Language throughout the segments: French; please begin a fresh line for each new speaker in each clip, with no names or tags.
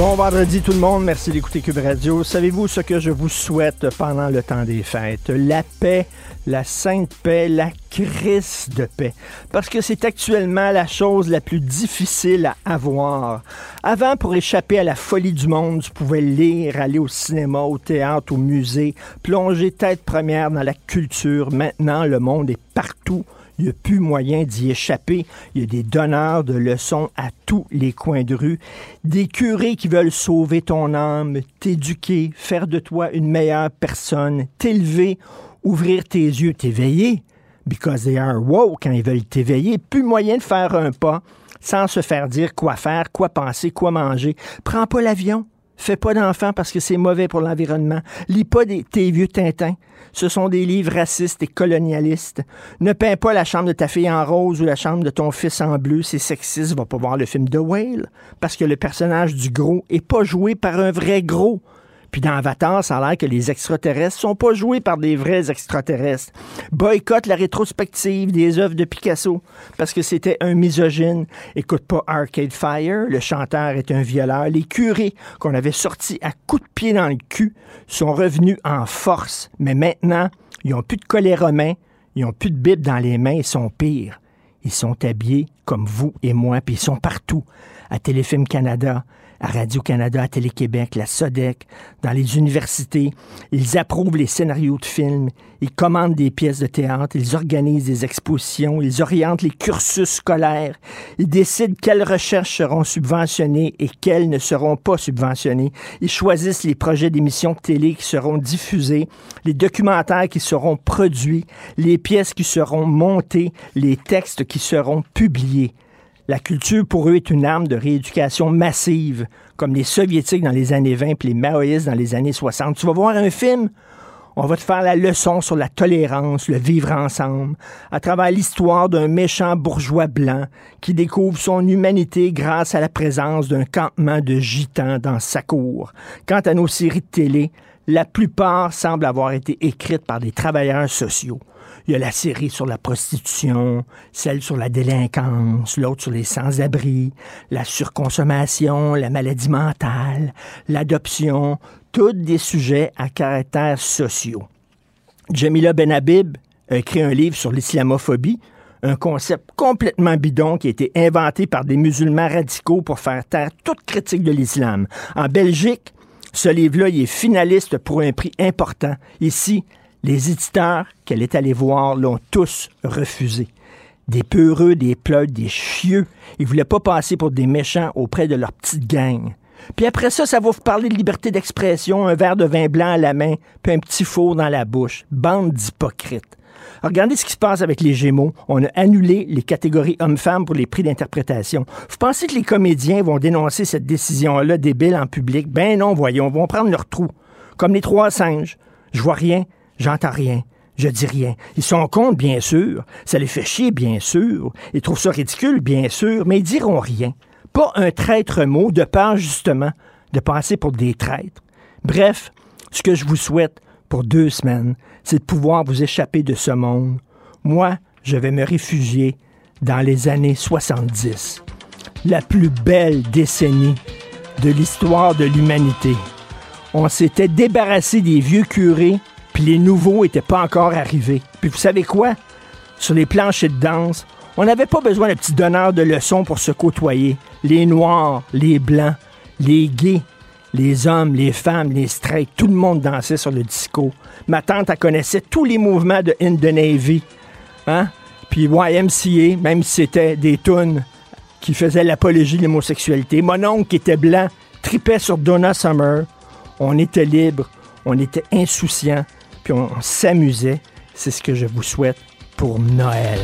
Bon vendredi tout le monde, merci d'écouter Cube Radio. Savez-vous ce que je vous souhaite pendant le temps des fêtes? La paix, la sainte paix, la crise de paix. Parce que c'est actuellement la chose la plus difficile à avoir. Avant, pour échapper à la folie du monde, tu pouvais lire, aller au cinéma, au théâtre, au musée, plonger tête première dans la culture. Maintenant, le monde est partout il n'y a plus moyen d'y échapper. Il y a des donneurs de leçons à tous les coins de rue. Des curés qui veulent sauver ton âme, t'éduquer, faire de toi une meilleure personne, t'élever, ouvrir tes yeux, t'éveiller. Because they are woke quand ils veulent t'éveiller. Plus moyen de faire un pas sans se faire dire quoi faire, quoi penser, quoi manger. Prends pas l'avion. Fais pas d'enfants parce que c'est mauvais pour l'environnement. Lis pas tes vieux Tintins. Ce sont des livres racistes et colonialistes. Ne peins pas la chambre de ta fille en rose ou la chambre de ton fils en bleu. C'est sexiste. Va pas voir le film The Whale parce que le personnage du gros est pas joué par un vrai gros. Puis dans Avatar, ça a l'air que les extraterrestres sont pas joués par des vrais extraterrestres. Boycott la rétrospective des œuvres de Picasso parce que c'était un misogyne. Écoute pas Arcade Fire, le chanteur est un violeur. Les curés qu'on avait sortis à coups de pied dans le cul sont revenus en force. Mais maintenant, ils ont plus de collet romain, ils ont plus de bible dans les mains, ils sont pires. Ils sont habillés comme vous et moi, puis ils sont partout. À Téléfilm Canada, à Radio-Canada, à Télé-Québec, la SODEC, dans les universités. Ils approuvent les scénarios de films, ils commandent des pièces de théâtre, ils organisent des expositions, ils orientent les cursus scolaires, ils décident quelles recherches seront subventionnées et quelles ne seront pas subventionnées. Ils choisissent les projets d'émissions de télé qui seront diffusés, les documentaires qui seront produits, les pièces qui seront montées, les textes qui seront publiés. La culture, pour eux, est une arme de rééducation massive, comme les Soviétiques dans les années 20 et les Maoïstes dans les années 60. Tu vas voir un film, on va te faire la leçon sur la tolérance, le vivre ensemble, à travers l'histoire d'un méchant bourgeois blanc qui découvre son humanité grâce à la présence d'un campement de gitans dans sa cour. Quant à nos séries de télé, la plupart semblent avoir été écrites par des travailleurs sociaux. Il y a la série sur la prostitution, celle sur la délinquance, l'autre sur les sans-abri, la surconsommation, la maladie mentale, l'adoption, tous des sujets à caractère sociaux. Jamila Benhabib a écrit un livre sur l'islamophobie, un concept complètement bidon qui a été inventé par des musulmans radicaux pour faire taire toute critique de l'islam. En Belgique, ce livre-là, il est finaliste pour un prix important. Ici, les éditeurs qu'elle est allée voir l'ont tous refusé. Des peureux, des pleurs, des chieux. Ils voulaient pas passer pour des méchants auprès de leur petite gang. Puis après ça, ça va vous parler de liberté d'expression, un verre de vin blanc à la main, puis un petit four dans la bouche. Bande d'hypocrites. Regardez ce qui se passe avec les Gémeaux. On a annulé les catégories hommes-femmes pour les prix d'interprétation. Vous pensez que les comédiens vont dénoncer cette décision-là débile en public? Ben non, voyons, ils vont prendre leur trou. Comme les trois singes. Je vois rien, J'entends rien. Je dis rien. Ils sont contre, bien sûr. Ça les fait chier, bien sûr. Ils trouvent ça ridicule, bien sûr, mais ils diront rien. Pas un traître mot de peur, justement, de passer pour des traîtres. Bref, ce que je vous souhaite pour deux semaines, c'est de pouvoir vous échapper de ce monde. Moi, je vais me réfugier dans les années 70. la plus belle décennie de l'histoire de l'humanité. On s'était débarrassé des vieux curés, les nouveaux n'étaient pas encore arrivés. Puis vous savez quoi? Sur les planchers de danse, on n'avait pas besoin de petits donneurs de leçons pour se côtoyer. Les noirs, les blancs, les gays, les hommes, les femmes, les straight, tout le monde dansait sur le disco. Ma tante, elle connaissait tous les mouvements de In the Navy. Hein? Puis YMCA, même si c'était des tunes qui faisaient l'apologie de l'homosexualité. Mon oncle, qui était blanc, tripait sur Donna Summer. On était libre, on était insouciant, puis on, on s'amusait. C'est ce que je vous souhaite pour Noël.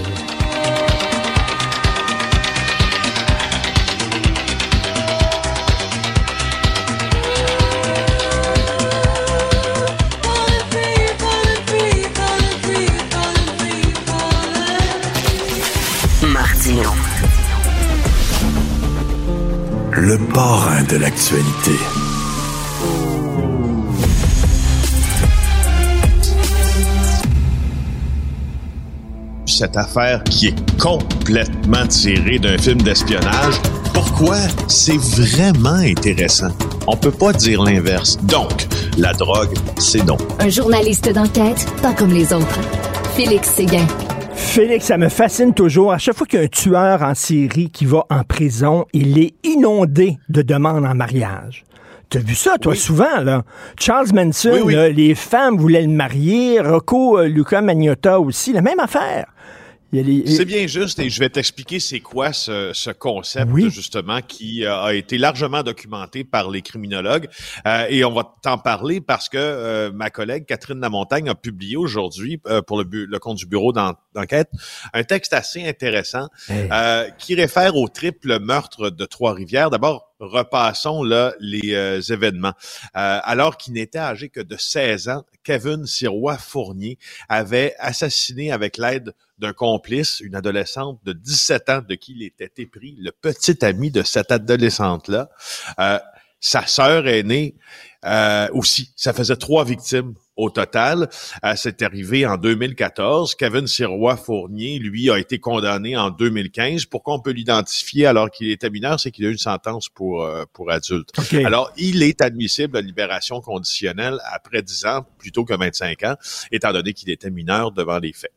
Le parrain de l'actualité.
Cette affaire qui est complètement tirée d'un film d'espionnage. Pourquoi? C'est vraiment intéressant. On peut pas dire l'inverse. Donc, la drogue, c'est non.
Un journaliste d'enquête, pas comme les autres. Félix Séguin.
Félix, ça me fascine toujours. À chaque fois qu'il y a un tueur en série qui va en prison, il est inondé de demandes en mariage. T'as vu ça, toi, souvent, là? Charles Manson,
Oui, oui.
là, les femmes voulaient le marier. Rocco euh, Luca Magnotta aussi, la même affaire. Les-
C'est bien juste et je vais t'expliquer c'est quoi ce, ce concept
Oui.
justement qui euh, a été largement documenté par les criminologues Euh, et on va t'en parler parce que euh, ma collègue Catherine Lamontagne a publié aujourd'hui euh, pour le, bu- le compte du bureau d'en- d'enquête un texte assez intéressant
Hey.
qui réfère au triple meurtre de Trois-Rivières. D'abord, repassons là les euh, événements. Euh, alors qu'il n'était âgé que de 16 ans, Kevin Sirois Fournier avait assassiné avec l'aide d'un complice, une adolescente de 17 ans de qui il était épris, le petit ami de cette adolescente-là. Euh, sa sœur aînée aussi. Ça faisait trois victimes au total. Euh, c'est arrivé en 2014. Kevin Sirois Fournier, lui, a été condamné en 2015. Pourquoi on peut l'identifier alors qu'il était mineur? C'est qu'il a eu une sentence pour, euh, pour adulte. Alors, il est admissible à libération conditionnelle après 10 ans plutôt que 25 ans, étant donné qu'il était mineur devant les faits.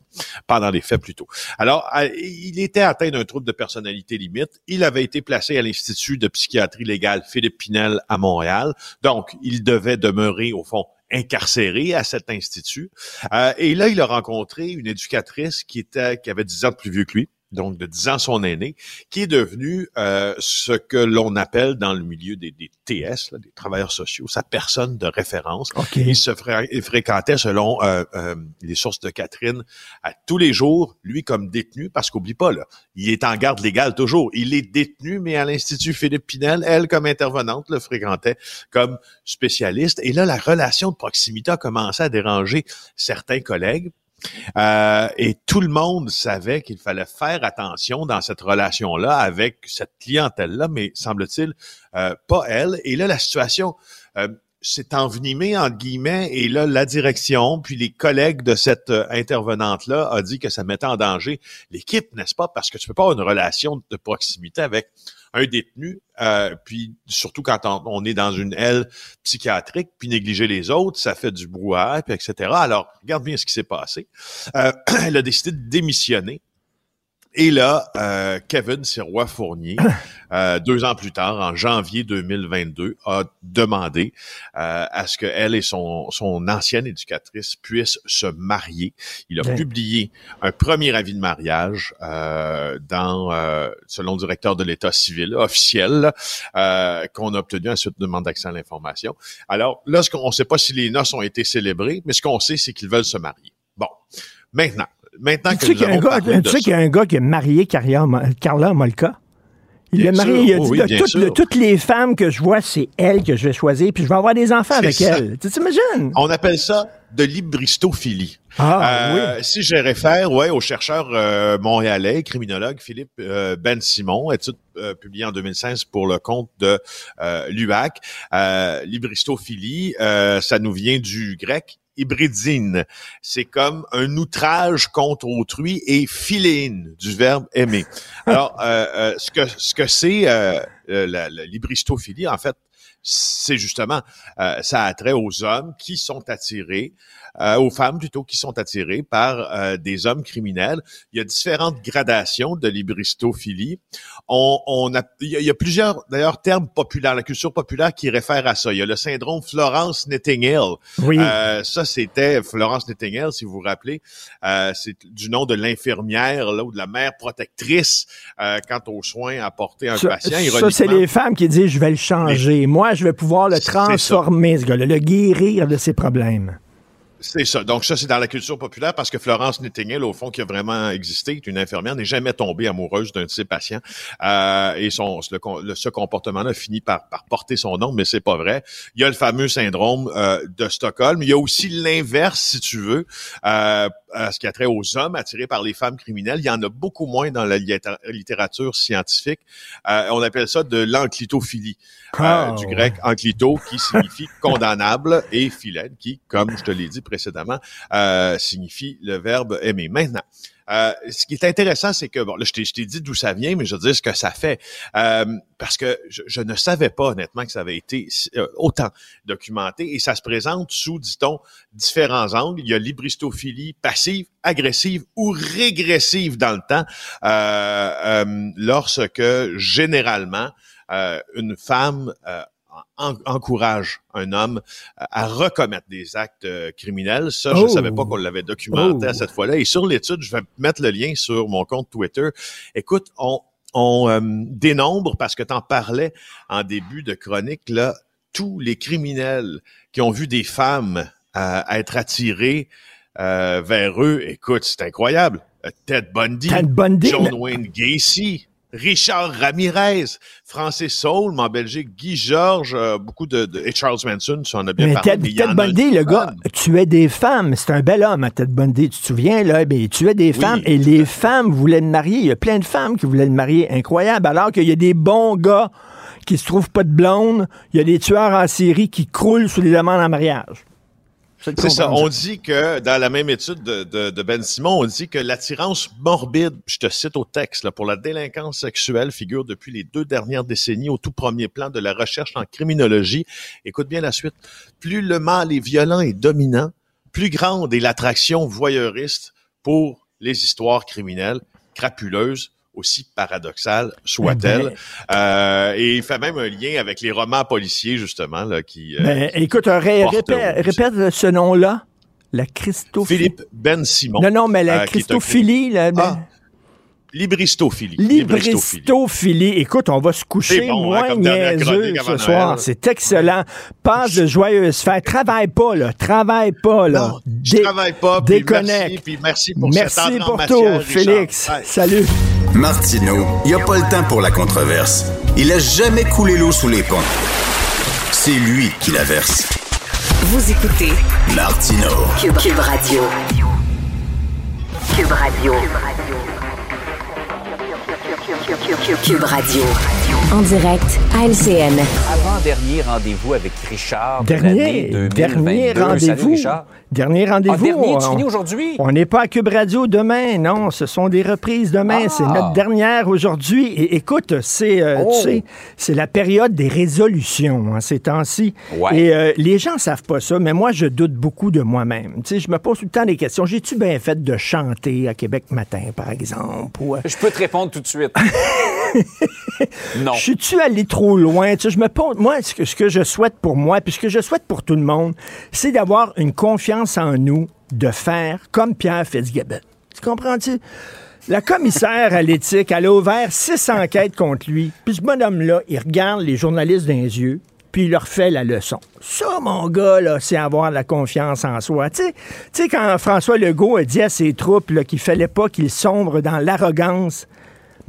Pendant les faits plutôt. Alors, il était atteint d'un trouble de personnalité limite. Il avait été placé à l'Institut de psychiatrie légale Philippe Pinel à Montréal. Donc, il devait demeurer, au fond, incarcéré à cet institut. Euh, et là, il a rencontré une éducatrice qui était qui avait 10 ans de plus vieux que lui, donc de 10 ans son aîné, qui est devenue euh, ce que l'on appelle dans le milieu des, des TS, là, des travailleurs sociaux, sa personne de référence.
OK.
Il se fré- il fréquentait, selon euh, euh, les sources de Catherine, à tous les jours, lui comme détenu, parce qu'oublie pas, là, il est en garde légale toujours. Il est détenu, mais à l'Institut Philippe Pinel, elle, comme intervenante, le fréquentait comme spécialiste. Et là, la relation de proximité a commencé à déranger certains collègues. Euh, et tout le monde savait qu'il fallait faire attention dans cette relation-là avec cette clientèle-là, mais semble-t-il euh, pas elle. Et là, la situation euh, s'est envenimée entre guillemets, et là, la direction, puis les collègues de cette intervenante-là a dit que ça mettait en danger l'équipe, n'est-ce pas? Parce que tu peux pas avoir une relation de proximité avec un détenu, euh, puis surtout quand on, est dans une aile psychiatrique, puis négliger les autres, ça fait du brouhaha, puis etc. Alors, regarde bien ce qui s'est passé. Euh, elle a décidé de démissionner. Et là, euh, Kevin Sirois Fournier, euh, deux ans plus tard, en janvier 2022, a demandé euh, à ce qu'elle et son, son ancienne éducatrice puissent se marier. Il a publié un premier avis de mariage euh, dans, euh, selon le directeur de l'État civil officiel, euh, qu'on a obtenu à suite de demande d'accès à l'information. Alors là, ce qu'on ne sait pas si les noces ont été célébrées, mais ce qu'on sait, c'est qu'ils veulent se marier. Bon, maintenant, maintenant que
Tu sais qu'il y, a un gars-
parlé
tu
de
sais qu'il y a
ça-
un gars qui a marié Carla, Molka? Il
Bien
l'a marié,
sûr,
il a
oh
dit
oui,
de, toutes, les femmes que je vois, c'est elle que je vais choisir, puis je vais avoir des enfants avec elle. Tu t'imagines?
On appelle ça de l'hybristophilie.
Ah,
Euh, Si je réfère ouais, au chercheur euh, montréalais, criminologue Philippe euh, Ben Simon, étude publiée en 2016 pour le compte de l'UAC, l'hybristophilie, ça nous vient du grec hybridine. C'est comme un outrage contre autrui et philine du verbe aimer. Alors, euh, euh, ce que ce que c'est euh, euh, libristophilie, en fait, c'est justement euh, ça a trait aux hommes qui sont attirés, euh, aux femmes plutôt qui sont attirées par euh, des hommes criminels. Il y a différentes gradations de libristophilie. On, on a, il y a, il y a plusieurs d'ailleurs termes populaires, la culture populaire qui réfère à ça. Il y a le syndrome Florence Nightingale.
Oui.
Euh, ça, c'était Florence Nightingale, si vous vous rappelez. Euh, c'est du nom de l'infirmière là ou de la mère protectrice euh, quant aux soins apportés à un
Ça,
patient.
ça, c'est les femmes qui disent je vais le changer. Moi, je vais pouvoir le transformer, ce gars-là, le guérir de ses problèmes.
C'est ça. Donc ça, c'est dans la culture populaire parce que Florence Nightingale, au fond, qui a vraiment existé, est une infirmière, n'est jamais tombée amoureuse d'un de ses patients. Euh, et son, le, ce comportement-là finit par, par porter son nom, mais c'est pas vrai. Il y a le fameux syndrome euh, de Stockholm. Il y a aussi l'inverse, si tu veux, euh, à ce qui a trait aux hommes attirés par les femmes criminelles. Il y en a beaucoup moins dans la littéra- littérature scientifique. Euh, on appelle ça de l'enclitophilie, euh,
Ah,
du grec enclito, qui signifie condamnable, et philène, qui, comme je te l'ai dit précédemment, euh, signifie le verbe aimer. Maintenant, euh, ce qui est intéressant, c'est que, bon, là, je t'ai, dit d'où ça vient, mais je veux dire ce que ça fait. Euh, parce que je, je ne savais pas, honnêtement, que ça avait été euh, autant documenté. Et ça se présente sous, dit-on, différents angles. Il y a libristophilie passive, agressive ou régressive dans le temps, euh, euh, lorsque, généralement, euh, une femme en- encourage un homme à recommettre des actes euh, criminels. Ça, je
Oh.
savais pas qu'on l'avait documenté
Oh.
à cette fois-là. Et sur l'étude, je vais mettre le lien sur mon compte Twitter. Écoute, on, on euh, dénombre, parce que tu en parlais en début de chronique, là, tous les criminels qui ont vu des femmes euh, être attirées euh, vers eux. Écoute, c'est incroyable. Euh, Ted Bundy,
Ted Bundy,
John
mais-
Wayne Gacy, Richard Ramirez, Francis Saul, mais en Belgique, Guy Georges, euh, beaucoup de, de- et Charles Manson, tu en as bien
Mais
parlé.
Ted,
mais
Ted
a
Bundy, le gars, tuait des femmes. C'est un bel homme, hein, Ted Bundy. Tu te souviens, là? Ben, il tuait des
Oui,
femmes et les femmes voulaient le marier. Il y a plein de femmes qui voulaient le marier. Incroyable. Alors qu'il y a des bons gars qui se trouvent pas de blonde. Il y a des tueurs en série qui croulent sous les demandes en mariage.
C'est ça. On dit que dans la même étude de, de- de Ben Simon, on dit que l'attirance morbide, je te cite au texte, là, pour la délinquance sexuelle figure depuis les deux dernières décennies au tout premier plan de la recherche en criminologie. Écoute bien la suite. Plus le mal est violent et dominant, plus grande est l'attraction voyeuriste pour les histoires criminelles crapuleuses aussi paradoxales soient-elles. Euh, et il fait même un lien avec les romans policiers, justement, là, qui... euh,
Ben, écoute, ré- répète, répète ce nom-là. La Christophilie.
Philippe Ben Simon.
Non, non, mais la
euh,
Christophilie, là, ben,
Ah, Libristophilie.
Libristophilie. Écoute, on va se coucher
C'est bon, hein,
moins niaiseux
chronique
ce soir. C'est excellent. Passe de joyeuses fêtes. Travaille pas, là. Travaille pas, là.
Non, je travaille pas. Puis
déconnecte.
merci, puis merci pour cette
Merci pour tout,
Richard.
Félix.
Ouais.
Salut.
Martineau, il n'y a pas le temps pour la controverse. Il a jamais coulé l'eau sous les ponts. C'est lui qui la verse.
Vous écoutez
Martineau.
Cube, Cube Radio. Cube Radio. Cube Radio. Cube Radio.
En direct à LCN.
Avant-dernier rendez-vous avec Richard de
Dernier,
l'année 2022.
dernier
Salut,
rendez-vous. Dernier
Ah,
rendez-vous.
dernier, tu
On-
finis aujourd'hui?
On n'est pas à Cube Radio demain, non. Ce sont des reprises demain.
Ah.
C'est notre dernière aujourd'hui. Et écoute, c'est euh,
Oh.
tu sais, c'est la période des résolutions hein, ces temps-ci.
Ouais.
Et euh, les gens savent pas ça, mais moi, je doute beaucoup de moi-même. Tu sais, je me pose tout le temps des questions. J'ai-tu bien fait de chanter à Québec matin, par exemple? Ou, euh,
Je peux te répondre tout de suite. non.
je suis-tu allé trop loin? Tu sais, je me pose, moi, ce que, je souhaite pour moi, puis ce que je souhaite pour tout le monde, c'est d'avoir une confiance en nous, de faire comme Pierre Fitzgibbon. Tu comprends-tu? La commissaire à l'éthique, elle a ouvert six enquêtes contre lui. Puis ce bonhomme-là, il regarde les journalistes les yeux, puis il leur fait la leçon. Ça, mon gars, là, c'est avoir la confiance en soi. Tu sais- quand François Legault a dit à ses troupes qu'il fallait pas qu'ils sombrent dans l'arrogance,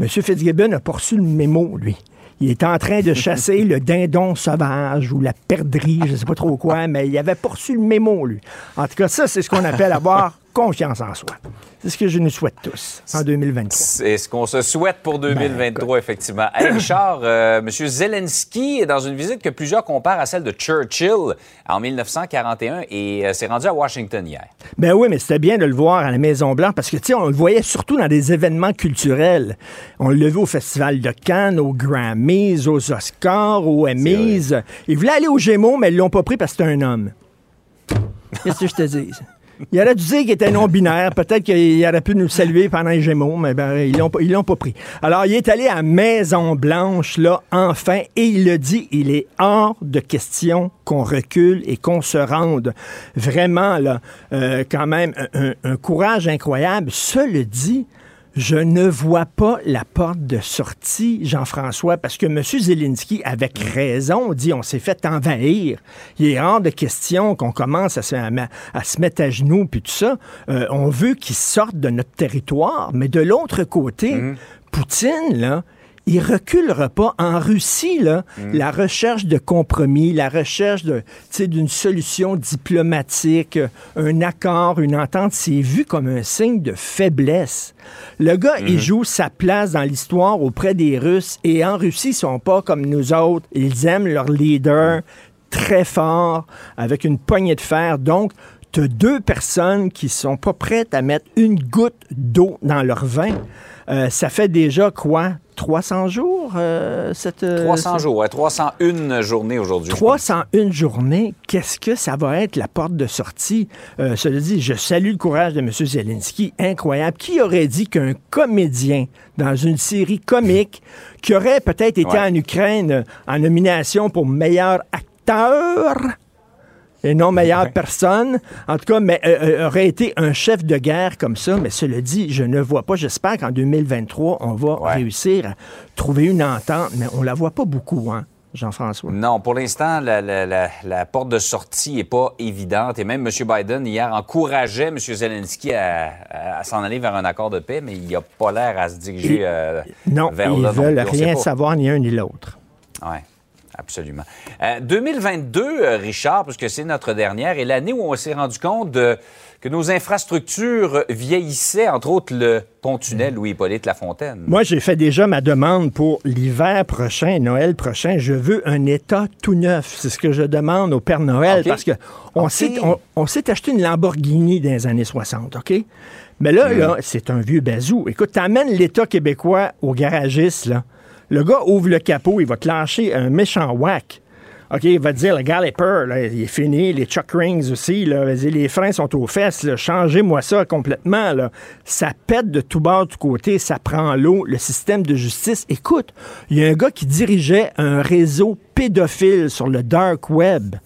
M. Fitzgibbon a poursu le mémo, lui. Il est en train de chasser le dindon sauvage ou la perdrix, je ne sais pas trop quoi, mais il avait poursu le mémo, lui. En tout cas, ça, c'est ce qu'on appelle avoir confiance en soi. C'est ce que je nous souhaite tous en 2023.
C'est ce qu'on se souhaite pour 2023, effectivement. Hey, Richard, euh, M. Zelensky est dans une visite que plusieurs comparent à celle de Churchill en 1941 et euh, s'est rendu à Washington hier.
Ben oui, mais c'était bien de le voir à la Maison-Blanche parce que, tu sais, on le voyait surtout dans des événements culturels. On l'a vu au Festival de Cannes, aux Grammys, aux Oscars, aux Emmys. Il voulait aller aux Gémeaux, mais ils l'ont pas pris parce que c'était un homme. Qu'est-ce que je te dis? Il aurait dû dire qu'il était non-binaire. Peut-être qu'il aurait pu nous saluer pendant les Gémeaux, mais ben, ils l'ont l'ont pas pris. Alors, il est allé à Maison-Blanche, là, enfin, et il le dit, il est hors de question qu'on recule et qu'on se rende. Vraiment, là, euh, quand même, un courage incroyable. Cela dit, je ne vois pas la porte de sortie, Jean-François, parce que M. Zelensky, avec raison, dit on s'est fait envahir. Il est hors de question qu'on commence à se, à, à se mettre à genoux, puis tout ça. Euh, on veut qu'ils sortent de notre territoire, mais de l'autre côté, Poutine, là, il reculera pas. En Russie, là, la recherche de compromis, la recherche de, d'une solution diplomatique, euh, un accord, une entente, c'est vu comme un signe de faiblesse. Le gars, il joue sa place dans l'histoire auprès des Russes et en Russie, ils sont pas comme nous autres. Ils aiment leur leader très fort, avec une poignée de fer. Donc, tu as deux personnes qui sont pas prêtes à mettre une goutte d'eau dans leur vin. Euh, ça fait déjà quoi? 300 jours? euh, cette, euh,
300
cette-
jours, ouais, 301 journées aujourd'hui. je pense.
301 journées, qu'est-ce que ça va être la porte de sortie? Euh, cela dit, je salue le courage de M. Zelensky, incroyable. Qui aurait dit qu'un comédien dans une série comique, qui aurait peut-être été
Ouais.
en Ukraine euh, en nomination pour meilleur acteur, et non meilleure personne. En tout cas, mais euh, euh, aurait été un chef de guerre comme ça. Mais cela dit, je ne vois pas. J'espère qu'en 2023, on va
Ouais.
réussir à trouver une entente, mais on la voit pas beaucoup, hein, Jean-François.
Non, pour l'instant, la, la- la- la porte de sortie n'est pas évidente. Et même M. Biden, hier, encourageait M. Zelensky à, à- à s'en aller vers un accord de paix, mais il n'a pas l'air à se diriger euh,
Non,
vers
ils
là. donc
veulent
on sait
rien savoir ni un ni l'autre.
Oui, absolument. Euh, 2022, euh, Richard, puisque c'est notre dernière, est l'année où on s'est rendu compte de- que nos infrastructures vieillissaient, entre autres le pont-tunnel Louis-Hippolyte Lafontaine.
Moi, j'ai fait déjà ma demande pour l'hiver prochain, Noël prochain. Je veux un État tout neuf. C'est ce que je demande au Père Noël parce que on s'est on, on s'est acheté une Lamborghini dans les années 60, OK? Mais là,
Mm.
là, c'est un vieux bazou. Écoute, t'amènes l'État québécois au garagiste, là. Le gars ouvre le capot, il va te lâcher un méchant whack. OK, il va dire, le Galloper, là, il est fini, les chuck rings aussi, les freins sont aux fesses, changez-moi ça complètement. Ça pète de tout bord, de tout côté, ça prend l'eau, le système de justice. Écoute, il y a un gars qui dirigeait un réseau pédophile sur le dark web,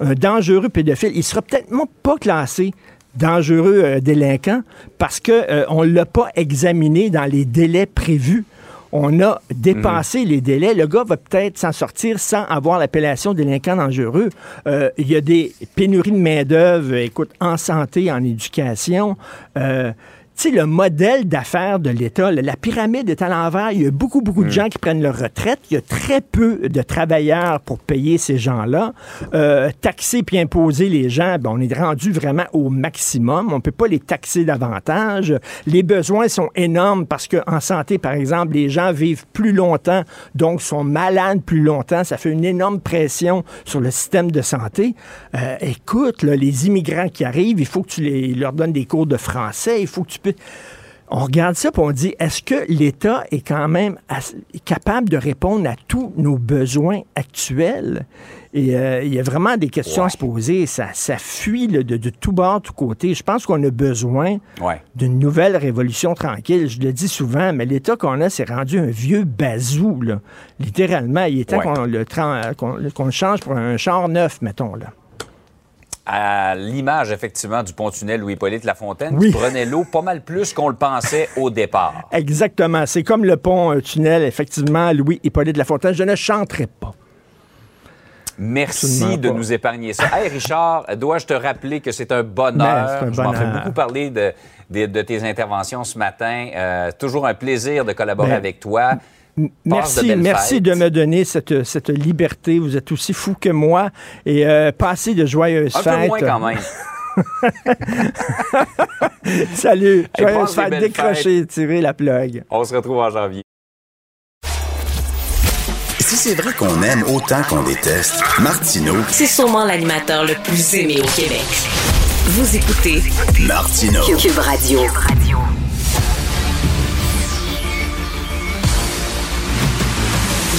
un dangereux pédophile. Il sera peut-être pas classé dangereux euh, délinquant parce qu'on ne l'a pas examiné dans les délais prévus on a dépassé les délais. Le gars va peut-être s'en sortir sans avoir l'appellation délinquant dangereux. Euh, Il y a des pénuries de main-d'œuvre, écoute, en santé, en éducation. Euh, sais, le modèle d'affaires de l'État, la- pyramide est à l'envers. Il y a beaucoup, beaucoup de gens qui prennent leur retraite. Il y a très peu de travailleurs pour payer ces gens-là. Euh, taxer puis imposer les gens, ben, on est rendu vraiment au maximum. On ne peut pas les taxer davantage. Les besoins sont énormes parce qu'en santé, par exemple, les gens vivent plus longtemps, donc sont malades plus longtemps. Ça fait une énorme pression sur le système de santé. Euh, écoute, là, les immigrants qui arrivent, il faut que tu les, leur donnes des cours de français. Il faut que tu On regarde ça et on dit, est-ce que l'État est quand même capable de répondre à tous nos besoins actuels? Et euh, il y a vraiment des questions à se poser. Ça, ça fuit là, de, de tout bord, tout côté. Je pense qu'on a besoin
Ouais.
d'une nouvelle révolution tranquille. Je le dis souvent, mais l'État qu'on a, c'est rendu un vieux bazou, là. Littéralement. Il est temps
Ouais.
qu'on le, tran- qu'on- qu'on le change pour un char neuf, mettons, là.
À l'image, effectivement, du pont-tunnel Louis-Hippolyte Lafontaine,
Oui.
qui prenait l'eau pas mal plus qu'on le pensait au départ.
Exactement. C'est comme le pont-tunnel, effectivement, Louis-Hippolyte Lafontaine. Je ne chanterai pas.
Merci de nous épargner ça. Hey, Richard, dois-je te rappeler que c'est un bonheur?
Ben, un
Je m'en fais beaucoup parler de, de- de tes interventions ce matin. Euh, toujours un plaisir de collaborer
Ben,
avec toi. De
Merci, merci
fêtes.
de me donner cette, cette liberté. Vous êtes aussi fou que moi. Et euh, passez de joyeuses
Un
fêtes.
peu moins quand même.
Salut.
Des belles
décrocher, tirer la plug.
On se retrouve en janvier.
Si c'est vrai qu'on aime autant qu'on déteste, Martineau,
C'est sûrement l'animateur le plus aimé au Québec. Vous écoutez
Martineau.
Cube Radio.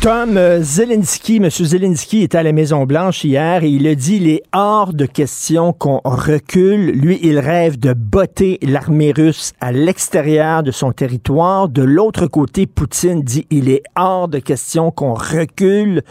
Tom Zelensky, M. Zelensky était à la Maison-Blanche hier et il a dit il est hors de question qu'on recule. Lui, il rêve de botter l'armée russe à l'extérieur de son territoire. De l'autre côté, Poutine dit il est hors de question qu'on recule.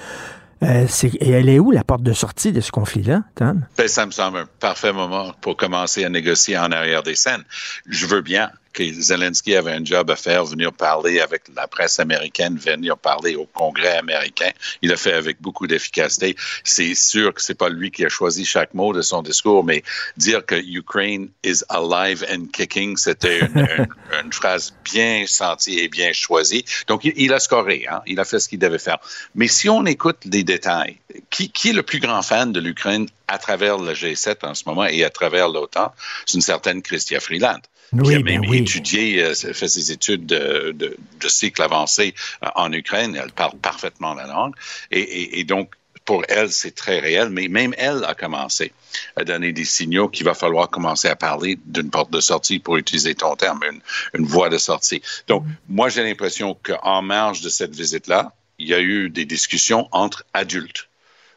Euh, et elle est où la porte de sortie de ce conflit-là, Tom?
Ben, ça me semble un parfait moment pour commencer à négocier en arrière des scènes. Je veux bien que Zelensky avait un job à faire, venir parler avec la presse américaine, venir parler au Congrès américain. Il a fait avec beaucoup d'efficacité. C'est sûr que c'est pas lui qui a choisi chaque mot de son discours, mais dire que Ukraine is alive and kicking, c'était une, une- une phrase bien sentie et bien choisie. Donc, il, il a scoré, hein? il a fait ce qu'il devait faire. Mais si on écoute les détails, qui, qui est le plus grand fan de l'Ukraine à travers le G7 en ce moment et à travers l'OTAN? C'est une certaine Christia Freeland.
Oui,
qui a
ben
même
oui.
étudié, euh, fait ses études de, de, de cycle avancé euh, en Ukraine. Elle parle parfaitement la langue. Et, et, et donc, pour elle, c'est très réel. Mais même elle a commencé à donner des signaux qu'il va falloir commencer à parler d'une porte de sortie, pour utiliser ton terme, une, une voie de sortie. Donc, moi, j'ai l'impression qu'en marge de cette visite-là, il y a eu des discussions entre adultes.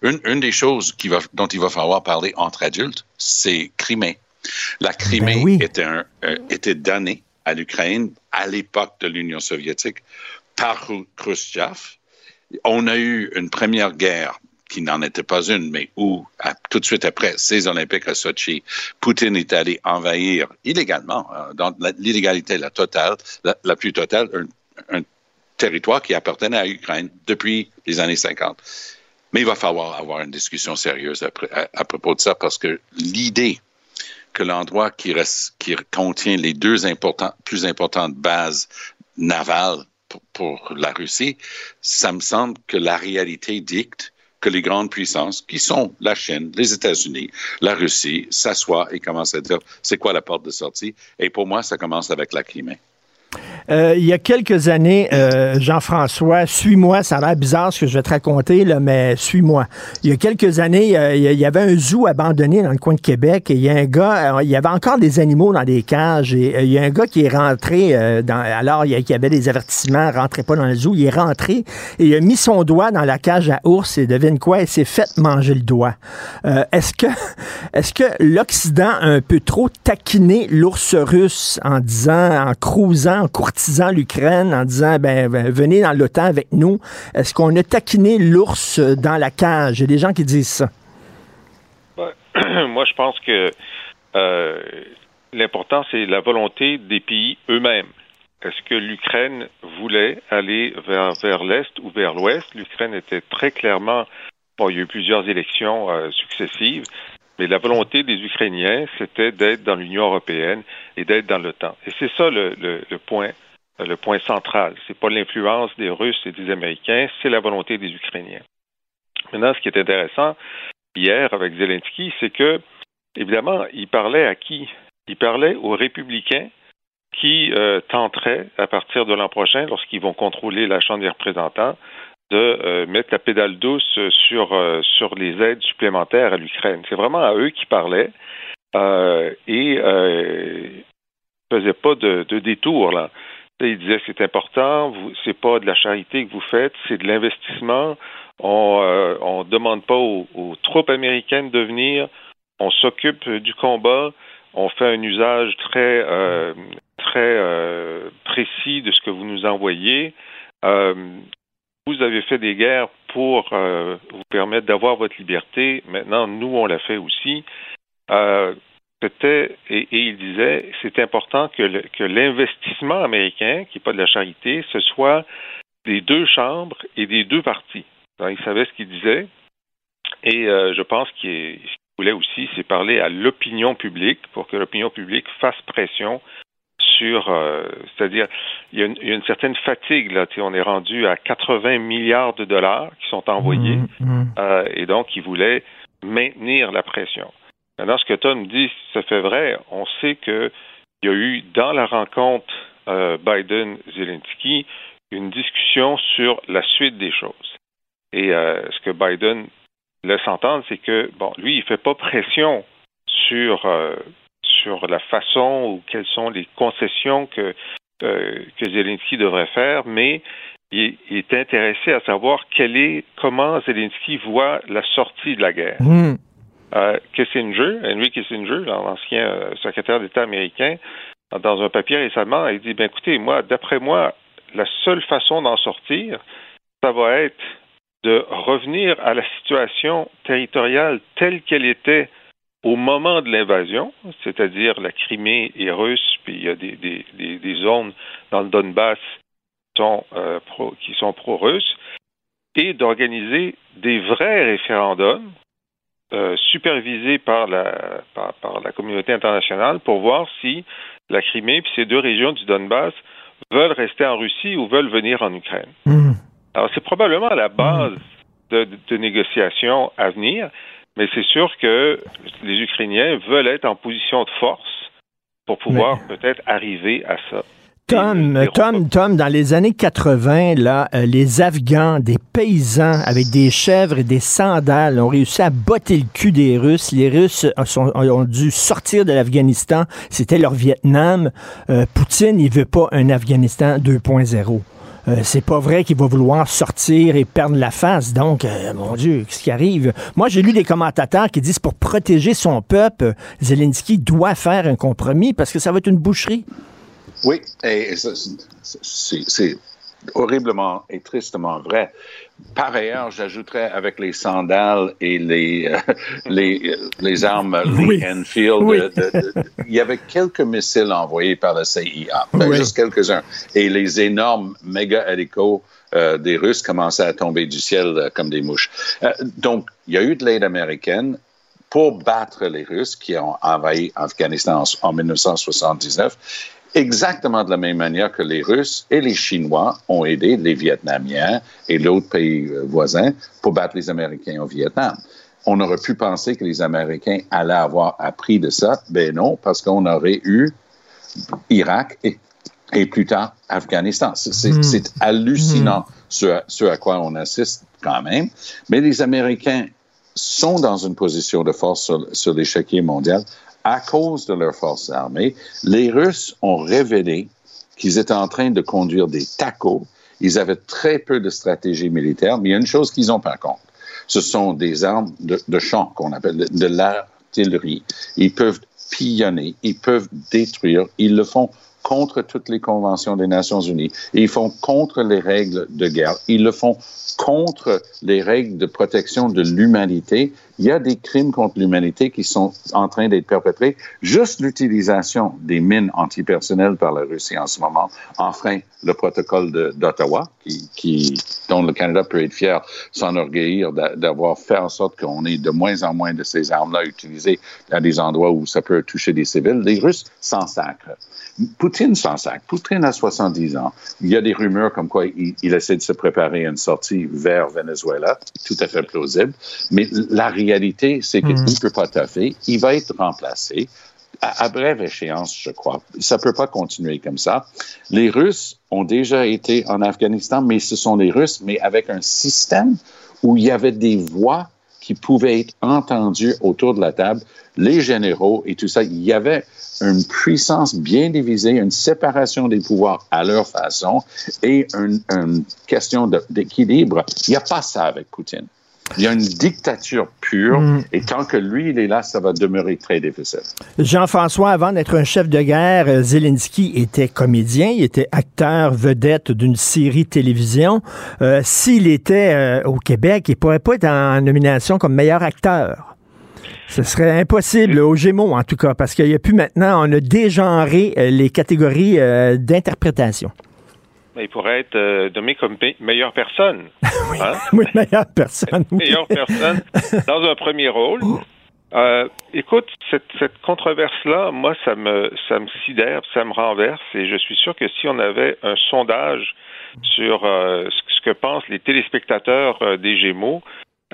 Une, une des choses qui va, dont il va falloir parler entre adultes, c'est Crimée. La Crimée
Ben oui.
était, un, était donnée à l'Ukraine à l'époque de l'Union soviétique par Khru- Khrushchev. On a eu une première guerre qui n'en était pas une, mais où, à- tout de suite après ces Olympiques à Sochi, Poutine est allé envahir illégalement, euh, dans l'illégalité la totale, la, la plus totale, un, un territoire qui appartenait à l'Ukraine depuis les années 50. Mais il va falloir avoir une discussion sérieuse à propos de ça parce que l'idée que l'endroit qui, qui contient les deux plus importantes bases navales pour, pour la Russie, ça me semble que la réalité dicte que les grandes puissances, qui sont la Chine, les États-Unis, la Russie, s'assoient et commencent à dire c'est quoi la porte de sortie. Et pour moi, ça commence avec la Crimée.
Euh, il y a quelques années, euh, Jean-François, suis-moi, ça a l'air bizarre ce que je vais te raconter, là, mais suis-moi. Il y a quelques années, euh, il y- avait un zoo abandonné dans le coin de Québec et il y a un gars, il y avait encore des animaux dans des cages et il y a un gars qui est rentré, alors il y, avait des avertissements, rentrez pas dans le zoo, il est rentré et il a mis son doigt dans la cage à ours et devine quoi, il s'est fait manger le doigt. Est-ce que, est-ce que l'Occident a un peu trop taquiné l'ours russe en disant, en crousant, en courtisant l'Ukraine, en disant, ben, ben, venez dans l'OTAN avec nous? Est-ce qu'on a taquiné l'ours dans la cage? Il y a des gens qui disent ça.
Moi, je pense que euh, l'important, c'est la volonté des pays eux-mêmes. Est-ce que l'Ukraine voulait aller vers, vers l'Est ou vers l'Ouest? L'Ukraine était très clairement, bon, il y a eu plusieurs élections euh, successives, mais la volonté des Ukrainiens, c'était d'être dans l'Union européenne et d'être dans l'OTAN. Et c'est ça le, point, le point central. C'est pas l'influence des Russes et des Américains, c'est la volonté des Ukrainiens. Maintenant, ce qui est intéressant hier avec Zelensky, c'est que, évidemment, il parlait à qui? Il parlait aux républicains qui euh, tenteraient, à partir de l'an prochain, lorsqu'ils vont contrôler la Chambre des représentants, de euh, mettre la pédale douce sur, euh, sur les aides supplémentaires à l'Ukraine. C'est vraiment à eux qui parlaient euh, et euh, ne faisaient pas de, détour. Là. Ils disaient que c'est important, c'est pas de la charité que vous faites, c'est de l'investissement. On on demande pas aux, troupes américaines de venir, on s'occupe du combat, on fait un usage très très précis de ce que vous nous envoyez. Vous avez fait des guerres pour euh, vous permettre d'avoir votre liberté. Maintenant, nous, on l'a fait aussi. Euh, c'était, et, il disait, c'est important que, l'investissement américain, qui n'est pas de la charité, ce soit des deux chambres et des deux partis. Il savait ce qu'il disait. Et euh, je pense qu'il voulait aussi, c'est parler à l'opinion publique pour que l'opinion publique fasse pression sur, euh, c'est-à-dire, il y, a une, il y, a une, certaine fatigue là. On est rendu à 80 milliards de dollars qui sont envoyés,
Mmh,
euh, et donc il voulait maintenir la pression. Maintenant, ce que Tom dit, ça fait vrai. On sait que il y a eu dans la rencontre euh, Biden-Zelensky une discussion sur la suite des choses. Et ce que Biden laisse entendre, c'est que bon, lui, il fait pas pression sur sur la façon ou quelles sont les concessions que euh, que Zelensky devrait faire, mais il, il, est intéressé à savoir quel est comment Zelensky voit la sortie de la guerre.
Mmh.
Euh, Kissinger, Henry Kissinger, l'ancien euh, secrétaire d'État américain, dans un papier récemment, il dit ben écoutez, moi, d'après moi, la seule façon d'en sortir, ça va être de revenir à la situation territoriale telle qu'elle était au moment de l'invasion, c'est-à-dire la Crimée est russe, puis il y a des, des, des, des zones dans le Donbass qui sont, euh, pro, qui sont pro-russes, et d'organiser des vrais référendums euh, supervisés par la, par, par, la communauté internationale pour voir si la Crimée et ces deux régions du Donbass veulent rester en Russie ou veulent venir en Ukraine.
Mmh.
Alors, c'est probablement la base de, de, de négociations à venir, mais c'est sûr que les Ukrainiens veulent être en position de force pour pouvoir mais... peut-être arriver à ça.
Tom, Tom, Tom, dans les années 80, là, euh, les Afghans, des paysans avec des chèvres et des sandales ont réussi à botter le cul des Russes. Les Russes sont, ont dû sortir de l'Afghanistan. C'était leur Vietnam. Euh, Poutine, il veut pas un Afghanistan 2.0. Euh, c'est pas vrai qu'il va vouloir sortir et perdre la face. Donc, euh, mon Dieu, qu'est-ce qui arrive? Moi, j'ai lu des commentateurs qui disent pour protéger son peuple, Zelensky doit faire un compromis parce que ça va être une boucherie.
Oui, c'est horriblement et tristement vrai. Par ailleurs, j'ajouterais avec les sandales et les, euh, les, les armes, oui. les Enfield, oui. de, de, de, il y avait quelques missiles envoyés par la CIA, oui. juste quelques-uns. Et les énormes méga hélicos euh, des Russes commençaient à tomber du ciel euh, comme des mouches. donc, il y a eu de l'aide américaine pour battre les Russes qui ont envahi Afghanistan en, en 1979 exactement de la même manière que les Russes et les Chinois ont aidé les Vietnamiens et l'autre pays voisins pour battre les Américains au Vietnam. On aurait pu penser que les Américains allaient avoir appris de ça. Ben non, parce qu'on aurait eu Irak et, et plus tard Afghanistan. C'est mmh. hallucinant mmh. ce, ce à quoi on assiste quand même. Mais les Américains sont dans une position de force sur, sur l'échiquier mondial à cause de leurs forces armées, les Russes ont révélé qu'ils étaient en train de conduire des tacos. Ils avaient très peu de stratégie militaire, mais il y a une chose qu'ils ont par contre. Ce sont des armes de, champ qu'on appelle de, de l'artillerie. Ils peuvent pillonner, ils peuvent détruire, ils le font contre toutes les conventions des Nations Unies. Ils font contre les règles de guerre. Ils le font contre les règles de protection de l'humanité. Il y a des crimes contre l'humanité qui sont en train d'être perpétrés. Juste l'utilisation des mines antipersonnelles par la Russie en ce moment enfreint le protocole d'Ottawa, dont le Canada peut être fier, s'enorgueillir d'avoir fait en sorte qu'on ait de moins en moins de ces armes-là utilisées à des endroits où ça peut toucher des civils. Les Russes s'en sacrent. Poutine s'en sacre. Poutine a 70 ans. Il y a des rumeurs comme quoi il, il, essaie de se préparer à une sortie vers Venezuela, tout à fait plausible. Mais la réalité, c'est qu'il ne mmh. peut pas taffer. Il va être remplacé à, à, brève échéance, je crois. Ça ne peut pas continuer comme ça. Les Russes ont déjà été en Afghanistan, mais ce sont les Russes, mais avec un système où il y avait des voix qui pouvaient être entendues autour de la table, les généraux et tout ça. Il y avait une puissance bien divisée, une séparation des pouvoirs à leur façon et une, une question d'équilibre. Il n'y a pas ça avec Poutine. Il y a une dictature pure mm. et tant que lui, il est là, ça va demeurer très difficile.
Jean-François, avant d'être un chef de guerre, Zelensky était comédien, il était acteur vedette d'une série télévision. Euh, S'il était euh, au Québec, il pourrait pas être en nomination comme meilleur acteur. Ce serait impossible, au Gémeaux en tout cas, parce qu'il n'y a plus maintenant, on a dégenré les catégories euh, d'interprétation.
Il pourrait être euh, nommé comme meilleure personne.
oui, hein? oui, meilleure personne.
meilleure personne dans un premier rôle. Euh, écoute, cette, cette controverse-là, moi, ça me, ça me sidère, ça me renverse, et je suis sûr que si on avait un sondage sur euh, ce, que pensent les téléspectateurs euh, des Gémeaux,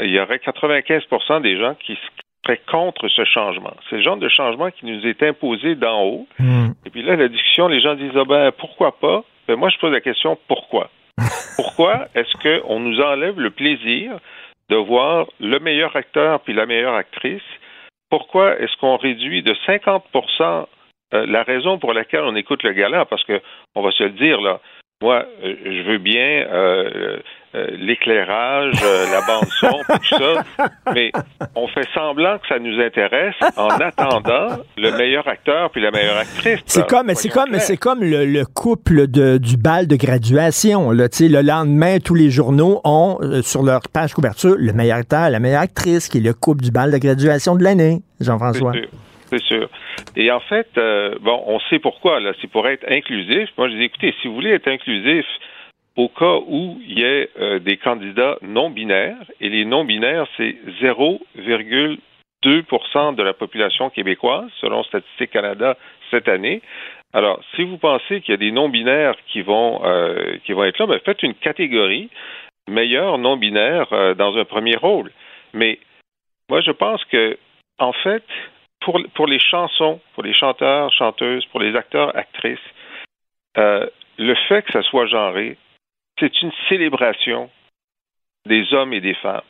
il y aurait 95% des gens qui seraient contre ce changement. C'est le genre de changement qui nous est imposé d'en haut. Et puis là, la discussion, les gens disent ah ben pourquoi pas? Ben, Moi, je pose la question pourquoi? Pourquoi est-ce qu'on nous enlève le plaisir de voir le meilleur acteur puis la meilleure actrice? Pourquoi est-ce qu'on réduit de 50% euh, la raison pour laquelle on écoute le gala? Parce que, on va se le dire, là, moi, euh, je veux bien euh, euh, l'éclairage, euh, la bande son, tout ça, mais on fait semblant que ça nous intéresse en attendant le meilleur acteur puis la meilleure actrice.
C'est comme, c'est comme, c'est comme le, le couple de, du bal de graduation. Là, Tu sais, le lendemain, tous les journaux ont euh, sur leur page couverture le meilleur acteur, la meilleure actrice, qui est le couple du bal de graduation de l'année, Jean-François.
C'est sûr. Et en fait, bon, on sait pourquoi. Là, c'est pour être inclusif. Moi, je dis, écoutez, si vous voulez être inclusif, au cas où il y ait euh, des candidats non binaires, et les non binaires, c'est 0,2% de la population québécoise, selon Statistique Canada cette année. Alors, si vous pensez qu'il y a des non binaires qui vont euh, qui vont être là, ben, faites une catégorie meilleur non binaire euh, dans un premier rôle. Mais moi, je pense que en fait, pour, pour les chansons, pour les chanteurs, chanteuses, pour les acteurs, actrices, le fait que ça soit genré, c'est une célébration des hommes et des femmes,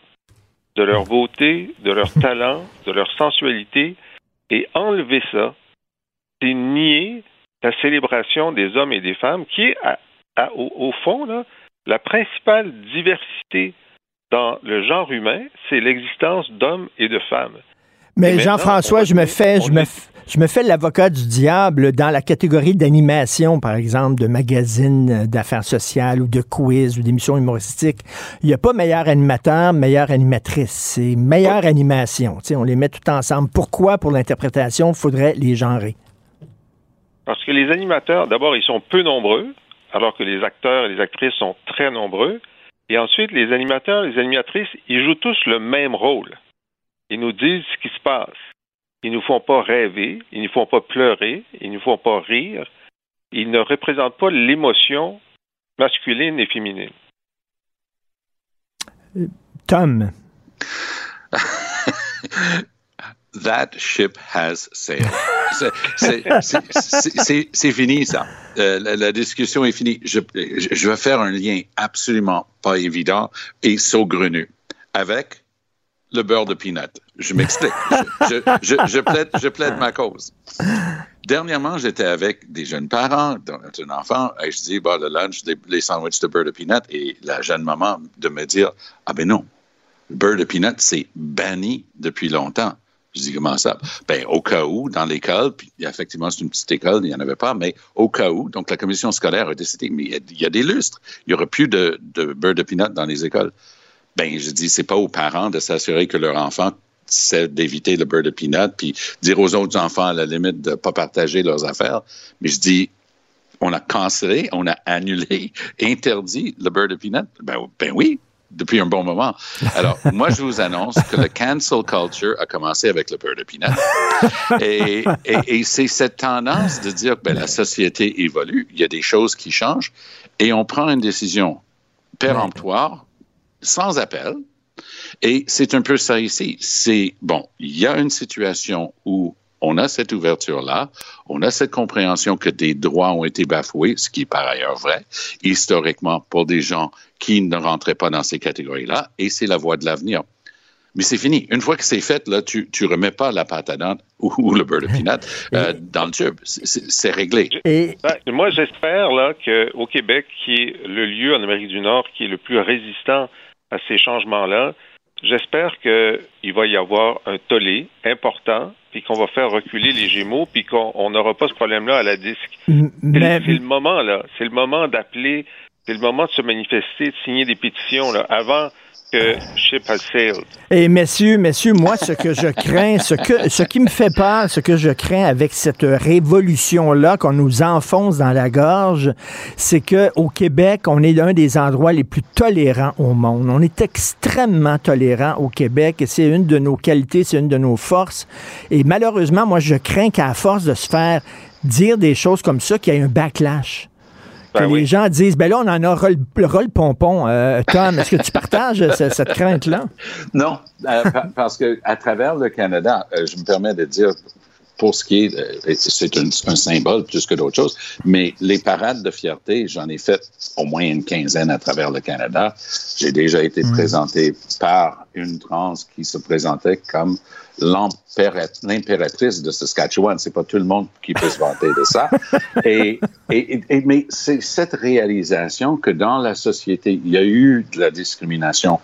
de leur beauté, de leur talent, de leur sensualité, et enlever ça, c'est nier la célébration des hommes et des femmes, qui est, au, fond, la principale diversité dans le genre humain, c'est l'existence d'hommes et de femmes.
Mais Jean-François, je me fais, je me, je me fais l'avocat du diable dans la catégorie d'animation, par exemple, de magazines d'affaires sociales ou de quiz ou d'émissions humoristiques. Il n'y a pas meilleur animateur, meilleure animatrice. C'est meilleure animation. Tu sais, on les met tout ensemble. Pourquoi, pour l'interprétation, il faudrait les genrer?
Parce que les animateurs, d'abord, ils sont peu nombreux, alors que les acteurs et les actrices sont très nombreux. Et ensuite, les animateurs et les animatrices, ils jouent tous le même rôle. Ils nous disent ce qui se passe. Ils ne nous font pas rêver, ils ne nous font pas pleurer, ils ne nous font pas rire. Ils ne représentent pas l'émotion masculine et féminine.
Tom.
That ship has sailed. C'est fini, ça. Euh, la, la, discussion est finie. Je, je, vais faire un lien absolument pas évident et saugrenu avec le beurre de peanut. Je m'explique. je, plaide, je plaide ma cause. Dernièrement, j'étais avec des jeunes parents, un enfant, et je dis, bah, le lunch, les, les sandwichs de beurre de peanut, et la jeune maman de me dire, ah ben non, le beurre de peanut, c'est banni depuis longtemps. Je dis, comment ça? Ben, au cas où, dans l'école, puis effectivement, c'est une petite école, il n'y en avait pas, mais au cas où, donc la commission scolaire a décidé, mais il y a des lustres, il n'y aura plus de, de beurre de peanut dans les écoles. Ben, je dis, c'est pas aux parents de s'assurer que leur enfant c'est d'éviter le beurre de peanut, puis dire aux autres enfants, à la limite, de ne pas partager leurs affaires. Mais je dis, on a cancellé, on a annulé, interdit le beurre de peanut. Ben, ben oui, depuis un bon moment. Alors, moi, je vous annonce que le cancel culture a commencé avec le beurre de peanut. Et, et, et c'est cette tendance de dire que ben, la société évolue, il y a des choses qui changent, et on prend une décision péremptoire, sans appel, et c'est un peu ça ici. C'est, bon, il y a une situation où on a cette ouverture-là, on a cette compréhension que des droits ont été bafoués, ce qui est par ailleurs vrai, historiquement, pour des gens qui ne rentraient pas dans ces catégories-là, et c'est la voie de l'avenir. Mais c'est fini. Une fois que c'est fait, là, tu ne remets pas la pâte à dents ou, ou le beurre de peanut euh, dans le tube. C'est réglé.
Et... Ben, moi, j'espère là qu'au Québec, qui est le lieu en Amérique du Nord qui est le plus résistant à ces changements-là, J'espère qu'il va y avoir un tollé important, puis qu'on va faire reculer les Gémeaux, puis qu'on n'aura pas ce problème-là à la disque. Mais... C'est le moment, là. C'est le moment d'appeler, c'est le moment de se manifester, de signer des pétitions. Là. Avant,
Et messieurs, messieurs, moi, ce que je crains, ce, que, ce qui me fait peur, ce que je crains avec cette révolution-là qu'on nous enfonce dans la gorge, c'est que au Québec, on est l'un des endroits les plus tolérants au monde. On est extrêmement tolérant au Québec et c'est une de nos qualités, c'est une de nos forces. Et malheureusement, moi, je crains qu'à force de se faire dire des choses comme ça, qu'il y ait un backlash. Que
Ben
les
oui.
gens disent, ben là, on en a le, pompon. Euh, Tom, est-ce que tu partages ce- cette crainte-là?
Non, euh, pa- parce que à travers le Canada, euh, je me permets de dire, pour ce qui est, euh, c'est un, un symbole plus que d'autres choses, mais les parades de fierté, j'en ai fait au moins une quinzaine à travers le Canada. J'ai déjà été présenté par une trans qui se présentait comme l'impératrice de Saskatchewan. C'est pas tout le monde qui peut se vanter de ça. Et, et, et- mais c'est cette réalisation que dans la société, il y a eu de la discrimination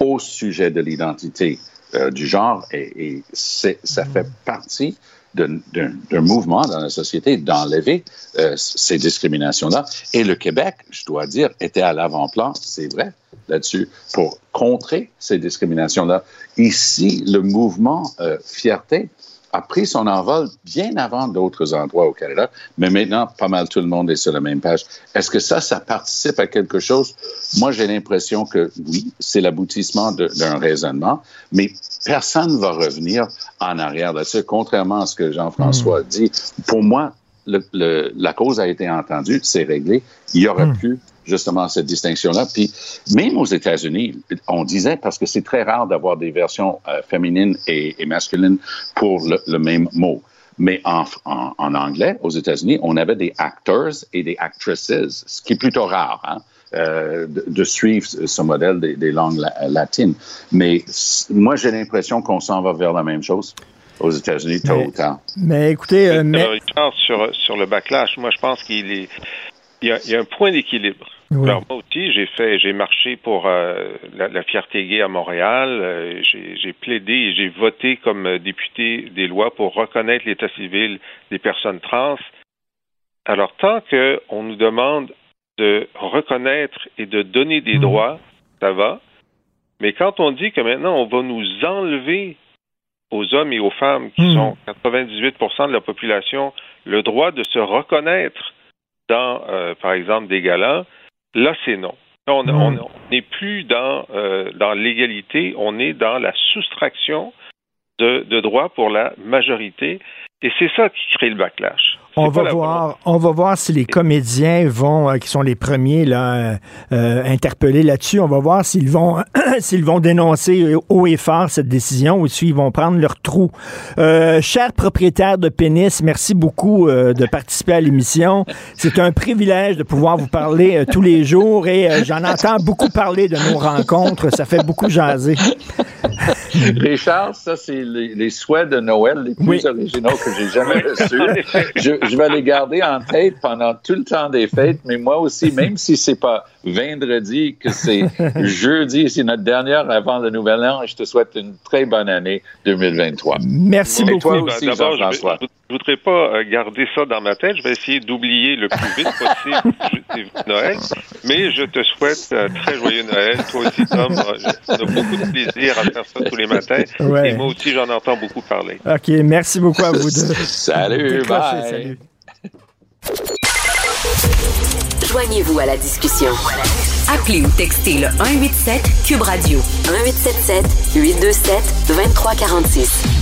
au sujet de l'identité euh, du genre et, ça fait partie d'un mouvement dans la société d'enlever euh, ces discriminations-là. Et le Québec, je dois dire, était à l'avant-plan, c'est vrai, là-dessus, pour contrer ces discriminations-là. Ici, le mouvement euh, fierté a pris son envol bien avant d'autres endroits au Canada, mais maintenant, pas mal tout le monde est sur la même page. Est-ce que ça, ça participe à quelque chose? Moi, j'ai l'impression que oui, c'est l'aboutissement d'un raisonnement, mais personne ne va revenir en arrière là-dessus, contrairement à ce que Jean-François a dit. Pour moi, le- le- la cause a été entendue, c'est réglé. Il y aurait plus justement cette distinction-là. Puis même aux États-Unis, on disait, parce que c'est très rare d'avoir des versions euh, féminines et, et masculines pour le, le même mot. Mais en, en, en anglais, aux États-Unis, on avait des actors et des actresses, ce qui est plutôt rare. Hein? euh, de, de suivre ce modèle des, des langues la- latines. Mais moi, j'ai l'impression qu'on s'en va vers la même chose aux États-Unis tôt ou tard.
Mais écoutez, euh, mais-
sur, sur le backlash, moi, je pense qu'il est. Il y, a, il y a un point d'équilibre.
Oui.
Alors, moi aussi, j'ai fait, j'ai marché pour euh, la, la fierté gay à Montréal. Euh, j'ai plaidé et j'ai voté comme euh, député des lois pour reconnaître l'état civil des personnes trans. Alors, tant qu'on nous demande de reconnaître et de donner des droits, ça va. Mais quand on dit que maintenant on va nous enlever aux hommes et aux femmes qui
Hmm.
sont 98% de la population le droit de se reconnaître dans, euh, par exemple, des galas, là, c'est non. Là, On
Hmm.
n'est plus dans, euh, dans l'égalité, on est dans la soustraction de, de droits pour la majorité. Et c'est ça qui crée le backlash.
On va voir, on va voir si les comédiens vont, euh, qui sont les premiers là, euh, euh, interpellés là-dessus. On va voir s'ils vont, s'ils vont dénoncer haut et fort cette décision ou s'ils vont prendre leur trou. Euh, cher propriétaire de pénis, merci beaucoup euh, de participer à l'émission. C'est un privilège de pouvoir vous parler euh, tous les jours et euh, j'en entends beaucoup parler de nos rencontres. Ça fait beaucoup jaser.
Richard, ça, c'est les, les souhaits de Noël les plus originaux que j'ai jamais reçus. Je, je vais les garder en tête pendant tout le temps des fêtes, mais moi aussi, même si c'est pas vendredi, que c'est jeudi, c'est notre dernière avant le nouvel an, je te souhaite une très bonne année 2023.
Merci
Et
beaucoup.
toi aussi,
D'abord, je, je voudrais pas euh, garder ça dans ma tête. Je vais essayer d'oublier le plus vite possible je- Noël. Mais je te souhaite un très joyeux Noël. Toi aussi, Tom. Euh, On a beaucoup de plaisir à faire ça tous les matins.
Ouais.
Et moi aussi, j'en entends beaucoup parler.
OK, merci beaucoup à vous deux.
Salut, bye.
salut.
Joignez-vous à la discussion. Appelez ou textez le 187 Cube Radio 1877 827 2346.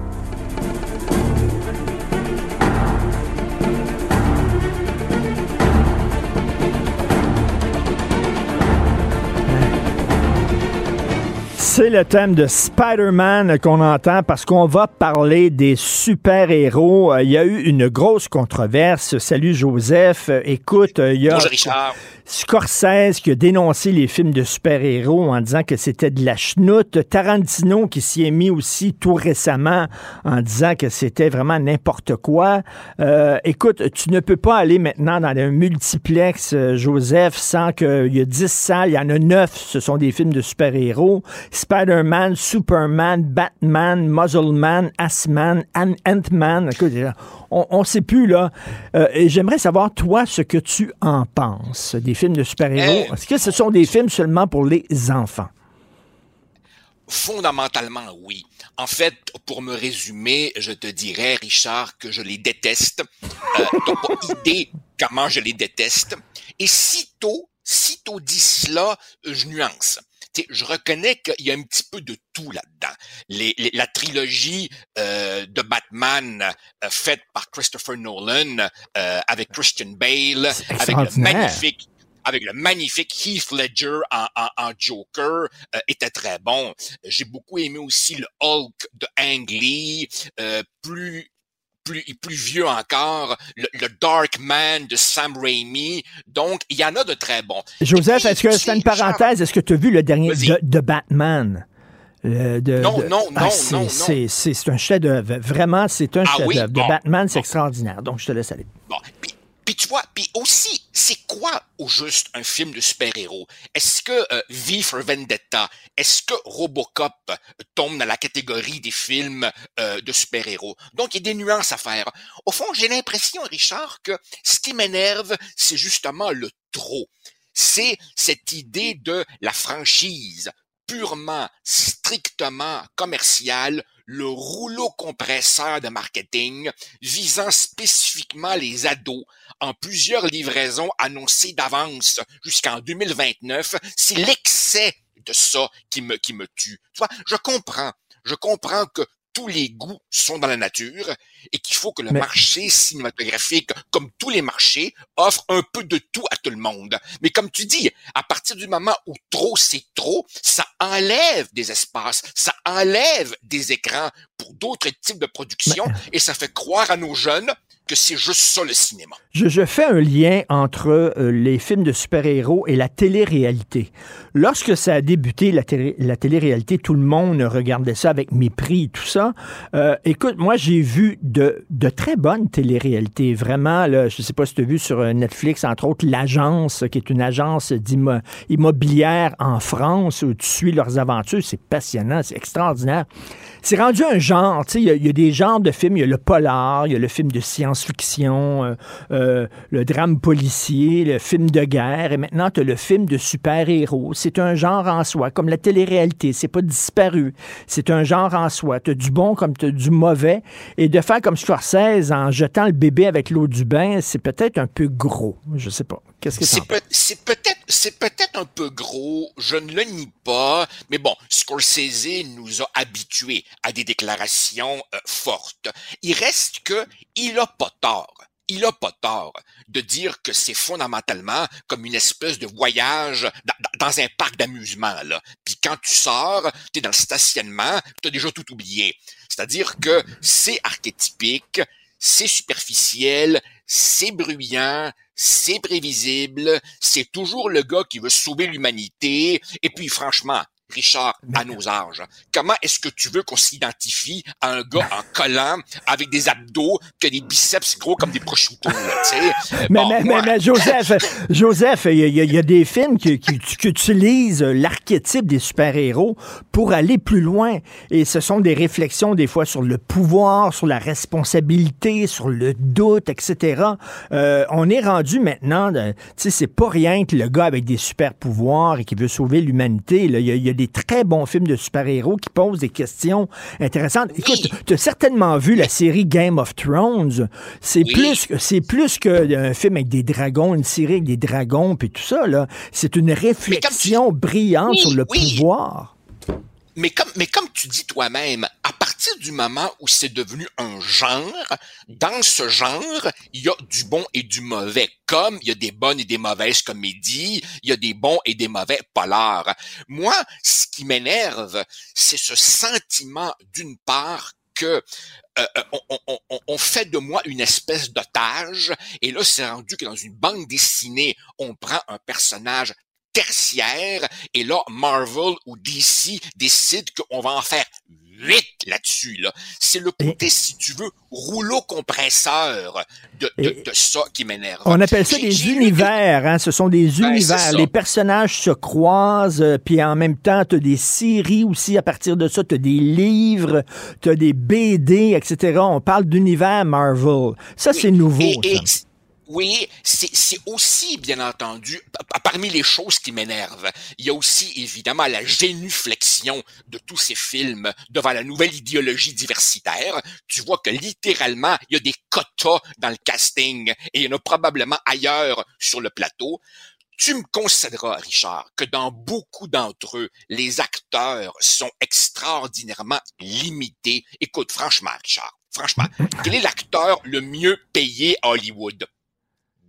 C'est le thème de Spider-Man qu'on entend parce qu'on va parler des super-héros. Euh, Il y a eu une grosse controverse. Salut Joseph. Euh, Écoute, euh, il y a
Bonjour Richard.
Scorsese qui a dénoncé les films de super-héros en disant que c'était de la chenoute. Tarantino qui s'y est mis aussi tout récemment en disant que c'était vraiment n'importe quoi. Euh, écoute, tu ne peux pas aller maintenant dans un multiplex, euh, Joseph, sans qu'il y a 10 salles, il y en a 9, ce sont des films de super-héros. Spider-Man, Superman, Batman, Muzzleman, Assman, Ant- Ant-Man. Écoute, on ne sait plus, là. Euh, J'aimerais savoir, toi, ce que tu en penses des films de super-héros.
Euh,
Est-ce que ce sont des films seulement pour les enfants?
Fondamentalement, oui. En fait, pour me résumer, je te dirais, Richard, que je les déteste. Euh, T'as pas idée comment je les déteste. Et sitôt, sitôt dit cela, je nuance. Tu sais, je reconnais qu'il y a un petit peu de tout là-dedans. Les, les- la trilogie euh, de Batman euh, faite par Christopher Nolan euh, avec Christian Bale, avec le magnifique avec le magnifique Heath Ledger en, en, en Joker euh, était très bon. J'ai beaucoup aimé aussi le Hulk de Ang Lee, euh, plus plus plus vieux encore, le, le Dark Man de Sam Raimi. Donc il y en a de très bons.
Joseph, est-ce que c'est une parenthèse? Est-ce que tu as vu le dernier de, de Batman? Le- de-
Non,
de-
non,
Ah,
non,
c'est-
non.
C'est c'est- c'est un chef-d'œuvre. Vraiment, c'est un
Ah oui?
chef-d'œuvre.
Bon,
de Batman, c'est extraordinaire. Donc, je te laisse aller.
Bon, puis, puis tu vois, puis aussi, c'est quoi au juste un film de super-héros? Est-ce que euh, V for Vendetta, est-ce que Robocop euh, tombe dans la catégorie des films euh, de super-héros? Donc, il y a des nuances à faire. Au fond, j'ai l'impression, Richard, que ce qui m'énerve, c'est justement le trop. C'est cette idée de la franchise purement, strictement commerciale, le rouleau compresseur de marketing visant spécifiquement les ados en plusieurs livraisons annoncées d'avance jusqu'en 2029, c'est l'excès de ça qui me, qui me tue. Tu je comprends, je comprends que tous les goûts sont dans la nature et qu'il faut que le
Mais-
marché cinématographique, comme tous les marchés, offre un peu de tout à tout le monde. Mais comme tu dis, à partir du moment où trop c'est trop, ça enlève des espaces, ça enlève des écrans pour d'autres types de production et ça fait croire à nos jeunes c'est juste ça le cinéma.
Je, fais un lien entre euh, les films de super-héros et la télé-réalité. Lorsque ça a débuté, la, télé- la télé-réalité, tout le monde regardait ça avec mépris et tout ça. Euh, écoute, moi, j'ai vu de, très bonnes télé-réalités. Vraiment, je ne sais pas si tu as vu sur euh, Netflix, entre autres, l'agence, qui est une agence immobilière en France, où tu suis leurs aventures. C'est passionnant, c'est extraordinaire. C'est rendu un genre, il y y, a des genres de films, il y a le polar, il y a le film de science-fiction, euh, euh, le drame policier, le film de guerre, et maintenant tu as le film de super-héros. C'est un genre en soi, comme la télé-réalité, c'est pas disparu. C'est un genre en soi. Tu as du bon comme tu as du mauvais, et de faire comme Scorsese en jetant le bébé avec l'eau du bain, c'est peut-être un peu gros. Je sais pas. Qu'est-ce que
C'est c'est peut-être c'est peut-être un peu gros, je ne le nie pas, mais bon, Scorsese nous a habitués à des déclarations euh, fortes. Il reste que il a pas tort. Il a pas tort de dire que c'est fondamentalement comme une espèce de voyage dans, un parc d'amusement là. Puis quand tu sors, tu es dans le stationnement, tu as déjà tout oublié. C'est-à-dire que c'est archétypique, c'est superficiel, c'est bruyant, c'est prévisible, c'est toujours le gars qui veut sauver l'humanité. Et puis franchement, Richard, à nos âges, comment est-ce que tu veux qu'on s'identifie à un gars en collant avec des abdos qui a des biceps gros comme des sais?
Mais,
Bon,
mais,
moi-
mais, mais Joseph, Joseph, il y, a- y y des films qui, qui- qui utilisent l'archétype des super-héros pour aller plus loin. Et ce sont des réflexions des fois sur le pouvoir, sur la responsabilité, sur le doute, etc. Euh, on est rendu maintenant, tu sais, c'est pas rien que le gars avec des super-pouvoirs et qui veut sauver l'humanité. Il y, y a des très bons films de super-héros qui posent des questions intéressantes. Écoute, tu as certainement vu la série Game of Thrones. C'est plus, que- c'est plus qu'un film avec des dragons, une série avec des dragons, puis tout ça. là. C'est une réflexion brillante
Oui,
sur le pouvoir.
Mais comme, mais comme tu dis toi-même, à partir du moment où c'est devenu un genre, dans ce genre, il y a du bon et du mauvais. Comme il y a des bonnes et des mauvaises comédies, il y a des bons et des mauvais polars. Moi, ce qui m'énerve, c'est ce sentiment d'une part que euh, on, on, on, on, fait de moi une espèce d'otage, et là, c'est rendu que dans une bande dessinée, on prend un personnage tertiaire, et là, Marvel ou DC décide qu'on va en faire huit là-dessus. Là. C'est le côté, si tu veux, rouleau compresseur de, de, de ça qui m'énerve.
On appelle ça des univers, hein? ce sont des ben, univers. Les personnages se croisent, euh, puis en même temps, tu as des séries aussi à partir de ça, tu as des livres, tu as des BD, etc. On parle d'univers Marvel. Ça, c'est nouveau.
Et, ça. Oui, c'est aussi, bien entendu, parmi les choses qui m'énervent, il y a aussi évidemment la génuflexion de tous ces films devant la nouvelle idéologie diversitaire. Tu vois que littéralement, il y a des quotas dans le casting et il y en a probablement ailleurs sur le plateau. Tu me concéderas, Richard, que dans beaucoup d'entre eux, les acteurs sont extraordinairement limités. Écoute, franchement, Richard, franchement, quel est l'acteur le mieux payé à Hollywood?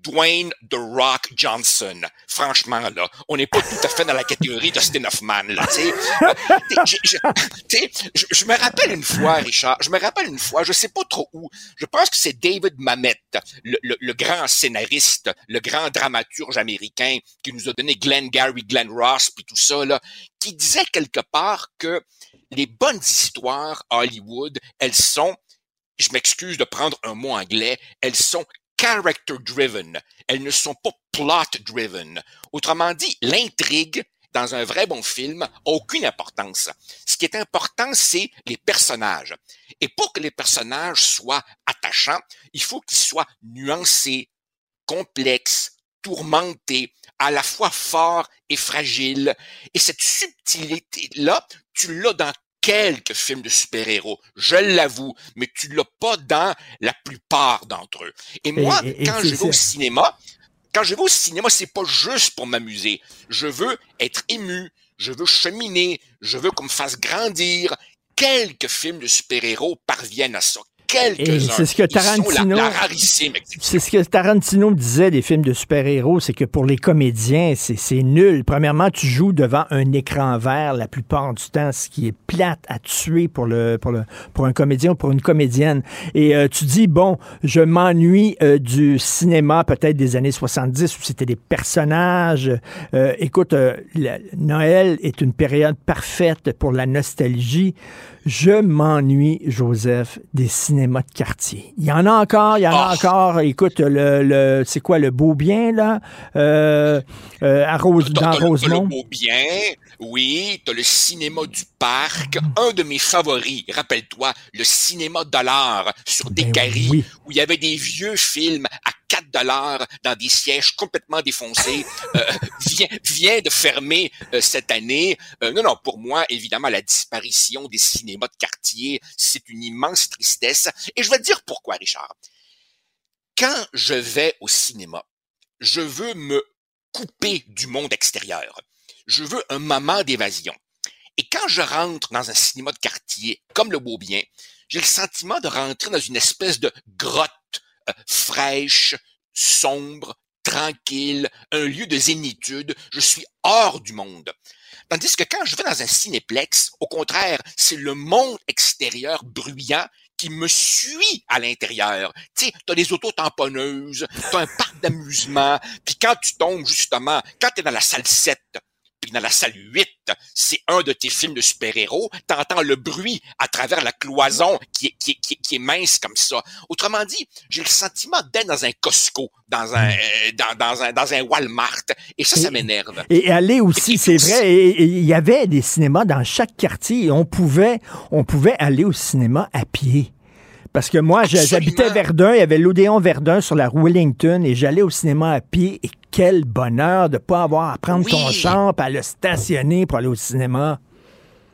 Dwayne The Rock Johnson. Franchement, là, on n'est pas tout à fait dans la catégorie Dustin Hoffman, là, tu sais. Je, je me rappelle une fois, Richard, je me rappelle une fois, je sais pas trop où, je pense que c'est David Mamet, le, grand scénariste, le grand dramaturge américain qui nous a donné Glenn Gary, Glenn Ross, puis tout ça, là, qui disait quelque part que les bonnes histoires à Hollywood, elles sont je m'excuse de prendre un mot anglais, elles sont character driven. Elles ne sont pas plot driven. Autrement dit, l'intrigue dans un vrai bon film a aucune importance. Ce qui est important, c'est les personnages. Et pour que les personnages soient attachants, il faut qu'ils soient nuancés, complexes, tourmentés, à la fois forts et fragiles. Et cette subtilité-là, tu l'as dans quelques films de super-héros, je l'avoue, mais tu l'as pas dans la plupart d'entre eux. Et moi, quand je vais au cinéma, quand je vais au cinéma, c'est pas juste pour m'amuser. Je veux être ému, je veux cheminer, je veux qu'on me fasse grandir. Quelques films de super-héros parviennent à ça
c'est ce que Tarantino. C'est ce que Tarantino disait des films de super-héros, c'est que pour les comédiens, c'est nul. Premièrement, tu joues devant un écran vert la plupart du temps, ce qui est plate à tuer pour le pour le pour un comédien ou pour une comédienne. Et euh, tu dis bon, je m'ennuie euh, du cinéma peut-être des années 70 où c'était des personnages. Euh, écoute, Noël est une période parfaite pour la nostalgie. Je m'ennuie, Joseph, des cinémas de quartier. Il y en a encore, il y en a ah. encore. Écoute, le, le c'est quoi le beau bien là, euh, euh, à Rose, dans Rosemont.
Le beau bien, oui. T'as le cinéma du parc, un de mes favoris. Rappelle-toi, le cinéma dollar sur des ben où il y avait des vieux films à 4 dollars dans des sièges complètement défoncés, euh, vient, vient de fermer euh, cette année. Euh, non, non, pour moi, évidemment, la disparition des cinémas de quartier, c'est une immense tristesse. Et je vais te dire pourquoi, Richard. Quand je vais au cinéma, je veux me couper du monde extérieur. Je veux un moment d'évasion. Et quand je rentre dans un cinéma de quartier, comme le Beaubien, j'ai le sentiment de rentrer dans une espèce de grotte euh, fraîche, sombre, tranquille, un lieu de zénitude. Je suis hors du monde. Tandis que quand je vais dans un cinéplex, au contraire, c'est le monde extérieur bruyant qui me suit à l'intérieur. Tu sais, t'as des autos tamponneuses, t'as un parc d'amusement, puis quand tu tombes justement, quand t'es dans la salle 7, puis dans la salle 8, c'est un de tes films de super-héros, t'entends le bruit à travers la cloison qui est, qui, qui, qui est mince comme ça. Autrement dit, j'ai le sentiment d'être dans un Costco, dans un, euh, dans, dans, un, dans un Walmart, et ça, ça m'énerve.
Et aller aussi, c'est vrai, il y avait des cinémas dans chaque quartier, et on pouvait, on pouvait aller au cinéma à pied. Parce que moi, j'habitais Verdun, il y avait l'Odéon Verdun sur la rue Wellington et j'allais au cinéma à pied et quel bonheur de ne pas avoir à prendre ton champ, à le stationner pour aller au cinéma.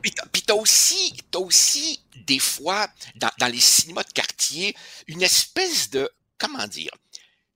Puis t'as aussi, as aussi des fois dans, dans, les cinémas de quartier une espèce de comment dire,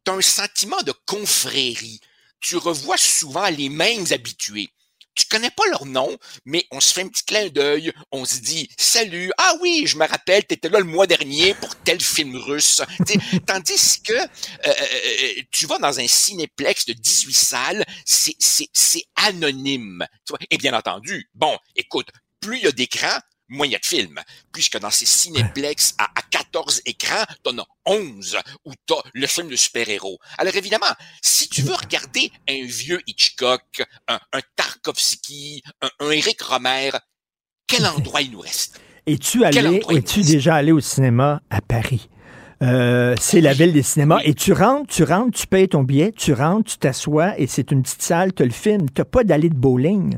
t'as un sentiment de confrérie. Tu revois souvent les mêmes habitués. Tu connais pas leur nom, mais on se fait un petit clin d'œil, on se dit salut, ah oui, je me rappelle, t'étais là le mois dernier pour tel film russe. Tandis que euh, euh, tu vas dans un cinéplex de 18 salles, c'est c'est c'est anonyme. Et bien entendu, bon, écoute, plus il y a d'écrans, moins il y a de films. Puisque dans ces cinéplex à, à 14 écrans, t'en as 11 où t'as le film de super-héros. Alors évidemment, si tu veux regarder un vieux Hitchcock, un, un Tarkovsky, un, un Eric Romer, quel endroit il nous reste?
Es-tu allé, es-tu déjà allé au cinéma à Paris? Euh, c'est la ville des cinémas. Et tu rentres, tu rentres, tu payes ton billet, tu rentres, tu t'assois et c'est une petite salle, tu as le film. Tu pas d'allée de bowling.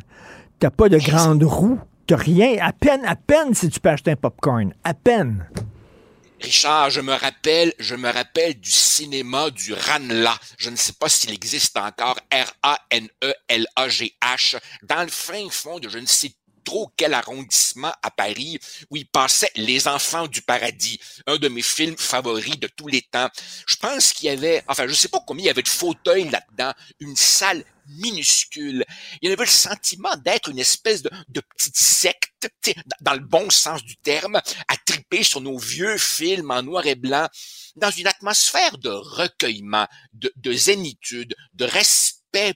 Tu pas de grande roue. Rien. À peine, à peine si tu peux acheter un popcorn. À peine.
Richard, je me rappelle, je me rappelle du cinéma du Ranelagh. Je ne sais pas s'il existe encore. R-A-N-E-L-A-G-H. Dans le fin fond de je ne sais trop quel arrondissement à Paris où il passait Les Enfants du Paradis, un de mes films favoris de tous les temps. Je pense qu'il y avait, enfin, je sais pas combien il y avait de fauteuils là-dedans, une salle minuscule. Il y avait le sentiment d'être une espèce de, petite secte, dans le bon sens du terme, à triper sur nos vieux films en noir et blanc, dans une atmosphère de recueillement, de, de zénitude, de respect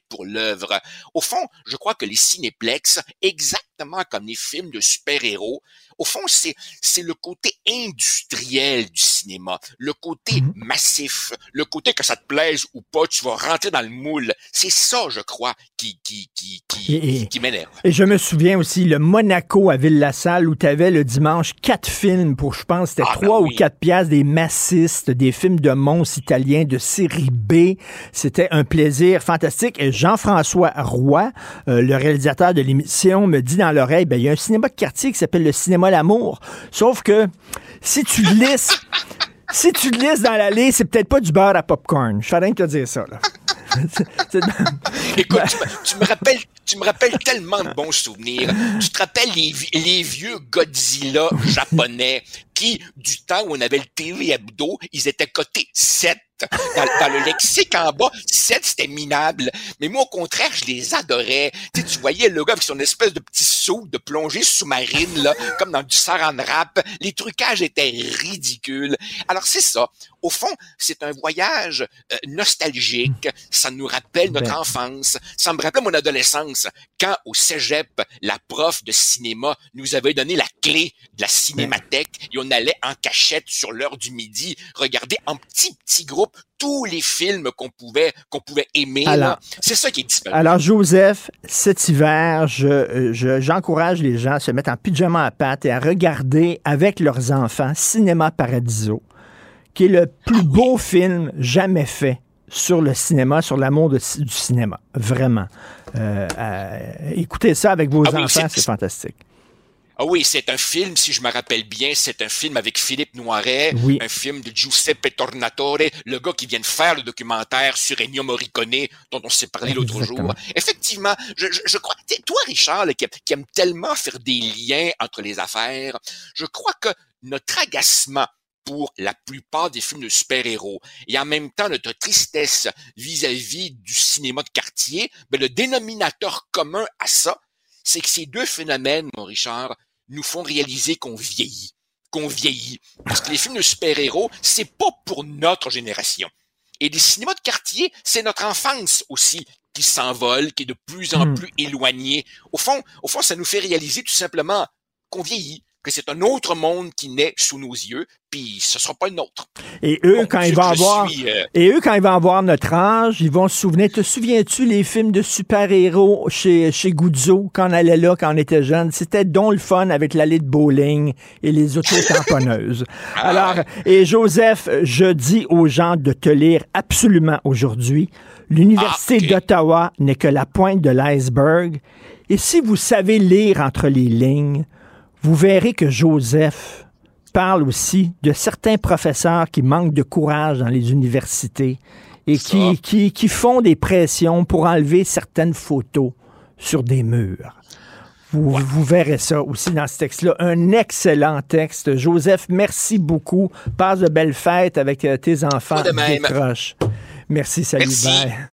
pour l'œuvre. Au fond, je crois que les cinéplex, exactement comme les films de super-héros, au fond, c'est, c'est le côté industriel du cinéma, le côté massif, le côté que ça te plaise ou pas, tu vas rentrer dans le moule. C'est ça, je crois, qui, qui, qui, qui,
Et-
qui m'énerve.
Et je me souviens aussi, le Monaco à Ville-la-Salle, où tu avais le dimanche quatre films pour, je pense, c'était
Ah, ben
trois
oui.
ou quatre piastres, des massistes, des films de monstres italiens de série B. C'était un plaisir fantastique. Et Jean-François Roy, euh, le réalisateur de l'émission, me dit dans l'oreille, ben, il y a un cinéma de quartier qui s'appelle le cinéma L'amour. Sauf que si tu le lisses, si tu le lisses dans l'allée, c'est peut-être pas du beurre à popcorn. Je suis en train de te dire ça, là.
Écoute, tu, me- rappelles, tu me rappelles tellement de bons souvenirs. Tu te rappelles les vieux Godzilla japonais qui, du temps où on avait le TV hebdo, ils étaient cotés 7. Dans, le lexique en bas, 7 c'était minable. Mais moi, au contraire, je les adorais. Tu, tu voyais le gars avec son espèce de petit saut de plongée sous-marine, là, comme dans du saran wrap. Les trucages étaient ridicules. Alors c'est ça. Au fond, c'est un voyage euh, nostalgique. Ça nous rappelle notre
Ben.
enfance. Ça me rappelle mon adolescence. Quand au cégep, la prof de cinéma nous avait donné la clé de la cinémathèque et on allait en cachette sur l'heure du midi regarder en petit petit groupe tous les films qu'on pouvait qu'on pouvait aimer. C'est ça qui est disponible.
Alors, Joseph, cet hiver, je- je- j'encourage les gens à se mettre en pyjama à pattes et à regarder avec leurs enfants Cinéma Paradiso, qui est le plus beau film jamais fait sur le cinéma, sur l'amour du cinéma. Vraiment. Euh, euh, écoutez ça avec vos
Ah oui,
enfants,
c'est-
fantastique.
Ah oui, c'est un film, si je me rappelle bien, c'est un film avec Philippe Noiret,
Oui.
un film de Giuseppe Tornatore, le gars qui vient de faire le documentaire sur Ennio Morricone, dont on s'est parlé l'autre jour. Effectivement, je, je, je crois, toi Richard, là, qui, qui aime tellement faire des liens entre les affaires, je crois que notre agacement pour la plupart des films de super-héros et en même temps notre tristesse vis-à-vis du cinéma de quartier, ben, le dénominateur commun à ça, c'est que ces deux phénomènes, mon Richard, nous font réaliser qu'on vieillit, qu'on vieillit. Parce que les films de super-héros, c'est pas pour notre génération. Et les cinémas de quartier, c'est notre enfance aussi qui s'envole, qui est de plus en
Hmm.
plus éloignée. Au fond, au fond, ça nous fait réaliser tout simplement qu'on vieillit, que c'est un autre monde qui naît sous nos yeux, puis ce sera pas le nôtre.
Et eux,
Bon,
quand ils vont avoir,
suis, euh,
et eux, quand ils vont avoir notre âge, ils vont se souvenir. Te souviens-tu les films de super-héros chez, chez Guzzo, quand on allait là, quand on était jeune? C'était donc le fun avec l'allée de bowling et les auto-tamponneuses.
Ah,
Alors, et Joseph, je dis aux gens de te lire absolument aujourd'hui. L'Université
Ah,
d'Ottawa n'est que la pointe de l'iceberg. Et si vous savez lire entre les lignes, vous verrez que Joseph parle aussi de certains professeurs qui manquent de courage dans les universités et qui, qui, qui font des pressions pour enlever certaines photos sur des murs. Vous, vous verrez ça aussi dans ce texte-là. Un excellent texte. Joseph, merci beaucoup. Passe de belles fêtes avec euh, tes enfants.
De même.
Décroche. Merci, salut,
Merci.
bye.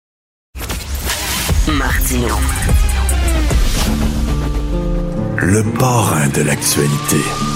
Martino.
Le parrain de l'actualité.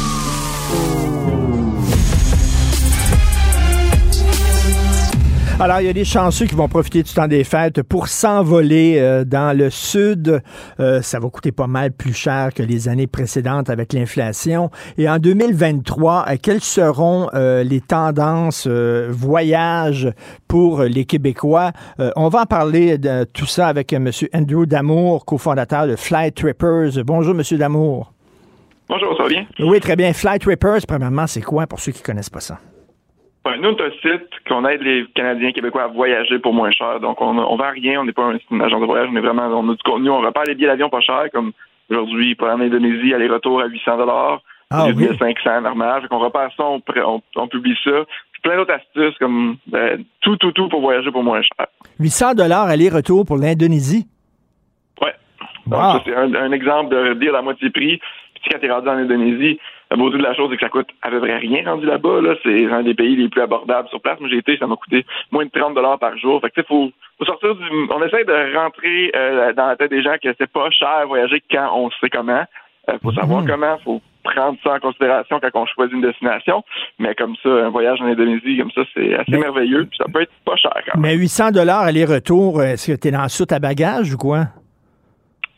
Alors, il y a des chanceux qui vont profiter du temps des fêtes pour s'envoler euh, dans le sud. Euh, ça va coûter pas mal plus cher que les années précédentes avec l'inflation. Et en 2023, euh, quelles seront les tendances voyage pour les Québécois? On va en parler de tout ça avec M. Andrew Damour, cofondateur de Fly Trippers. Bonjour, M. Damour.
Bonjour, ça va bien?
Oui, très bien. Fly Trippers, premièrement, c'est quoi pour ceux qui connaissent pas ça?
Ouais, nous, on un site qu'on aide les Canadiens québécois à voyager pour moins cher. Donc, on, on vend rien, on n'est pas un, une agence de voyage, on est vraiment, on a du contenu, on repère les billets d'avion pas chers, comme aujourd'hui, pour en Indonésie, aller-retour à 800 dollars,
Ah oui.
500 normal. Fait qu'on repère ça, on, pré- on, on publie ça. Plein d'autres astuces, comme ben, tout, tout, tout pour voyager pour moins cher.
800 dollars aller-retour pour l'Indonésie?
Ouais. Donc,
Wow.
ça, c'est un, un exemple de deal à moitié prix. Puis quand t'es rendu en Indonésie, la beauté de la chose, c'est que ça coûte à peu près rien rendu là-bas. Là. C'est un des pays les plus abordables sur place. Moi, j'ai été, ça m'a coûté moins de 30 dollars par jour. Fait que, tu sais, faut, faut sortir du... On essaie de rentrer euh, dans la tête des gens que c'est pas cher voyager quand on sait comment. Euh, faut savoir comment, faut prendre ça en considération quand on choisit une destination. Mais comme ça, un voyage en Indonésie, comme ça, c'est assez merveilleux. Puis ça peut être pas cher quand même.
Mais 800 dollars aller-retour, est-ce que tu es dans le soute à bagages ou quoi?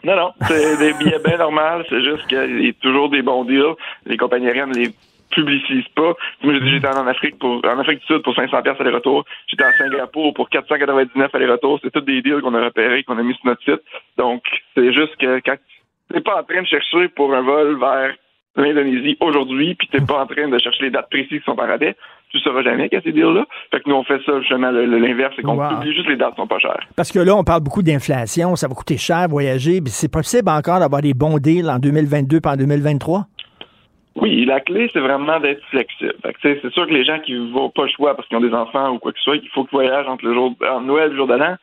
Non, non, c'est des billets bien normaux. C'est juste qu'il y a toujours des bons deals. Les compagnies aériennes les publicisent pas. Moi, j'étais en Afrique pour, en Afrique du Sud pour 500 pièces aller-retour. J'étais à Singapour pour 499 aller-retour. C'est tous des deals qu'on a repérés, qu'on a mis sur notre site. Donc, c'est juste que quand t'es pas en train de chercher pour un vol vers l'Indonésie aujourd'hui, puis t'es pas en train de chercher les dates précises qui sont en rabais, tu sauras jamais qu'il y a ces deals-là. Fait que nous, on fait ça, justement, l'inverse, c'est qu'on
Wow.
publie juste les dates qui sont pas chères.
Parce que là, on parle beaucoup d'inflation, ça va coûter cher voyager. puis C'est possible encore d'avoir des bons deals en 2022 pas en 2023?
Oui, la clé, c'est vraiment d'être flexible. C'est sûr que les gens qui vont pas le choix parce qu'ils ont des enfants ou quoi que ce soit, il faut qu'ils voyagent entre le jour entre Noël et le jour de l'an.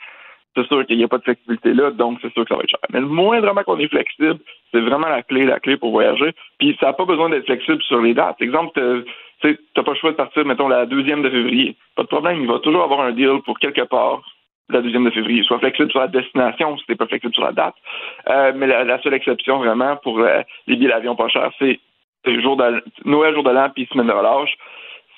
C'est sûr qu'il n'y a pas de flexibilité là, donc c'est sûr que ça va être cher. Mais le moindrement qu'on est flexible, c'est vraiment la clé, la clé pour voyager. Puis ça n'a pas besoin d'être flexible sur les dates. Exemple, tu t'as pas le choix de partir, mettons, la deuxième de février. Pas de problème, il va toujours avoir un deal pour quelque part la deuxième de février. Sois flexible sur la destination si t'es pas flexible sur la date. Euh, mais la, seule exception vraiment pour euh, les billets d'avion pas chers, c'est c'est jour de, Noël, jour de l'an, puis semaine de relâche.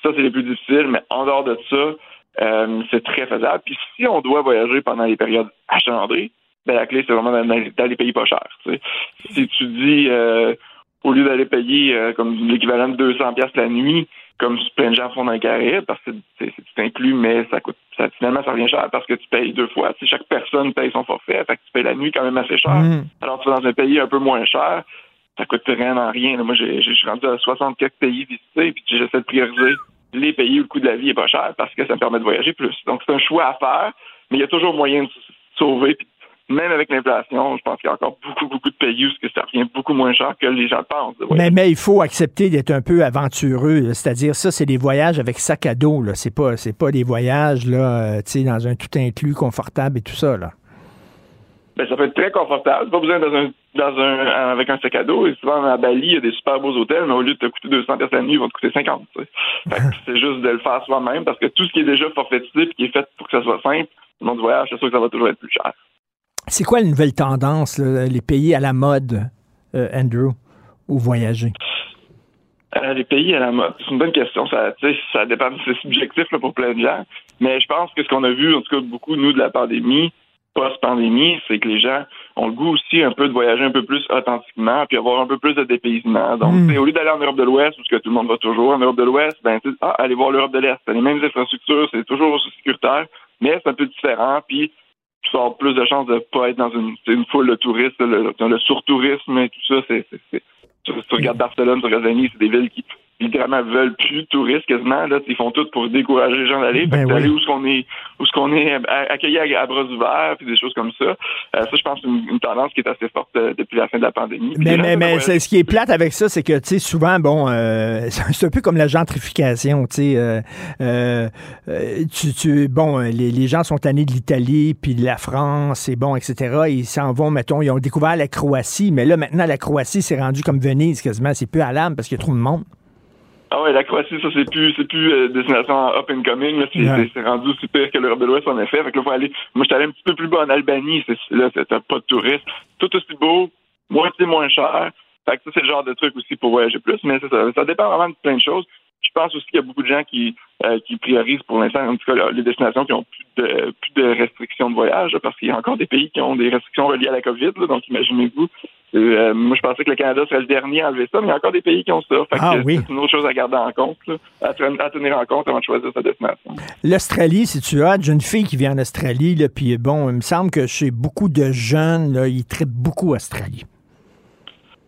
Ça, c'est les plus difficiles, mais en dehors de ça, euh, c'est très faisable. Puis si on doit voyager pendant les périodes achalandrées, ben la clé, c'est vraiment d'aller payer pas cher. tu sais. Si tu dis, euh, au lieu d'aller payer euh, comme l'équivalent de 200 pièces la nuit, comme plein de gens font dans les Caraïbes, parce que c'est inclus, mais ça coûte, ça, finalement, ça revient cher parce que tu payes deux fois. Tu sais, chaque personne paye son forfait, fait que tu payes la nuit quand même assez cher.
Mm.
Alors, tu vas dans un pays un peu moins cher, ça coûte rien en rien. là. Moi, je suis rendu à 64 pays visités, puis j'essaie de prioriser les pays où le coût de la vie est pas cher parce que ça me permet de voyager plus. Donc, c'est un choix à faire, mais il y a toujours moyen de sauver. Même avec l'inflation, je pense qu'il y a encore beaucoup, beaucoup de pays où ce ça revient beaucoup moins cher que les gens pensent.
Mais, mais il faut accepter d'être un peu aventureux. C'est-à-dire, ça, c'est des voyages avec sac à dos. là. C'est pas, pas des voyages là, euh, dans un tout inclus confortable et tout ça. Là.
Ben, ça peut être très confortable. Pas besoin dans un, dans un, avec un sac à dos. Et souvent, à Bali, il y a des super beaux hôtels, mais au lieu de te coûter 200 pièces la nuit, ils vont te coûter 50. tu sais. Fait que c'est juste de le faire soi-même parce que tout ce qui est déjà forfaitisé et qui est fait pour que ça soit simple, le monde du voyage, c'est sûr que ça va toujours être plus cher.
C'est quoi la nouvelle tendance, là, les pays à la mode, euh, Andrew, où voyager?
Euh, les pays à la mode, c'est une bonne question. Ça dépend, c'est subjectif là, pour plein de gens. Mais je pense que ce qu'on a vu, en tout cas beaucoup, nous, de la pandémie, post-pandémie, c'est que les gens ont le goût aussi un peu de voyager un peu plus authentiquement, puis avoir un peu plus de dépaysement. Donc,
Mm.
sais, au lieu d'aller en Europe de l'Ouest, où que tout le monde va toujours, en Europe de l'Ouest, ben, ah, allez voir l'Europe de l'Est. C'est les mêmes infrastructures, c'est toujours aussi sécuritaire, mais c'est un peu différent, puis tu vas avoir plus de chances de pas être dans une, une foule de touristes, le, surtourisme et tout ça, c'est- tu, tu regardes Barcelone, tu regardes Venise, c'est des villes qui littéralement veulent plus de touristes quasiment. Là, ils font tout pour décourager les gens d'aller.
Ben oui.
d'aller où ce qu'on est, où ce qu'on est à- accueilli à, à bras ouverts, puis des choses comme ça. Euh, ça, je pense, c'est une, une tendance qui est assez forte euh, depuis la fin de la pandémie. Puis
Mais, mais, mais ce qui est plate avec ça, c'est que, tu sais, souvent, bon, euh, c'est un peu comme la gentrification, tu sais. euh, euh, euh, tu, tu- bon, les, les gens sont tannés de l'Italie, puis de la France, et bon, etc. Ils s'en vont, mettons, ils ont découvert la Croatie, mais là, maintenant, la Croatie, c'est rendu comme Venise, quasiment. C'est plus à l'âme parce qu'il y a trop de monde.
Ah ouais, la Croatie, ça, c'est plus, c'est plus euh, destination up and coming. là. C'est, rendu aussi pire que l'Europe de l'Ouest, en effet. Fait que là, faut aller. Moi, j'étais allé un petit peu plus bas en Albanie. C'est, là, c'est t'as pas de touristes. Tout aussi beau, moitié moins cher. Fait que ça, c'est le genre de truc aussi pour voyager plus, mais ça, ça dépend vraiment de plein de choses. Je pense aussi qu'il y a beaucoup de gens qui, euh, qui priorisent pour l'instant, en tout cas, les destinations qui ont plus de, plus de restrictions de voyage, parce qu'il y a encore des pays qui ont des restrictions reliées à la COVID. là, donc, imaginez-vous. euh, moi, je pensais que le Canada serait le dernier à enlever ça, mais il y a encore des pays qui ont ça. Fait
Ah
que
oui.
C'est une autre chose à garder en compte, là, à, ten- à tenir en compte avant de choisir sa destination.
L'Australie, si tu as, une fille qui vient en Australie, puis bon, il me semble que chez beaucoup de jeunes, là, ils traitent beaucoup Australie.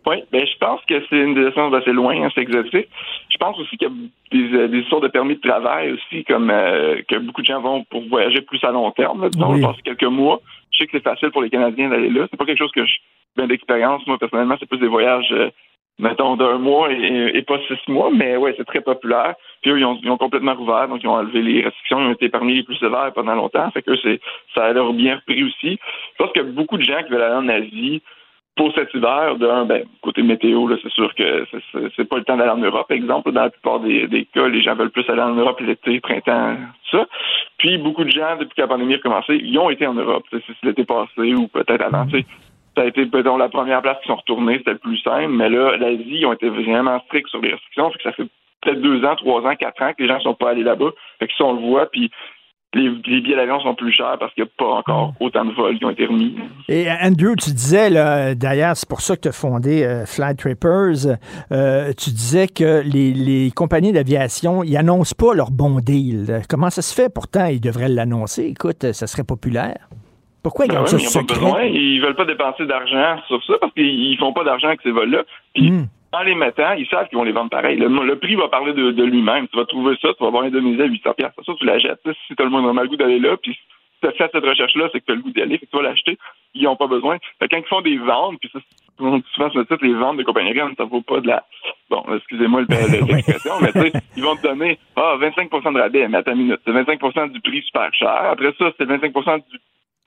Oui, ben je pense que c'est une destination assez loin, hein, c'est exotique. Je pense aussi qu'il y a des, euh, des histoires de permis de travail aussi, comme euh, que beaucoup de gens vont pour voyager plus à long terme. Là, disons,
Oui.
passer quelques mois. Je sais que c'est facile pour les Canadiens d'aller là. C'est pas quelque chose que je viens d'expérience. Moi, personnellement, c'est plus des voyages, euh, mettons, d'un mois et, pas six mois, mais ouais, c'est très populaire. Puis eux, ils ont, ils ont complètement rouvert, donc ils ont enlevé les restrictions, ils ont été parmi les plus sévères pendant longtemps. Fait que c'est ça a leur bien repris aussi. Je pense a beaucoup de gens qui veulent aller en Asie pour cet hiver, d'un, ben, côté météo, c'est sûr que c'est- pas le temps d'aller en Europe, exemple. Dans la plupart des, cas, les gens veulent plus aller en Europe l'été, printemps, tout ça. Puis beaucoup de gens, depuis que la pandémie a commencé, ils ont été en Europe. C'est l'été passé ou peut-être avant, ça a été peut-être la première place qui sont retournés, c'était le plus simple. Mais là, l'Asie, ils ont été vraiment stricts sur les restrictions. Fait que ça fait peut-être deux ans, trois ans, quatre ans que les gens sont pas allés là-bas. Fait que ça, on le voit, puis les, les billets d'avion sont plus chers parce qu'il n'y a pas encore autant de vols qui ont été remis.
Et Andrew, tu disais, là, d'ailleurs, c'est pour ça que tu as fondé euh, Flight Trippers, euh, tu disais que les, les compagnies d'aviation, ils annoncent pas leur bon deal. Comment ça se fait? Pourtant, ils devraient l'annoncer. Écoute, ça serait populaire. Pourquoi ils
Ben ouais,
ça
n'ont pas
secret?
besoin. Ils veulent pas dépenser d'argent sur ça parce qu'ils font pas d'argent avec ces vols-là. Puis
Hmm.
En les mettant, ils savent qu'ils vont les vendre pareil. Le, le prix va parler de, de lui-même. Tu vas trouver ça, tu vas avoir Indonésie à 800 pièces. Ça, tu l'achètes. Si tu as le moins le goût d'aller là, puis si tu as fait cette recherche-là, c'est que tu as le goût d'y aller, fait que tu vas l'acheter. Ils n'ont pas besoin. Fait que quand ils font des ventes, puis ça, souvent sur le site, les ventes de compagnie aérienne, ça vaut pas de la... Bon, excusez-moi le- le- l'expression, mais tu sais, ils vont te donner ah, 25% de rabais, mais à ta minute. C'est 25% du prix super cher. Après ça, c'est 25% du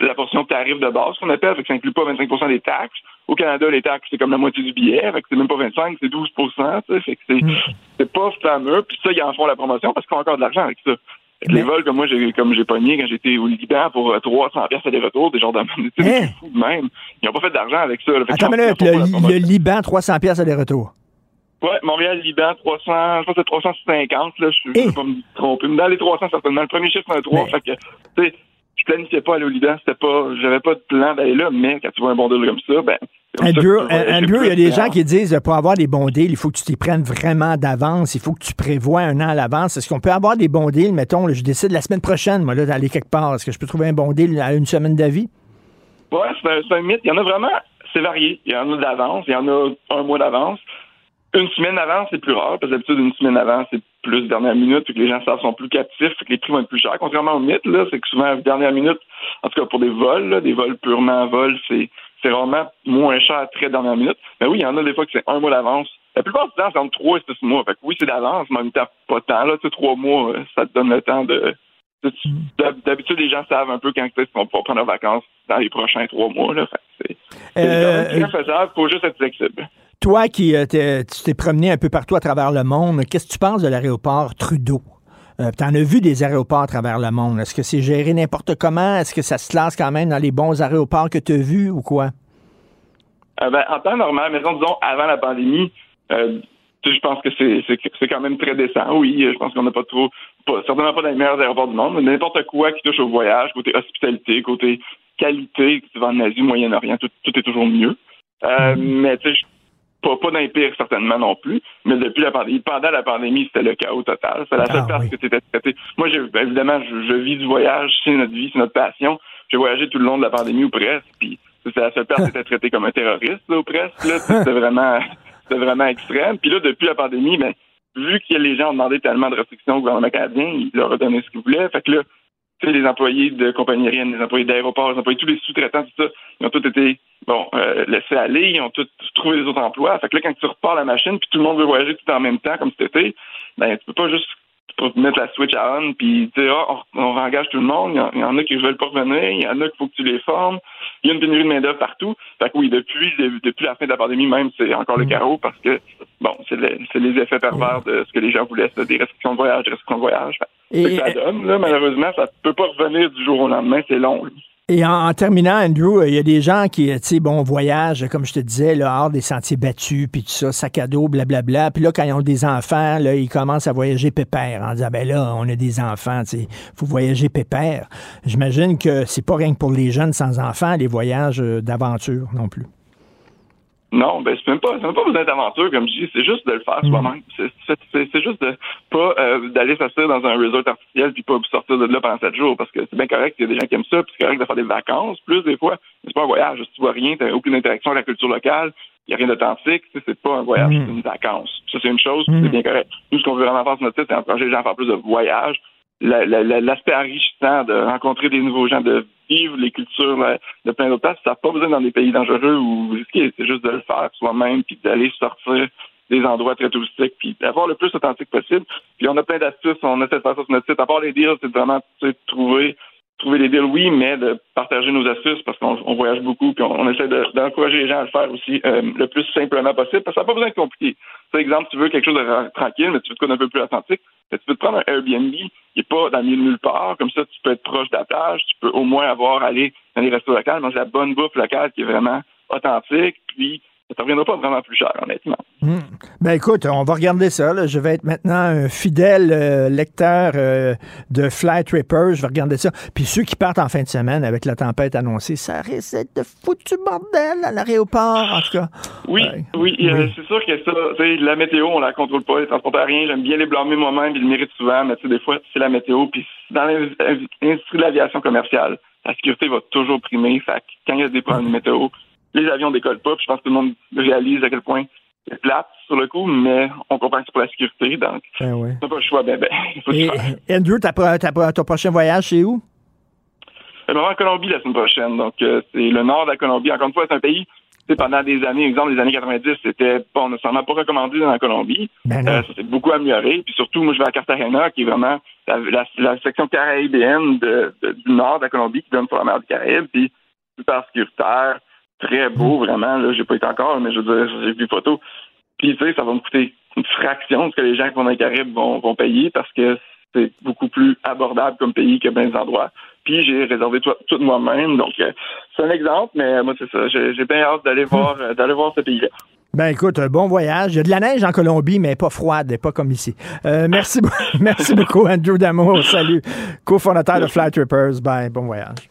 la portion tarif de base qu'on appelle, fait que ça inclut pas 25 des taxes. Au Canada, les taxes, c'est comme la moitié du billet, fait que c'est même pas 25, c'est 12 tu sais, fait que c'est, c'est pas fameux, puis ça, ils en font la promotion parce qu'ils font encore de l'argent avec ça. Les vols comme moi, j'ai, comme j'ai pogné quand j'étais au Liban pour euh, 300 pièces aller-retour, des genres de, des trucs fous de même. Ils ont pas fait d'argent avec ça. là.
Attends
font
le, le Liban, 300 pièces aller-retour.
Ouais, Montréal-Liban, 300, je pense que c'est 350, là, je ne vais pas me tromper. Mais dans les 300, certainement. Le premier chiffre, c'est un 3. Fait que, tu sais, je planifiais pas aller au Liban. C'était pas, j'avais pas de plan d'aller là, mais quand tu vois un bon deal comme ça, ben. c'est comme que
Andrew, il y a des gens qui disent euh, pour avoir des bons deals, il faut que tu t'y prennes vraiment d'avance. Il faut que tu prévois un an à l'avance. Est-ce qu'on peut avoir des bons deals? Mettons, là, je décide la semaine prochaine, moi, là, d'aller quelque part. Est-ce que je peux trouver un bon deal à une semaine d'avis?
Ouais, c'est un, c'est un mythe. Il y en a vraiment, c'est varié. Il y en a d'avance, il y en a un mois d'avance. Une semaine d'avance, c'est plus rare, parce que d'habitude, une semaine d'avance, c'est plus dernière minute, puis que les gens savent sont plus captifs, fait que les prix vont être plus chers. Contrairement au mythe, là, c'est que souvent, dernière minute, en tout cas pour des vols, là, des vols purement vols, c'est, c'est vraiment moins cher très dernière minute. Mais oui, il y en a des fois que c'est un mois d'avance. La plupart du temps, c'est entre trois et six mois. Fait que oui, c'est d'avance, mais en même temps, pas tant, là. Tu sais, trois mois, euh, ça te donne le temps de, de- d'hab- D'habitude, les gens savent un peu quand est-ce qu'on va prendre leurs vacances dans les prochains trois mois. Là. Fait que c'est c'est
Euh,
faisable. Faut juste être flexible.
Toi qui euh, t'es- tu t'es promené un peu partout à travers le monde, qu'est-ce que tu penses de l'aéroport Trudeau? Euh, tu en as vu des aéroports à travers le monde. Est-ce que c'est géré n'importe comment? Est-ce que ça se classe quand même dans les bons aéroports que tu as vus ou quoi?
Euh, ben, en temps normal, mais disons, avant la pandémie, euh, je pense que c'est, c'est, c'est quand même très décent. Oui, je pense qu'on n'a pas trop, pas, certainement pas dans les meilleurs aéroports du monde, mais n'importe quoi qui touche au voyage, côté hospitalité, côté qualité, que tu vas en Asie, Moyen-Orient, tout, tout est toujours mieux. Euh, Mais tu sais, je- pas, pas dans les pires, certainement non plus. Mais depuis la pandémie, pendant la pandémie, c'était le chaos total. C'est la seule
Ah,
place
oui.
que traité. Moi, ben, évidemment, je, je vis du voyage, c'est notre vie, c'est notre passion. J'ai voyagé tout le long de la pandémie ou presque, puis c'est la seule place qui était traité comme un terroriste, là, ou presque. Là, c'était vraiment, vraiment extrême. Puis là, depuis la pandémie, ben, vu que les gens ont demandé tellement de restrictions au gouvernement canadien, il leur a donné ce qu'ils voulaient. Fait que là, les employés de compagnies aériennes, les employés d'aéroports, les employés, tous les sous-traitants, tout ça, ils ont tous été, bon, euh, laissés aller, ils ont tous trouvé des autres emplois. Fait que là, quand tu repars la machine, puis tout le monde veut voyager tout en même temps, comme cet été, ben, tu peux pas juste pour mettre la switch à on, puis dire, ah, on, on engage tout le monde, il y, en, il y en a qui veulent pas revenir, il y en a qu'il faut que tu les formes, il y a une pénurie de main-d'œuvre partout. Fait que oui, depuis, depuis la fin de la pandémie même, c'est encore le carreau parce que, bon, c'est le- c'est les effets pervers de ce que les gens voulaient, c'est des restrictions de voyage, des restrictions de voyage. Fait que ça donne, là, malheureusement, ça peut pas revenir du jour au lendemain, c'est long. là.
Et en, terminant, Andrew, il y a des gens qui, tu sais, bon, voyagent, comme je te disais, là, hors des sentiers battus, puis tout ça, sac à dos, blablabla. Puis là, quand ils ont des enfants, là, ils commencent à voyager pépère, en disant, ben là, on a des enfants, tu sais, faut voyager pépère. J'imagine que c'est pas rien que pour les jeunes sans enfants, les voyages euh, d'aventure non plus.
Non, ben c'est même pas, c'est même pas besoin d'aventure, comme je dis, c'est juste de le faire
Mm.
soi-même. C'est, c'est, juste de pas euh, d'aller s'asseoir dans un resort artificiel puis pas sortir de là pendant sept jours, parce que c'est bien correct, il y a des gens qui aiment ça, puis c'est correct de faire des vacances, plus des fois, c'est pas un voyage, tu vois rien, t'as aucune interaction avec la culture locale, il y a rien d'authentique, c'est pas un voyage,
Mm.
c'est une vacance. Ça, c'est une chose, c'est bien correct. Nous, ce qu'on veut vraiment faire sur notre site, c'est encourager les gens à faire plus de voyages, la- la- la- l'aspect enrichissant de rencontrer des nouveaux gens, de vivre les cultures de plein d'autres places, ça n'a pas besoin dans des pays dangereux ou risqués, c'est juste de le faire soi-même, puis d'aller sortir des endroits très touristiques, puis d'avoir le plus authentique possible. Puis on a plein d'astuces, on essaie de faire ça sur notre site. À part les deals, c'est vraiment tu sais, trouver trouver des deals, oui, mais de partager nos astuces parce qu'on on voyage beaucoup, puis on, essaie de- d'encourager les gens à le faire aussi euh, le plus simplement possible, parce que ça n'a pas besoin de compliqué. Par exemple, tu veux quelque chose de ra- tranquille, mais tu veux te quoi d'un peu plus authentique, tu peux te prendre un Airbnb qui n'est pas dans le milieu de nulle part, comme ça tu peux être proche de la plage, tu peux au moins avoir aller dans les restos locaux, manger la bonne bouffe locale qui est vraiment authentique, puis ça ne reviendra pas vraiment plus cher, honnêtement.
Hmm. Ben écoute, on va regarder ça. là. Je vais être maintenant un fidèle euh, lecteur euh, de Flight Tripper. Je vais regarder ça. Puis ceux qui partent en fin de semaine avec la tempête annoncée, ça risque d'être de foutu bordel à l'aéroport, en tout cas.
Oui, oui, euh, c'est sûr que ça, tu sais, la météo, on la contrôle pas, les transporteurs rien. J'aime bien les blâmer moi-même, ils le méritent souvent, mais tu sais, des fois, c'est la météo. Puis dans l'industrie de l'aviation commerciale, la sécurité va toujours primer. Fait que quand il y a des problèmes de météo, les avions décollent pas. Puis je pense que tout le monde réalise à quel point c'est plate sur le coup, mais on comprend que c'est pour la sécurité, donc
Ben oui.
t'as pas le choix, ben ben. faut
Et,
faire.
Andrew, ton prochain voyage, c'est où?
Je vais en Colombie la semaine prochaine. Donc, euh, c'est le nord de la Colombie. Encore une fois, c'est un pays, pendant des années, exemple, les années 90, c'était pas nécessairement pas recommandé dans la Colombie.
Ben
Euh, ça s'est beaucoup amélioré. Puis surtout, moi, je vais à Cartagena, qui est vraiment la, la- la section caribéenne de- de- du nord de la Colombie, qui donne sur la mer du Caraïbe. Puis super sécuritaire, très beau, vraiment. Là, j'ai pas été encore, mais je veux dire, j'ai vu photos. Puis, tu sais, ça va me coûter une fraction de ce que les gens qui vont dans les Caraïbes vont, vont payer parce que c'est beaucoup plus abordable comme pays que bien des endroits. Puis, j'ai réservé tout, tout moi-même. Donc, euh, c'est un exemple, mais moi, c'est ça. J'ai bien hâte d'aller voir, euh, d'aller voir ce pays-là.
Ben écoute, bon voyage. Il y a de la neige en Colombie, mais pas froide, pas comme ici. Euh, merci, merci beaucoup, Andrew Damour. Salut. Co-fondateur de Flight Trippers. Ben, bon voyage.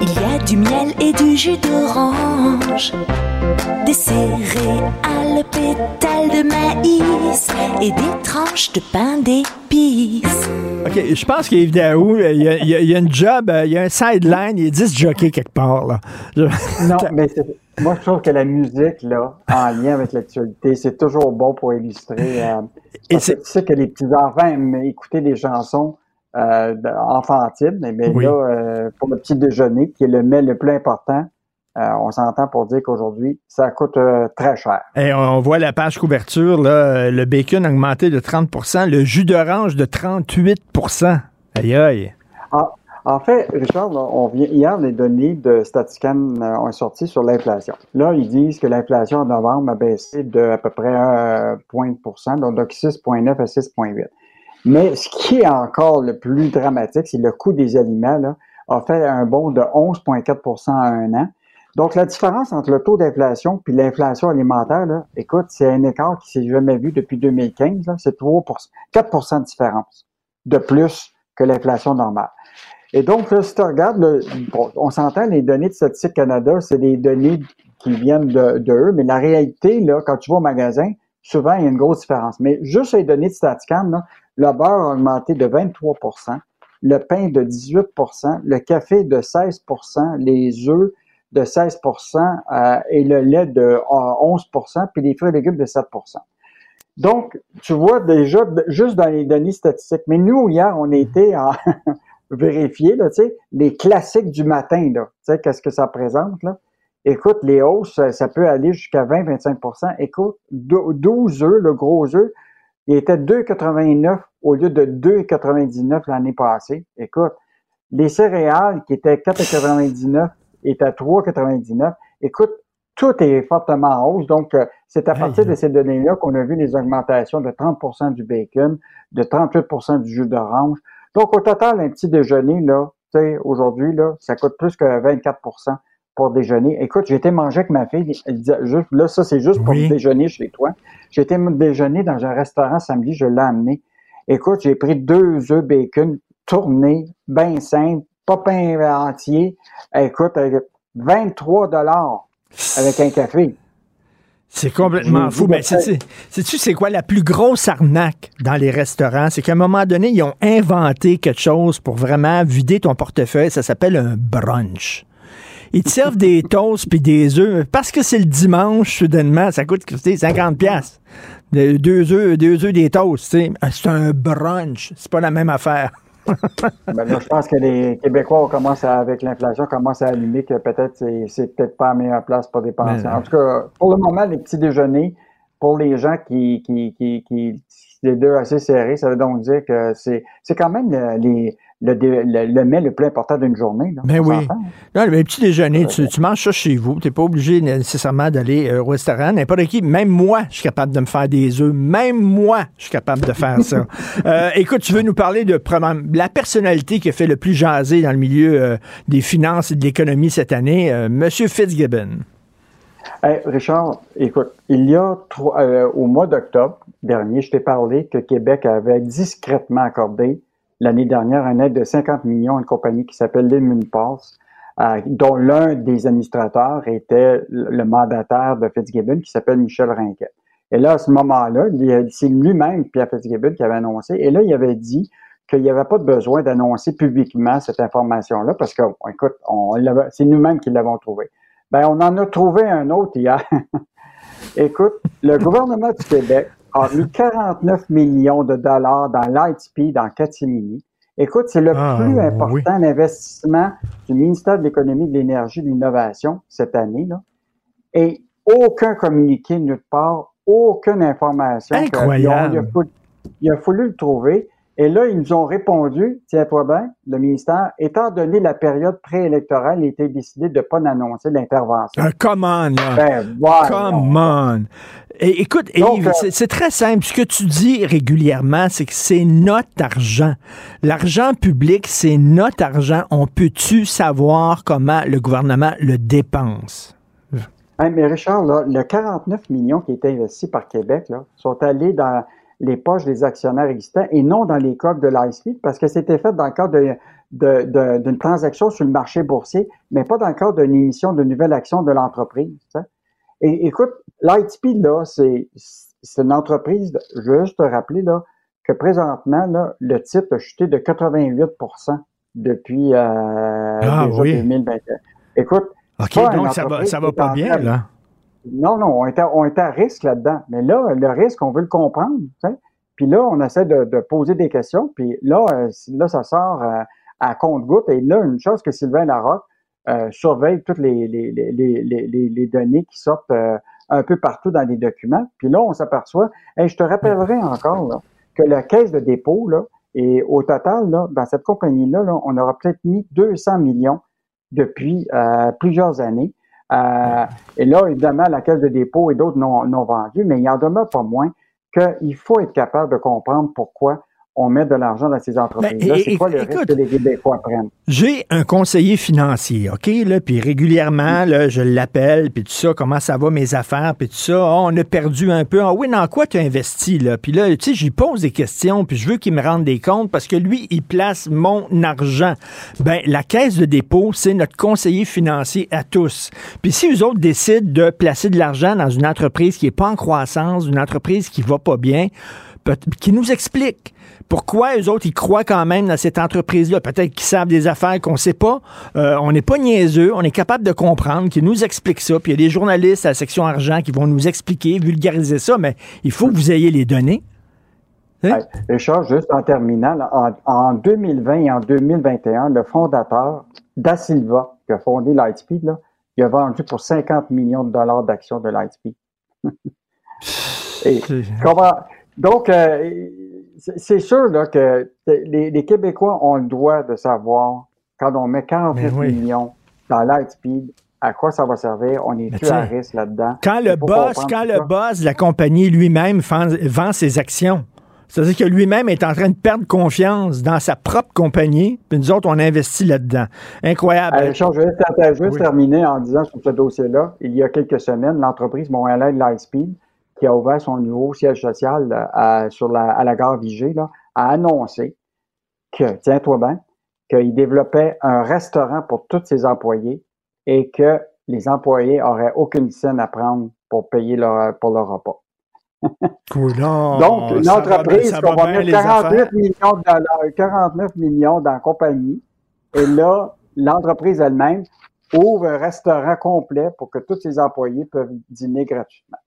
il y a du miel et du jus d'orange, des céréales, pétales de maïs et des tranches de pain d'épices.
OK, je pense Daou, il y, a, il y a- il y a une job, euh, il y a un sideline, il est 10 jockey quelque part. Là. Je-
Non, mais c'est- moi, je trouve que la musique, là, en lien avec l'actualité, c'est toujours bon pour illustrer. euh, parce que tu sais que les petits-enfants aiment écouter des chansons euh, enfantines, mais
Oui.
là, euh, pour le petit déjeuner, qui est le mets le plus important, euh, on s'entend pour dire qu'aujourd'hui, ça coûte euh, très cher.
Et on voit la page couverture, là, le bacon a augmenté de 30% le jus d'orange de 38% Aïe, aïe.
En, en fait, Richard, on vient, hier, les données de Statiscan euh, ont sorti sur l'inflation. Là, ils disent que l'inflation en novembre a baissé de à peu près un point de pourcent, donc de 6,9 à 6,8. Mais ce qui est encore le plus dramatique, c'est le coût des aliments, là, a fait un bond de 11,4% en un an. Donc, la différence entre le taux d'inflation puis l'inflation alimentaire, là, écoute, c'est un écart qui s'est jamais vu depuis 2015. là. C'est 3 4% de différence de plus que l'inflation normale. Et donc, là, si tu regardes, bon, on s'entend, les données de Statistique Canada, c'est des données qui viennent de, eux, mais la réalité, là, quand tu vas au magasin, souvent, il y a une grosse différence. Mais juste les données de Statiscan, le beurre a augmenté de 23% le pain de 18% le café de 16% les œufs de 16% euh, et le lait de euh, 11% puis les fruits et légumes de 7% donc, tu vois déjà, juste dans les données statistiques. Mais nous, hier, on été en vérifier, là, les classiques du matin, qu'est-ce que ça présente, là? Écoute, les hausses, ça, peut aller jusqu'à 20-25% Écoute, dou- 12 œufs, le gros œuf, il était 2,89 au lieu de 2,99 l'année passée. Écoute, les céréales qui étaient 4,99 étaient à 3,99. Écoute, tout est fortement en hausse. Donc, euh, c'est à partir de ces données-là qu'on a vu les augmentations de 30% du bacon, de 38% du jus d'orange. Donc, au total, un petit déjeuner, là, tu sais, aujourd'hui, là, ça coûte plus que 24% pour déjeuner. Écoute, j'ai été manger avec ma fille. Elle disait, juste, là, ça, c'est juste pour déjeuner chez toi. J'ai été déjeuner dans un restaurant samedi, je l'ai amené. Écoute, j'ai pris deux œufs bacon tournés, bien simples, pas pain entier. Écoute, 23 dollars avec un café.
C'est complètement fou. Mais sais-tu, c'est quoi la plus grosse arnaque dans les restaurants? C'est qu'à un moment donné, ils ont inventé quelque chose pour vraiment vider ton portefeuille. Ça s'appelle un brunch. Ils te servent des toasts puis des œufs. Parce que c'est le dimanche, soudainement, ça coûte 50 pièces. Deux œufs, deux œufs, des toasts. C'est un brunch. C'est pas la même affaire.
ben là, je pense que les Québécois commencent avec l'inflation, commencent à allumer que peut-être c'est, peut-être pas la meilleure place pour dépenser. Ben, en tout cas, pour le moment, les petits déjeuners, pour les gens qui, qui, qui, qui les deux assez serrés, ça veut donc dire que c'est, c'est quand même les, le, le, mets le plus important d'une journée. Là,
ben oui. Non, le petit déjeuner, tu, tu, manges ça chez vous. Tu n'es pas obligé nécessairement d'aller euh, au restaurant. N'importe qui, même moi, je suis capable de me faire des œufs. Même moi, je suis capable de faire ça. euh, écoute, tu veux nous parler de la personnalité qui a fait le plus jaser dans le milieu euh, des finances et de l'économie cette année, euh, M. Fitzgibbon.
Richard, écoute, il y a au mois d'octobre dernier, je t'ai parlé que Québec avait discrètement accordé l'année dernière un aide de 50 millions à une compagnie qui s'appelle Pulse, euh, dont l'un des administrateurs était le mandataire de Fitzgibbon qui s'appelle Michel Rinquet. Et là, à ce moment-là, c'est lui-même, Pierre Fitzgibbon, qui avait annoncé, et là, il avait dit qu'il n'y avait pas de besoin d'annoncer publiquement cette information-là parce que, écoute, c'est nous-mêmes qui l'avons trouvé. Ben, on en a trouvé un autre hier. écoute, le gouvernement du Québec a mis 49 millions de dollars dans Lightspeed dans Catimini. Écoute, c'est le ah, plus important investissement du ministère de l'Économie, de l'Énergie et de l'Innovation cette année. Là. Et aucun communiqué nulle part, aucune information.
Incroyable.
il, a fallu, le trouver. Et là, ils nous ont répondu, tiens-toi bien, le ministère, étant donné la période préélectorale, il était décidé de ne pas annoncer l'intervention.
Un come on, là.
Ben,
come on. Et, écoute, euh, c'est très simple. Ce que tu dis régulièrement, c'est que c'est notre argent. L'argent public, c'est notre argent. On peut-tu savoir comment le gouvernement le dépense?
mais Richard, là, le 49 millions qui été investis par Québec là, sont allés dans les poches des actionnaires existants et non dans les coques de l'ISP parce que c'était fait dans le cadre d'une de, transaction sur le marché boursier, mais pas dans le cadre d'une émission de nouvelles actions de l'entreprise. Et écoute, l'ITP, là, c'est une entreprise, je veux juste te rappeler là, que présentement, là, le titre a chuté de 88% depuis euh,
ah, oui.
2021. Écoute,
OK, donc ça va, ça va pas bien, là.
Non, non, on est à, on est à risque là-dedans. Mais là, le risque, on veut le comprendre. Puis là, on essaie de, de, poser des questions. Puis là, euh, là ça sort euh, à compte-goutte. Et là, une chose que Sylvain Larocque euh, surveille toutes les, les, les, les, données qui sortent un peu partout dans les documents. Puis là, on s'aperçoit, et je te rappellerai encore là, que la caisse de dépôt, là, et au total, là, dans cette compagnie-là, là, on aura peut-être mis 200 millions depuis plusieurs années. Euh, et là, évidemment, la caisse de dépôt et d'autres n'ont vendu, mais il en demeure pas moins qu'il faut être capable de comprendre pourquoi on met de l'argent dans ces entreprises-là. Ben, c'est quoi le risque que les Québécois prennent?
J'ai un conseiller financier, OK? Là, puis régulièrement, là, je l'appelle, puis tout ça, comment ça va mes affaires, puis tout ça. Ah, on a perdu un peu. Ah oui, dans quoi tu as investi, là? Puis là, tu sais, j'y pose des questions, puis je veux qu'il me rende des comptes parce que lui, il place mon argent. Ben, la caisse de dépôt, c'est notre conseiller financier à tous. Puis si eux autres décident de placer de l'argent dans une entreprise qui n'est pas en croissance, une entreprise qui va pas bien, qui nous explique pourquoi eux autres, ils croient quand même dans cette entreprise-là? Peut-être qu'ils savent des affaires qu'on ne sait pas. Euh, on n'est pas niaiseux, on est capable de comprendre, qu'ils nous expliquent ça. Puis il y a des journalistes à la section argent qui vont nous expliquer, vulgariser ça, mais il faut que vous ayez les données.
Hein? Richard, juste en terminant, en, 2020 et en 2021, le fondateur Da Silva, qui a fondé Lightspeed, il a vendu pour 50 millions de dollars d'actions de Lightspeed. et, donc, euh, c'est sûr là, que les, les Québécois ont le droit de savoir quand on met 48
Mais oui.
millions dans Lightspeed, à quoi ça va servir? On est plus à risque là-dedans.
Quand le boss, quand le
ça.
boss de la compagnie lui-même vend ses actions, c'est-à-dire que lui-même est en train de perdre confiance dans sa propre compagnie, puis nous autres, on investit là-dedans. Incroyable.
Euh, Richard, je vais juste,
Oui.
terminer en disant sur ce dossier-là, il y a quelques semaines, l'entreprise montréalaise Lightspeed, qui a ouvert son nouveau siège social euh, à, sur la, à la gare Vigée, là, a annoncé que, tiens-toi bien, qu'il développait un restaurant pour tous ses employés et que les employés auraient aucune scène à prendre pour payer leur, pour leur repas. Donc, une
va
entreprise
ça
qu'on
va
va mettre
les
49
affaires.
millions de dollars, 49 millions dans la compagnie. Et là, l'entreprise elle-même ouvre un restaurant complet pour que tous ses employés peuvent dîner gratuitement.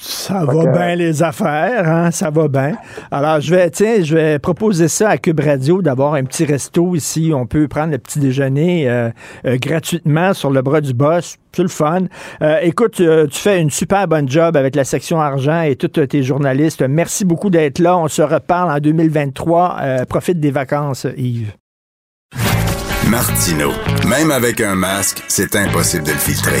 Ça va bien les affaires, hein? Ça va bien. Alors, je vais, tiens, je vais proposer ça à Cube Radio d'avoir un petit resto ici. On peut prendre le petit déjeuner euh, euh, gratuitement sur le bras du boss. C'est le fun. Euh, écoute, euh, tu fais une super bonne job avec la section argent et tous tes journalistes. Merci beaucoup d'être là. On se reparle en 2023. Euh, profite des vacances, Yves.
Martino. Même avec un masque, c'est impossible de le filtrer.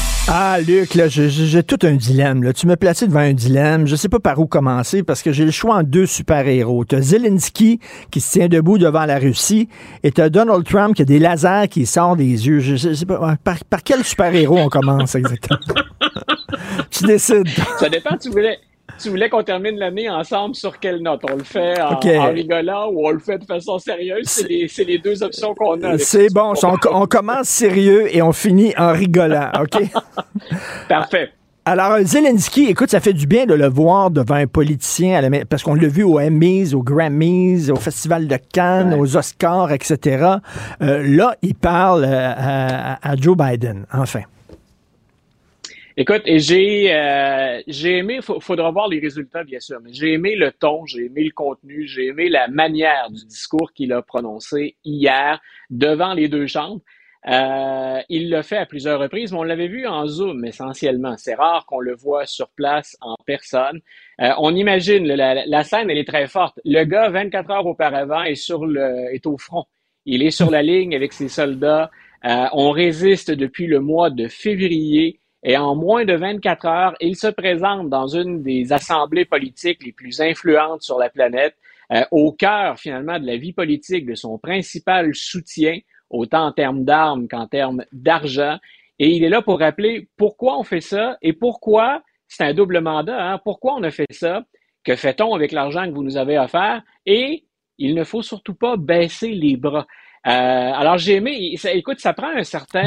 Ah, Luc, là, j'ai- tout un dilemme. Là. Tu me placé devant un dilemme. Je sais pas par où commencer parce que j'ai le choix en deux super-héros. Tu as Zelensky qui se tient debout devant la Russie et tu as Donald Trump qui a des lasers qui sortent des yeux. Je, sais pas, par, par quel super-héros on commence exactement? tu décides.
Ça dépend, tu voulais, tu voulais qu'on termine l'année ensemble sur quelle note? On le fait en, rigolant ou on le fait de façon sérieuse? C'est les, deux options qu'on a.
C'est bon. On, on commence sérieux et on finit en rigolant. OK?
Parfait.
Alors, Zelensky, écoute, ça fait du bien de le voir devant un politicien, à la- parce qu'on l'a vu aux Emmys, aux Grammys, au Festival de Cannes, aux Oscars, etc. Euh, là, il parle euh, à, à Joe Biden, enfin.
Écoute, et j'ai euh, j'ai aimé, faudra voir les résultats bien sûr, mais j'ai aimé le ton, j'ai aimé le contenu, j'ai aimé la manière du discours qu'il a prononcé hier devant les deux chambres. Euh, il l'a fait à plusieurs reprises, mais on l'avait vu en Zoom essentiellement. C'est rare qu'on le voit sur place en personne. Euh, on imagine, la scène, elle est très forte. Le gars, 24 heures auparavant, est, sur le, est au front. Il est sur la ligne avec ses soldats. Euh, on résiste depuis le mois de février. Et en moins de 24 heures, il se présente dans une des assemblées politiques les plus influentes sur la planète, euh, au cœur finalement de la vie politique de son principal soutien, autant en termes d'armes qu'en termes d'argent. Et il est là pour rappeler pourquoi on fait ça et pourquoi c'est un double mandat. Hein, pourquoi on a fait ça? Que fait-on avec l'argent que vous nous avez offert? Et il ne faut surtout pas baisser les bras. Euh, alors j'ai aimé, ça- écoute, ça prend un certain,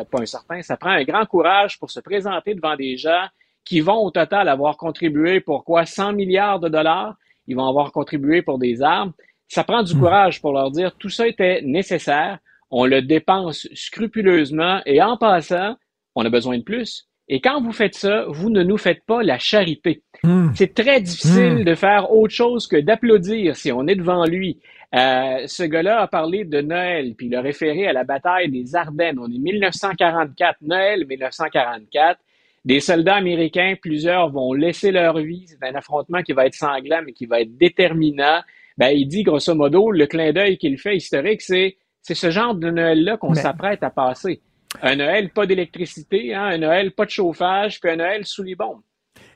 euh, pas un certain, ça prend un grand courage pour se présenter devant des gens qui vont au total avoir contribué pour quoi 100 milliards de dollars, ils vont avoir contribué pour des armes. Ça prend du courage pour leur dire tout ça était nécessaire, on le dépense scrupuleusement et en passant, on a besoin de plus. Et quand vous faites ça, vous ne nous faites pas la charité. C'est très difficile
Hmm.
de faire autre chose que d'applaudir si on est devant lui. Euh, ce gars-là a parlé de Noël, puis il a référé à la bataille des Ardennes. On est 1944, Noël 1944. Des soldats américains, plusieurs vont laisser leur vie. C'est un affrontement qui va être sanglant, mais qui va être déterminant. Ben, il dit, grosso modo, le clin d'œil qu'il fait historique, c'est, c'est ce genre de Noël-là qu'on
Mais-
s'apprête à passer. Un Noël pas d'électricité, hein, un Noël pas de chauffage, puis un Noël sous les bombes.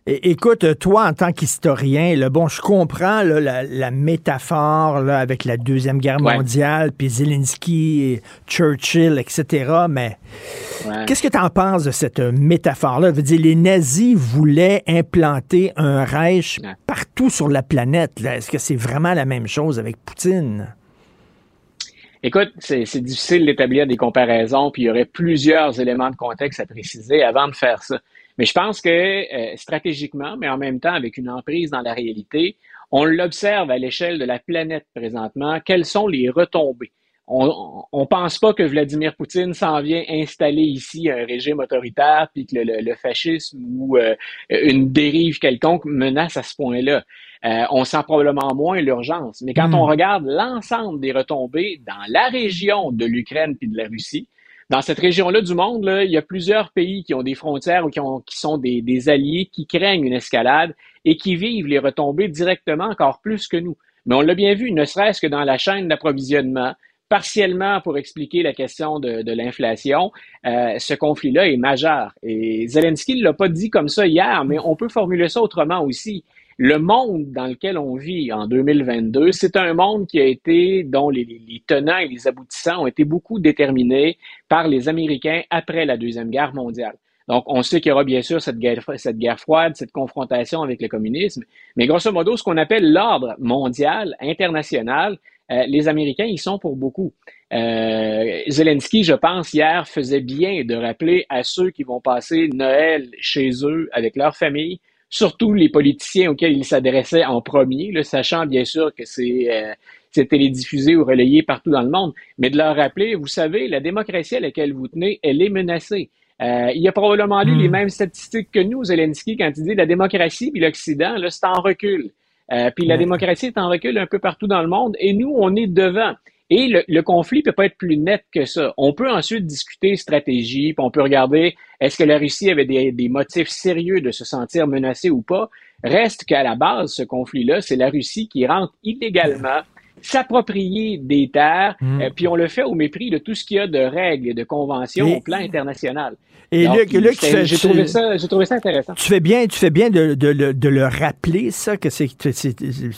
É- écoute, toi, en tant qu'historien, bon, je comprends là, la, la métaphore là, avec la Deuxième Guerre
Ouais.
mondiale, puis Zelensky, et Churchill, etc., mais
Ouais.
qu'est-ce que tu en penses de cette euh, métaphore-là? Je veux dire, les nazis voulaient implanter un Reich partout sur la planète. Est-ce que c'est vraiment la même chose avec Poutine?
Écoute, c'est c'est difficile d'établir des comparaisons, puis il y aurait plusieurs éléments de contexte à préciser avant de faire ça. Mais je pense que euh, stratégiquement, mais en même temps avec une emprise dans la réalité, on l'observe à l'échelle de la planète présentement. Quelles sont les retombées? on, on pense pas que Vladimir Poutine s'en vient installer ici un régime autoritaire, puis que le, le, fascisme ou euh, une dérive quelconque menace à ce point-là. Euh, on sent probablement moins l'urgence. Mais quand
Hmm.
on regarde l'ensemble des retombées dans la région de l'Ukraine puis de la Russie, dans cette région-là du monde, il y a plusieurs pays qui ont des frontières ou qui, ont, qui sont des, alliés qui craignent une escalade et qui vivent les retombées directement encore plus que nous. Mais on l'a bien vu, ne serait-ce que dans la chaîne d'approvisionnement, partiellement pour expliquer la question de, de l'inflation, euh, ce conflit-là est majeur. Et Zelensky ne l'a pas dit comme ça hier, mais on peut formuler ça autrement aussi. Le monde dans lequel on vit en 2022, c'est un monde qui a été, dont les, tenants et les aboutissants ont été beaucoup déterminés par les Américains après la Deuxième Guerre mondiale. Donc, on sait qu'il y aura bien sûr cette guerre, cette guerre froide, cette confrontation avec le communisme, mais grosso modo, ce qu'on appelle l'ordre mondial, international, euh, les Américains y sont pour beaucoup. Euh, Zelensky, je pense, hier faisait bien de rappeler à ceux qui vont passer Noël chez eux avec leur famille, surtout les politiciens auxquels il s'adressait en premier, là, sachant bien sûr que c'est euh, c'est télédiffusé ou relayé partout dans le monde, mais de leur rappeler, vous savez, la démocratie à laquelle vous tenez, elle est menacée. Euh, il a probablement lu les mêmes statistiques que nous, Zelensky, quand il dit la démocratie puis l'Occident, là, c'est en recul. Euh, puis la démocratie est en recul un peu partout dans le monde et nous, on est devant. Et le, le conflit peut pas être plus net que ça. On peut ensuite discuter stratégie, on peut regarder est-ce que la Russie avait des, des motifs sérieux de se sentir menacée ou pas. Reste qu'à la base, ce conflit-là, c'est la Russie qui rentre illégalement s'approprier des terres,
Mm.
euh, puis on le fait au mépris de tout ce qu'il y a de règles et de conventions
Et-
au plan international.
Et
Donc,
Luc, Luc,
j'ai trouvé ça, j'ai trouvé ça intéressant.
Tu fais bien, tu fais bien de, de le- de le rappeler, ça, que c'est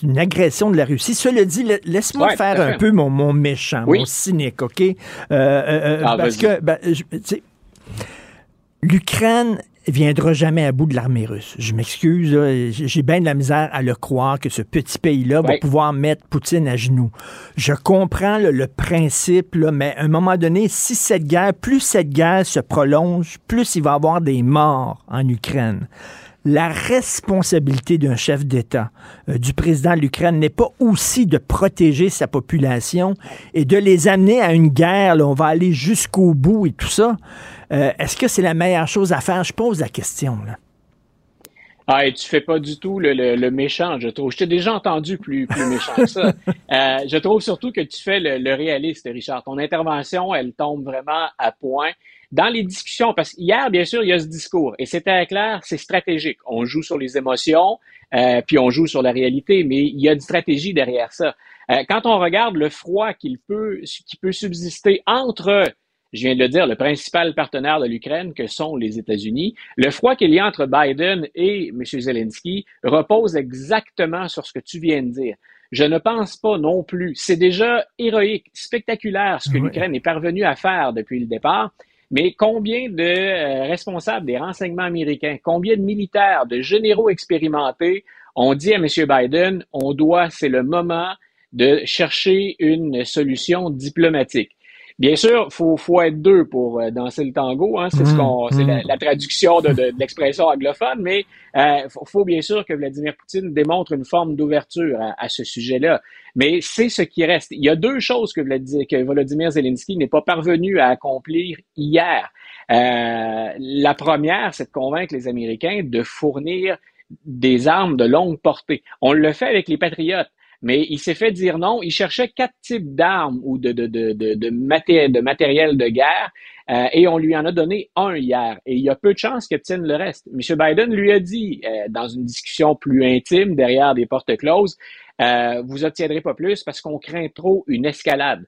une agression de la Russie. Cela dit, la- laisse-moi
Ouais,
faire un peu mon, mon méchant,
Oui.
mon cynique, OK? Euh, euh, euh,
Ah,
parce que, ben, je- tu sais, l'Ukraine viendra jamais à bout de l'armée russe. Je m'excuse, j'ai bien de la misère à le croire que ce petit pays-là va pouvoir mettre Poutine à genoux. Je comprends là, le principe, là, mais à un moment donné, si cette guerre, plus cette guerre se prolonge, plus il va y avoir des morts en Ukraine. La responsabilité d'un chef d'État, euh, du président de l'Ukraine, n'est pas aussi de protéger sa population et de les amener à une guerre. là, on va aller jusqu'au bout et tout ça. Euh, Est-ce que c'est la meilleure chose à faire? Je pose la question. Là.
Ah, et tu fais pas du tout le, le- le méchant, je trouve. Je t'ai déjà entendu plus, plus méchant que ça. Euh, je trouve surtout que tu fais le, le réaliste, Richard. Ton intervention, elle tombe vraiment à point. Dans les discussions, parce qu'hier, bien sûr, il y a ce discours, et c'était clair, c'est stratégique. On joue sur les émotions, euh, puis on joue sur la réalité, mais il y a une stratégie derrière ça. Euh, quand on regarde le froid qu'il peut, qui peut subsister entre je viens de le dire, le principal partenaire de l'Ukraine, que sont les États-Unis. Le froid qu'il y a entre Biden et M. Zelensky repose exactement sur ce que tu viens de dire. Je ne pense pas non plus. C'est déjà héroïque, spectaculaire ce que
Oui.
l'Ukraine est parvenue à faire depuis le départ. Mais combien de euh, responsables des renseignements américains, combien de militaires, de généraux expérimentés ont dit à M. Biden, on doit, c'est le moment de chercher une solution diplomatique? Bien sûr, faut faut être deux pour euh, danser le tango. Hein, c'est ce
Mm,
qu'on, c'est la, la traduction de, de, de l'expression anglophone. Mais euh, faut, faut bien sûr que Vladimir Poutine démontre une forme d'ouverture à, à ce sujet-là. Mais c'est ce qui reste. Il y a deux choses que Vladimir, que Volodymyr Zelensky n'est pas parvenu à accomplir hier. Euh, la première, c'est de convaincre les Américains de fournir des armes de longue portée. On le fait avec les Patriotes. Mais il s'est fait dire non. Il cherchait quatre types d'armes ou de, de, de, de, de, maté- de matériel de guerre euh, et on lui en a donné un hier. Et il y a peu de chances qu'il obtienne le reste. M. Biden lui a dit, euh, dans une discussion plus intime, derrière des portes closes, euh, vous obtiendrez pas plus parce qu'on craint trop une escalade.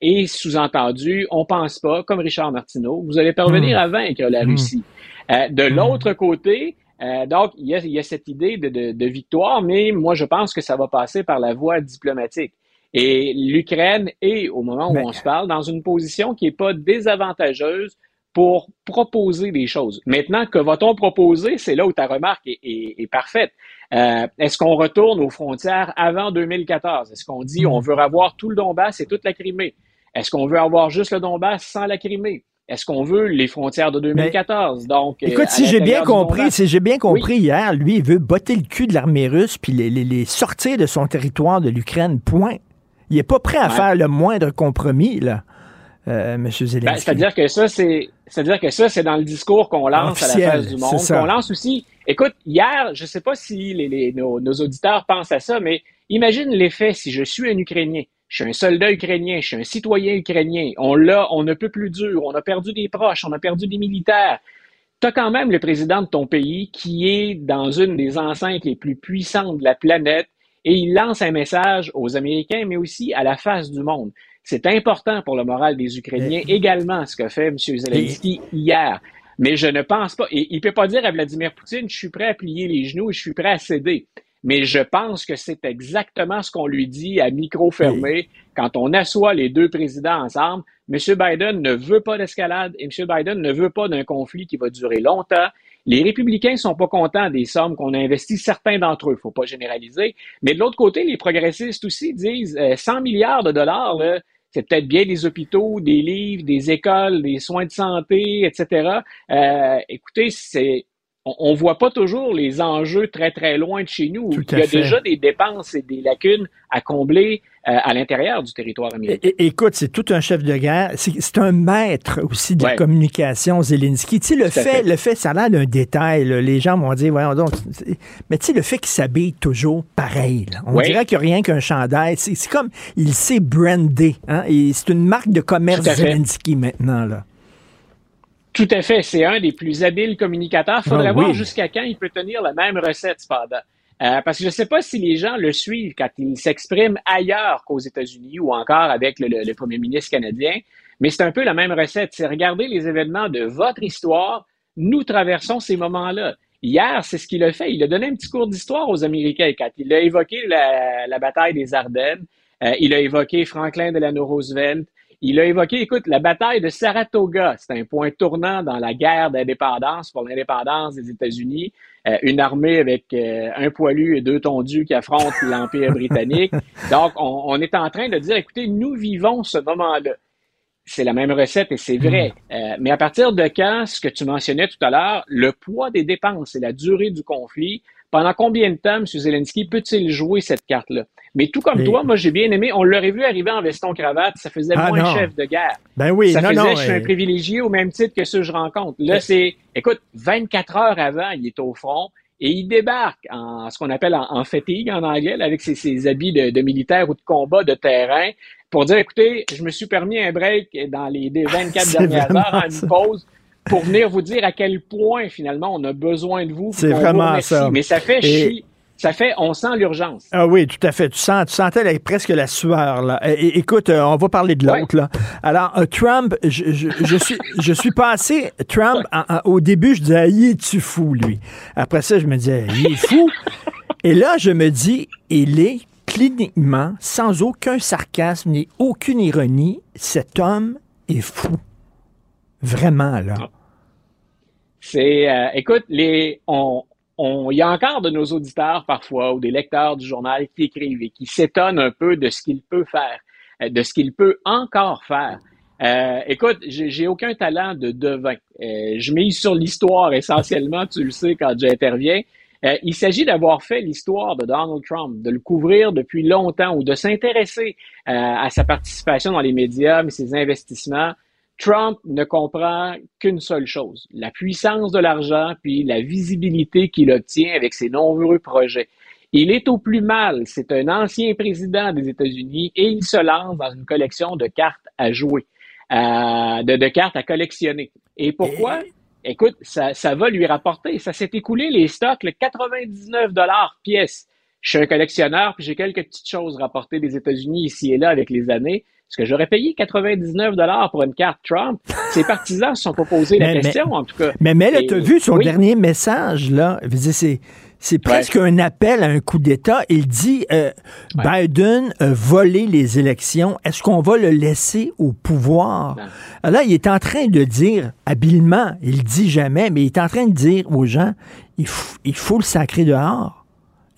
Et sous-entendu, on pense pas, comme Richard Martineau, vous allez parvenir
Mm.
à vaincre la
Mm.
Russie. De l'autre côté, euh, donc, il y, a, il y a cette idée de, de, de victoire, mais moi, je pense que ça va passer par la voie diplomatique. Et l'Ukraine est, au moment où
Mais-
on se parle, dans une position qui n'est pas désavantageuse pour proposer des choses. Maintenant, que va-t-on proposer? C'est là où ta remarque est, est- est parfaite. Euh, Est-ce qu'on retourne aux frontières avant 2014? Est-ce qu'on dit on veut avoir tout le Donbass et toute la Crimée? Est-ce qu'on veut avoir juste le Donbass sans la Crimée? Est-ce qu'on veut les frontières de 2014? Donc, euh,
Écoute, si j'ai bien compris, si j'ai bien compris hier, lui, il veut botter le cul de l'armée russe puis les, les- les sortir de son territoire de l'Ukraine. Point. Il n'est pas prêt à
Ouais.
faire le moindre compromis, là, euh, M.
Ben,
Zelensky.
c'est-à-dire que ça, c'est, c'est-à-dire que ça, c'est dans le discours qu'on lance à la face du monde, qu'on lance aussi. Écoute, hier, je sais pas si les, les- nos, nos auditeurs pensent à ça, mais imagine l'effet si je suis un Ukrainien, je suis un soldat ukrainien, je suis un citoyen ukrainien, on l'a, on ne peut plus dur, on a perdu des proches, on a perdu des militaires. Tu as quand même le président de ton pays qui est dans une des enceintes les plus puissantes de la planète et il lance un message aux Américains, mais aussi à la face du monde. C'est important pour le moral des Ukrainiens également ce que fait M. Zelensky hier. Mais je ne pense pas, et il ne peut pas dire à Vladimir Poutine, je suis prêt à plier les genoux et je suis prêt à céder. Mais je pense que c'est exactement ce qu'on lui dit à micro fermé quand on assoit les deux présidents ensemble. M. Biden ne veut pas d'escalade et M. Biden ne veut pas d'un conflit qui va durer longtemps. Les républicains sont pas contents des sommes qu'on a investies, certains d'entre eux, faut pas généraliser. Mais de l'autre côté, les progressistes aussi disent euh, 100 milliards de dollars, là, c'est peut-être bien des hôpitaux, des livres, des écoles, des soins de santé, etc. Euh, écoutez, c'est on, on voit pas toujours les enjeux très très loin de chez nous.
Tout
Il y a
fait.
déjà des dépenses et des lacunes à combler euh, à l'intérieur du territoire américain.
É- Écoute, c'est tout un chef de guerre. C'est un maître aussi de la communication, Zelensky. Tu sais, le fait,
fait.
le fait, ça a l'air d'un détail. là. Les gens vont dire, voyons donc. Mais tu sais, le fait qu'il s'habille toujours pareil. là. On
Ouais.
dirait qu'il n'y a rien qu'un chandail. C'est comme, il s'est brandé. Hein? C'est une marque de commerce. Zelensky maintenant. Là.
Tout à fait. C'est un des plus habiles communicateurs. Il faudrait
Ah
voir
oui.
jusqu'à quand il peut tenir la même recette, cependant. Euh, parce que je ne sais pas si les gens le suivent quand il s'exprime ailleurs qu'aux États-Unis ou encore avec le, le- le premier ministre canadien, mais c'est un peu la même recette. C'est regarder les événements de votre histoire. Nous traversons ces moments-là. Hier, c'est ce qu'il a fait. Il a donné un petit cours d'histoire aux Américains quand il a évoqué la, la bataille des Ardennes. Euh, il a évoqué Franklin Delano Roosevelt. Il a évoqué, écoute, la bataille de Saratoga. C'est un point tournant dans la guerre d'indépendance pour l'indépendance des États-Unis. Euh, une armée avec euh, un poilu et deux tondus qui affrontent l'Empire britannique. Donc, on, on est en train de dire, écoutez, nous vivons ce moment-là. C'est la même recette et c'est vrai. Euh, mais à partir de quand, ce que tu mentionnais tout à l'heure, le poids des dépenses et la durée du conflit, pendant combien de temps M. Zelensky peut-il jouer cette carte-là? Mais tout comme toi, moi j'ai bien aimé, on l'aurait vu arriver en veston-cravate, ça faisait
Ah,
moins
non.
chef de guerre.
Ben oui,
ça
non,
faisait,
non,
je suis
euh,
un privilégié au même titre que ceux que je rencontre. Là, c'est, écoute, 24 heures avant, il est au front et il débarque en ce qu'on appelle en, en fatigue en anglais, là, avec ses, ses habits de, de militaire ou de combat de terrain, pour dire, écoutez, je me suis permis un break dans les des 24
C'est
dernières heures, en
ça.
une pause, pour venir vous dire à quel point, finalement, on a besoin de vous.
C'est
vous
vraiment ça.
Mais ça fait
Et-
chier. Ça fait, on sent l'urgence.
Ah oui, tout à fait. Tu, sens, tu sentais là, presque la sueur. Là. É- écoute, euh, on va parler de l'autre. là. Alors, euh, Trump, je, je- je suis, je suis passé. Trump, en- en- au début, je disais, il est-tu fou, lui? Après ça, je me disais, il est fou. Et là, je me dis, il est cliniquement, sans aucun sarcasme ni aucune ironie, cet homme est fou. Vraiment, là.
C'est, euh, écoute, les, on, on, il y a encore de nos auditeurs parfois ou des lecteurs du journal qui écrivent et qui s'étonnent un peu de ce qu'il peut faire, euh, de ce qu'il peut encore faire. Euh, écoute, j'ai aucun talent de devin. Euh, je mise sur l'histoire essentiellement, tu le sais quand j'interviens. Euh, il s'agit d'avoir fait l'histoire de Donald Trump, de le couvrir depuis longtemps ou de s'intéresser euh, à sa participation dans les médias, mais ses investissements. Trump ne comprend qu'une seule chose, la puissance de l'argent puis la visibilité qu'il obtient avec ses nombreux projets. Il est au plus mal, c'est un ancien président des États-Unis et il se lance dans une collection de cartes à jouer, euh, de, de cartes à collectionner. Et pourquoi? Écoute, ça, ça va lui rapporter. Ça s'est écoulé les stocks, le 99 dollars pièce. Je suis un collectionneur, puis j'ai quelques petites choses rapportées des États-Unis ici et là avec les années. Est-ce que j'aurais payé 99 dollars pour une carte Trump? Ses partisans se sont pas posé la
Mais-
question,
mais-
en tout cas.
Mais, mais là, as vu son
oui.
dernier message, là. C'est. C'est presque un appel à un coup d'État. Il dit euh, Biden a volé les élections. Est-ce qu'on va le laisser au pouvoir? Alors là, il est en train de dire, habilement, il le dit jamais, mais il est en train de dire aux gens il, il faut le sacrer dehors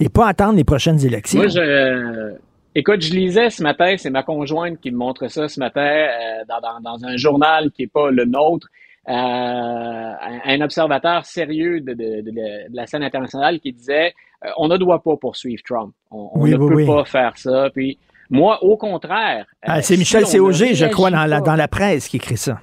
et pas attendre les prochaines élections.
Moi, je, écoute, je lisais ce matin, c'est ma conjointe qui me montre ça ce matin euh, dans, dans- dans un journal qui n'est pas le nôtre. euh, un, un observateur sérieux de, de- de- de la scène internationale qui disait euh, on ne doit pas poursuivre Trump. On, on
Oui,
ne
oui,
peut
oui.
pas faire ça. Puis Moi, au contraire.
Ah,
euh,
c'est
si
Michel
ne
je crois, dans la, dans la presse qui écrit ça.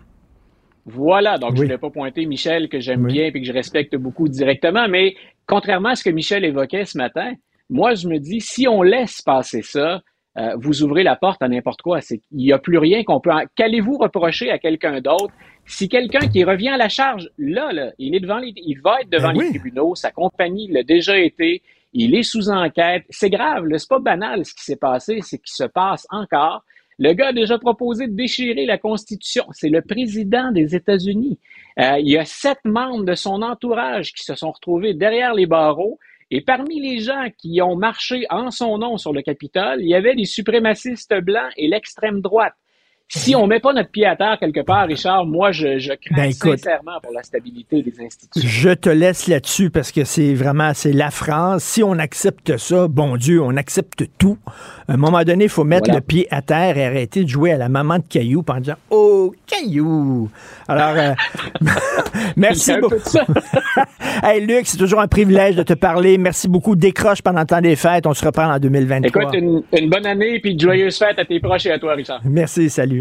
Voilà, donc je ne vais pas pointer Michel que j'aime bien et que je respecte beaucoup directement, mais contrairement à ce que Michel évoquait ce matin, moi je me dis, si on laisse passer ça, euh, vous ouvrez la porte à n'importe quoi. Qu'il n'y a plus rien qu'on peut. en- Qu'allez-vous reprocher à quelqu'un d'autre? Si quelqu'un qui revient à la charge, là, là, il est devant les, il va être devant
Ben
les
oui.
tribunaux, sa compagnie l'a déjà été, il est sous enquête. C'est grave, c'est pas banal ce qui s'est passé, c'est qu'il se passe encore. Le gars a déjà proposé de déchirer la Constitution. C'est le président des États-Unis. Euh, il y a sept membres de son entourage qui se sont retrouvés derrière les barreaux. Et parmi les gens qui ont marché en son nom sur le Capitole, il y avait les suprémacistes blancs et l'extrême droite. Si on met pas notre pied à terre quelque part, Richard, moi, je, je crains
Ben, écoute.
sincèrement pour la stabilité des institutions.
Je te laisse là-dessus parce que c'est vraiment, c'est la France. Si on accepte ça, bon Dieu, on accepte tout. À un moment donné, il faut mettre
Voilà.
le pied à terre et arrêter de jouer à la maman de caillou en disant Oh, caillou! Alors, euh, merci beaucoup. hey, Luc, c'est toujours un privilège de te parler. Merci beaucoup. Décroche pendant le temps des fêtes. On se reprend en 2023.
Écoute, une, une bonne année puis de joyeuses fêtes à tes proches et à toi, Richard.
Merci, salut.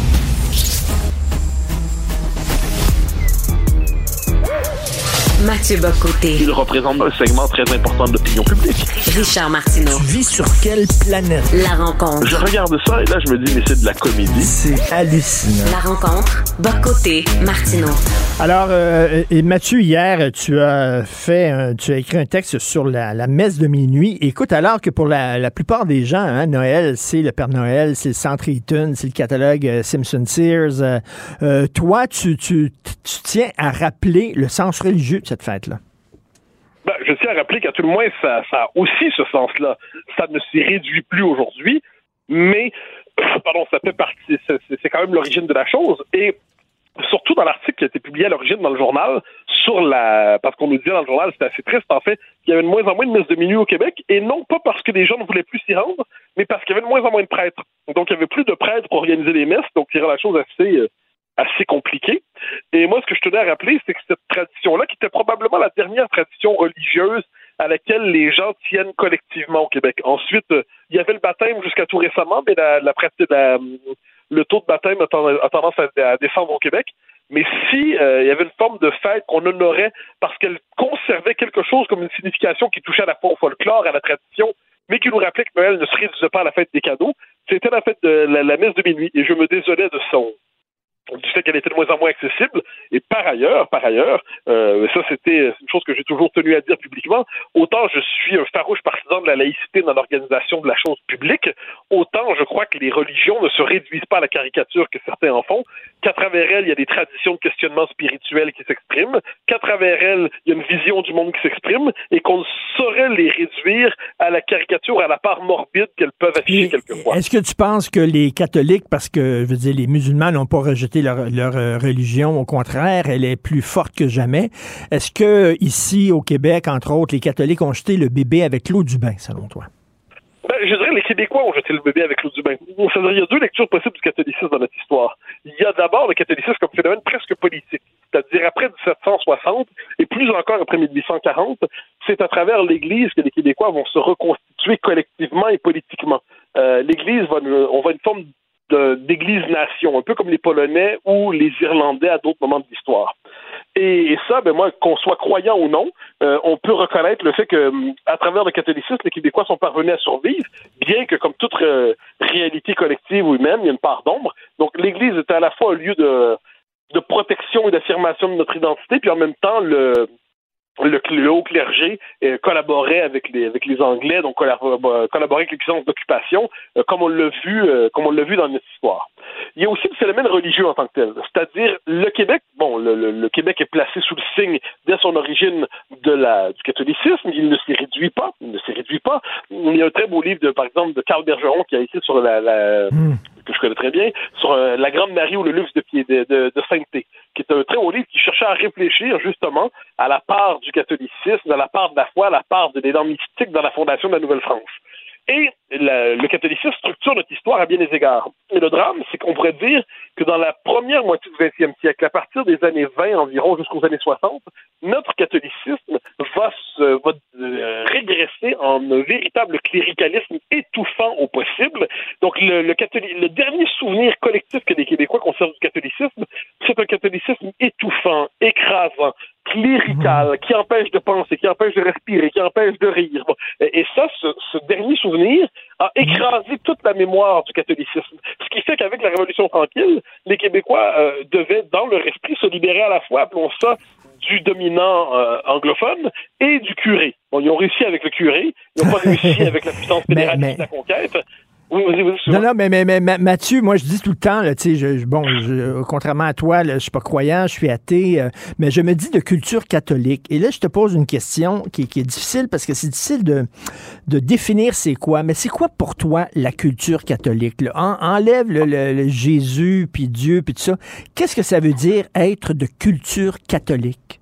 Mathieu Bocoté.
Il représente un segment très important de l'opinion publique.
Richard Martineau.
Tu vis sur quelle planète?
La rencontre.
Je regarde ça et là, je me dis, mais c'est de la comédie.
C'est hallucinant.
La rencontre. Bocoté. Martineau.
Alors, euh, et Mathieu, hier, tu as fait, un- tu as écrit un texte sur la, la messe de minuit. Écoute, alors que pour la, la plupart des gens, hein, Noël, c'est le Père Noël, c'est le Centre Eaton, c'est le catalogue euh, Simpson Sears. euh, euh, toi, tu, tu, tu tiens à rappeler le sens religieux cette fête-là?
Ben, je tiens à rappeler qu'à tout le moins, ça, a aussi ce sens-là. Ça ne s'y réduit plus aujourd'hui, mais, pardon, ça fait partie, c'est quand même l'origine de la chose. Et surtout dans l'article qui a été publié à l'origine dans le journal, sur la, parce qu'on nous disait dans le journal, c'était assez triste en fait, qu'il y avait de moins en moins de messes de minuit au Québec, et non pas parce que les gens ne voulaient plus s'y rendre, mais parce qu'il y avait de moins en moins de prêtres. Donc il y avait plus de prêtres pour organiser les messes, donc il la chose assez, euh, assez compliquée. Et moi, ce que je tenais à rappeler, c'est que cette tradition-là, qui était probablement la dernière tradition religieuse à laquelle les gens tiennent collectivement au Québec. Ensuite, euh, il y avait le baptême jusqu'à tout récemment, mais la, la, la- le taux de baptême a, ten- a tendance à, à descendre au Québec. Mais si euh, il y avait une forme de fête qu'on honorait parce qu'elle conservait quelque chose comme une signification qui touchait à la fois au folklore, à la tradition, mais qui nous rappelait que Noël ne se réduisait pas à la fête des cadeaux, c'était la fête de la, la messe de minuit. Et je me désolais de son du fait qu'elle était de moins en moins accessible. Et par ailleurs, par ailleurs, euh, ça c'était une chose que j'ai toujours tenu à dire publiquement, autant je suis un farouche partisan de la laïcité dans l'organisation de la chose publique, autant je crois que les religions ne se réduisent pas à la caricature que certains en font, qu'à travers elles, il y a des traditions de questionnement spirituel qui s'expriment, qu'à travers elles, il y a une vision du monde qui s'exprime, et qu'on ne saurait les réduire à la caricature, à la part morbide qu'elles peuvent afficher quelquefois.
Est-ce que tu penses que les catholiques, parce que, je veux dire, les musulmans n'ont pas rejeté leur, euh, religion, au contraire, elle est plus forte que jamais. Est-ce que ici, au Québec, entre autres, les catholiques ont jeté le bébé avec l'eau du bain, selon toi?
Ben, je dirais les Québécois ont jeté le bébé avec l'eau du bain. Il y a deux lectures possibles du catholicisme dans notre histoire. Il y a d'abord le catholicisme comme phénomène presque politique. C'est-à-dire, après 1760, et plus encore après 1840, c'est à travers l'Église que les Québécois vont se reconstituer collectivement et politiquement. Euh, L'Église va, on va une forme d'église-nation, un peu comme les Polonais ou les Irlandais à d'autres moments de l'histoire. Et, ça, ben moi, qu'on soit croyant ou non, euh, on peut reconnaître le fait que, hum, à travers le catholicisme, les Québécois sont parvenus à survivre, bien que, comme toute euh, réalité collective ou humaine, il y a une part d'ombre. Donc, l'Église était à la fois un lieu de protection et d'affirmation de notre identité, puis en même temps, le, le, le haut clergé euh, collaborait avec les, avec les Anglais, donc collabor- collaborait avec les puissances d'occupation, euh, comme on l'a vu, euh, comme on l'a vu dans notre histoire. Il y a aussi le phénomène religieux en tant que tel, c'est-à-dire le Québec. Bon, le, le- Québec est placé sous le signe dès son origine du catholicisme. Il ne s'y réduit pas. Il ne s'y réduit pas. Il y a un très beau livre, de, par exemple, de Carl Bergeron qui a écrit sur la, la que je connais très bien, sur euh, la Grande Marie ou le luxe de, de, de, de sainteté, qui est un très haut livre qui cherchait à réfléchir justement à la part du catholicisme, à la part de la foi, à la part de l'élan mystique dans la fondation de la Nouvelle-France. Et la- le catholicisme structure notre histoire à bien des égards. Et le drame, c'est qu'on pourrait dire que dans la première moitié du 20e siècle, à partir des années 20 environ jusqu'aux années 60, notre catholicisme va, se, va euh, régresser en un véritable cléricalisme étouffant au possible. Donc le, le, le dernier souvenir collectif que les Québécois conservent du catholicisme, c'est un catholicisme étouffant, écrasant, clérical, qui empêche de penser, qui empêche de respirer, qui empêche de rire. Et ça, ce, ce, dernier souvenir a écrasé toute la mémoire du catholicisme. Ce qui fait qu'avec la Révolution tranquille, les Québécois euh, devaient, dans leur esprit, se libérer à la fois, appelons ça, du dominant euh, anglophone et du curé. Bon, ils ont réussi avec le curé, ils n'ont pas réussi avec la puissance fédéraliste de la conquête. Oui, oui, oui,
non, non, mais, mais, mais, Mathieu, moi, je dis tout le temps, là, je, je, bon, je, contrairement à toi, là, je suis pas croyant, je suis athée, euh, mais je me dis de culture catholique. Et là, je te pose une question qui, qui est difficile parce que c'est difficile de, de définir c'est quoi. Mais c'est quoi pour toi la culture catholique? Là? En, enlève le, le, le Jésus, puis Dieu, puis tout ça. Qu'est-ce que ça veut dire être de culture catholique?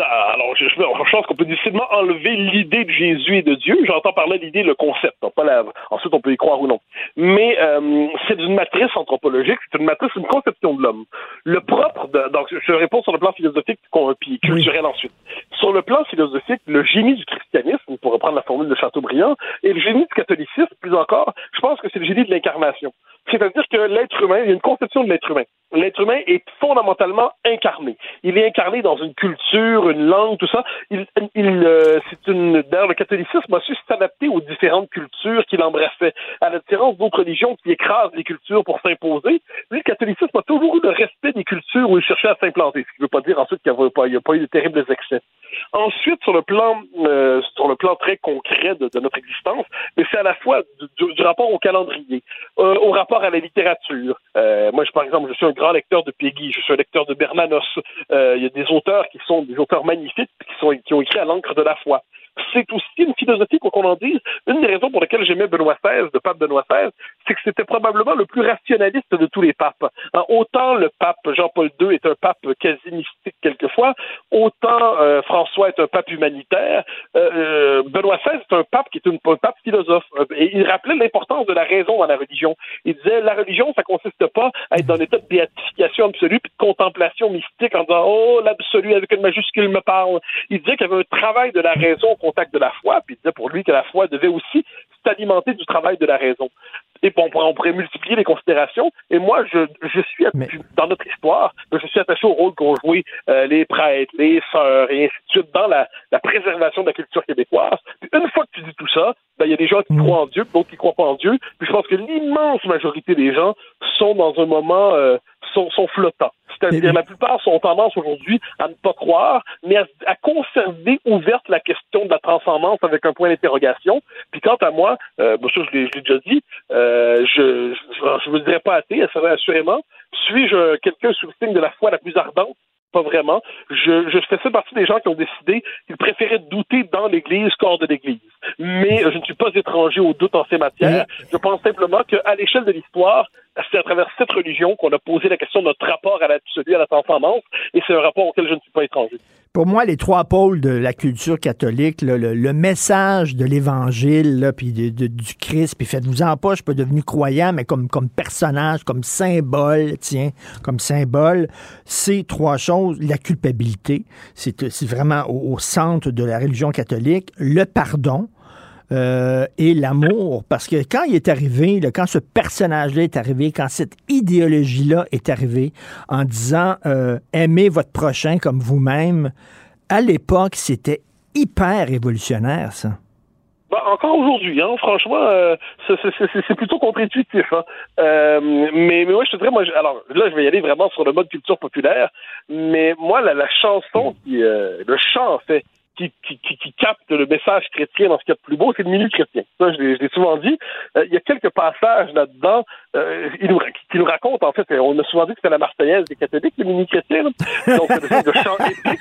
Ah, alors, je, je pense qu'on peut difficilement enlever l'idée de Jésus et de Dieu. J'entends parler l'idée, le concept, pas la... ensuite on peut y croire ou non. Mais euh, c'est une matrice anthropologique, c'est une matrice, une conception de l'homme. Le propre, de, donc je réponds sur le plan philosophique puis culturel ensuite. Sur le plan philosophique, le génie du christianisme, pour reprendre la formule de Chateaubriand, et le génie du catholicisme, plus encore, je pense que c'est le génie de l'incarnation. C'est-à-dire que l'être humain, il y a une conception de l'être humain. L'être humain est fondamentalement incarné. Il est incarné dans une culture, une langue, tout ça. Il, il euh, c'est une. D'ailleurs, le catholicisme a su s'adapter aux différentes cultures qu'il embrassait. À la différence d'autres religions qui écrasent les cultures pour s'imposer, lui, le catholicisme a toujours eu le respect des cultures où il cherchait à s'implanter. Ce qui ne veut pas dire ensuite qu'il n'y a, a, pas eu de terribles excès. Ensuite, sur le plan, euh, sur le plan très concret de, notre existence, mais c'est à la fois du, du, rapport au calendrier, euh, au rapport à la littérature. Euh, moi, je, par exemple, je suis un grand lecteur de Peggy, je suis un lecteur de Bernanos. Euh, il y a des auteurs qui sont des auteurs magnifiques qui, sont, qui ont écrit à l'encre de la foi c'est aussi une philosophie, quoi qu'on en dise. Une des raisons pour lesquelles j'aimais Benoît XVI, le pape Benoît XVI, c'est que c'était probablement le plus rationaliste de tous les papes. Hein, autant le pape Jean-Paul II est un pape quasi mystique quelquefois, autant euh, François est un pape humanitaire, euh, euh Benoît XVI est un pape qui est un pape philosophe. Et il rappelait l'importance de la raison dans la religion. Il disait, la religion, ça consiste pas à être dans un état de béatification absolue puis de contemplation mystique en disant, oh, l'absolu avec une majuscule me parle. Il disait qu'il y avait un travail de la raison contact de la foi, puis il disait pour lui que la foi devait aussi s'alimenter du travail de la raison. Et bon, on pourrait multiplier les considérations. Et moi, je, je suis dans notre histoire, je suis attaché au rôle qu'ont joué euh, les prêtres, les sœurs et ainsi de suite dans la, la préservation de la culture québécoise. Puis une fois que tu dis tout ça, ben, il y a des gens qui mm. croient en Dieu, d'autres qui croient pas en Dieu. Puis je pense que l'immense majorité des gens sont dans un moment euh, sont, sont flottants. C'est-à-dire la plupart sont tendance aujourd'hui à ne pas croire, mais à, à, conserver ouverte la question de la transcendance avec un point d'interrogation. Puis quant à moi, euh, bon, ça je l'ai déjà dit, euh, je je ne dirais pas athée, assurément. Suis-je quelqu'un sous le signe de la foi la plus ardente? Pas vraiment. Je, je fais partie des gens qui ont décidé qu'ils préféraient douter dans l'Église qu'hors de l'Église. Mais je ne suis pas étranger au doute en ces matières. Je pense simplement qu'à l'échelle de l'histoire, c'est à travers cette religion qu'on a posé la question de notre rapport à l'absolu, à la transcendance, et c'est un rapport auquel je ne suis pas étranger.
Pour moi, les trois pôles de la culture catholique, le, message de l'Évangile, puis du Christ, puis faites-vous-en pas, je suis pas devenu croyant, mais comme, personnage, comme symbole, tiens, comme symbole, c'est trois choses. La culpabilité, c'est vraiment au centre de la religion catholique. Le pardon, euh, et l'amour. Parce que quand il est arrivé, là, quand ce personnage-là est arrivé, quand cette idéologie-là est arrivée en disant euh, aimez votre prochain comme vous-même, à l'époque, c'était hyper révolutionnaire, ça.
Bah, encore aujourd'hui, hein, franchement, euh, c'est plutôt contre-intuitif. Hein. Euh, mais, mais moi, je te dirais, moi, alors là, je vais y aller vraiment sur le mode culture populaire. Mais moi, la, la chanson, qui, euh, le chant, en fait, qui, qui, qui, capte le message chrétien dans ce qu'il y a de plus beau, c'est le milieu chrétien. Ça, je l'ai souvent dit. Euh, il y a quelques passages là-dedans euh, qui nous racontent, en fait, on a souvent dit que c'était la Marseillaise des catholiques, le mini chrétien. Donc, c'est de chant épique.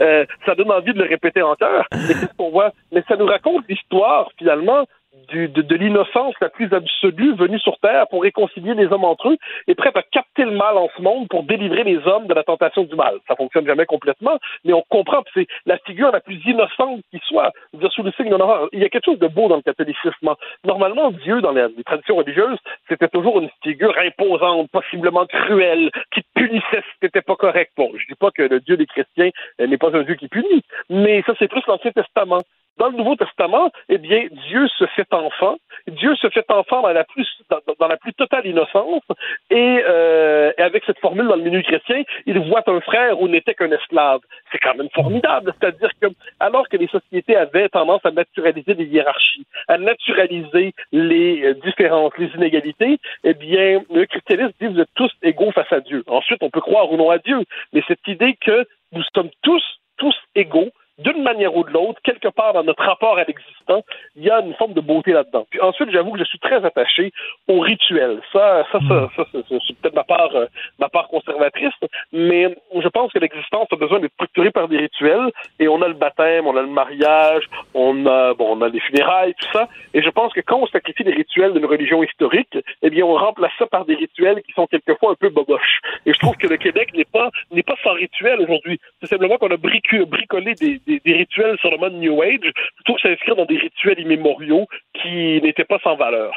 Euh, ça donne envie de le répéter en chœur. Mais qu'est-ce qu'on voit? Mais ça nous raconte l'histoire, finalement, du, de, de l'innocence la plus absolue venue sur Terre pour réconcilier les hommes entre eux et prête à capter le mal en ce monde pour délivrer les hommes de la tentation du mal. Ça fonctionne jamais complètement, mais on comprend que c'est la figure la plus innocente qui soit. Dire, sous le signe horreur. Il y a quelque chose de beau dans le catholicisme. Normalement, Dieu, dans les, les traditions religieuses, c'était toujours une figure imposante, possiblement cruelle, qui te punissait si t'étais pas correct. Bon, je dis pas que le Dieu des chrétiens euh, n'est pas un Dieu qui punit, mais ça, c'est plus l'Ancien Testament. Dans le Nouveau Testament, eh bien, Dieu se fait enfant. Dieu se fait enfant dans la plus, dans, la plus totale innocence. Et, euh, et avec cette formule dans le milieu chrétien, il voit un frère où n'était qu'un esclave. C'est quand même formidable. C'est-à-dire que, alors que les sociétés avaient tendance à naturaliser les hiérarchies, à naturaliser les euh, différences, les inégalités, eh bien, le christianisme dit vous êtes tous égaux face à Dieu. Ensuite, on peut croire ou non à Dieu, mais cette idée que nous sommes tous, tous égaux, d'une manière ou de l'autre, quelque part dans notre rapport à l'existant, il y a une forme de beauté là-dedans. Puis ensuite, j'avoue que je suis très attaché au rituel. Ça, ça, ça, ça, ça, c'est peut-être ma part, euh, ma part conservatrice, mais je pense que l'existence a besoin d'être structurée par des rituels. Et on a le baptême, on a le mariage, on a, bon, on a les funérailles, tout ça. Et je pense que quand on sacrifie les rituels d'une religion historique, eh bien, on remplace ça par des rituels qui sont quelquefois un peu boboches. Et je trouve que le Québec n'est pas, n'est pas sans rituel aujourd'hui. C'est simplement qu'on a bricolé des, des, des rituels sur le mode New Age plutôt que s'inscrire dans des rituels immémoriaux qui n'étaient pas sans valeur.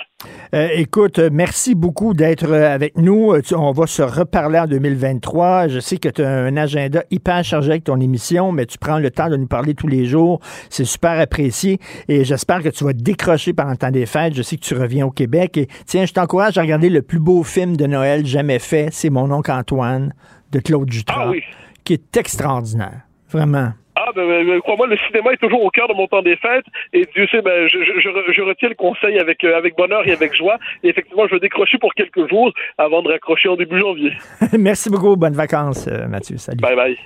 Euh, écoute, merci beaucoup d'être euh, avec nous. Euh, On va se reparler en 2023. Je sais que tu as un agenda hyper chargé avec ton émission, mais tu prends le temps de nous parler tous les jours. C'est super apprécié et j'espère que tu vas décrocher pendant le temps des fêtes. Je sais que tu reviens au Québec et tiens, je t'encourage à regarder le plus beau film de Noël jamais fait. C'est Mon oncle Antoine de Claude Jutras,
Ah oui.
qui est extraordinaire. Vraiment.
Ah, ben, ben, ben, crois-moi, le cinéma est toujours au cœur de mon temps des fêtes. Et Dieu sait, ben, je, je, je- je retiens le conseil avec, euh, avec bonheur et avec joie. Et effectivement, je vais décrocher pour quelques jours avant de raccrocher en début janvier.
Merci beaucoup. Bonnes vacances, euh, Mathieu. Salut.
Bye bye.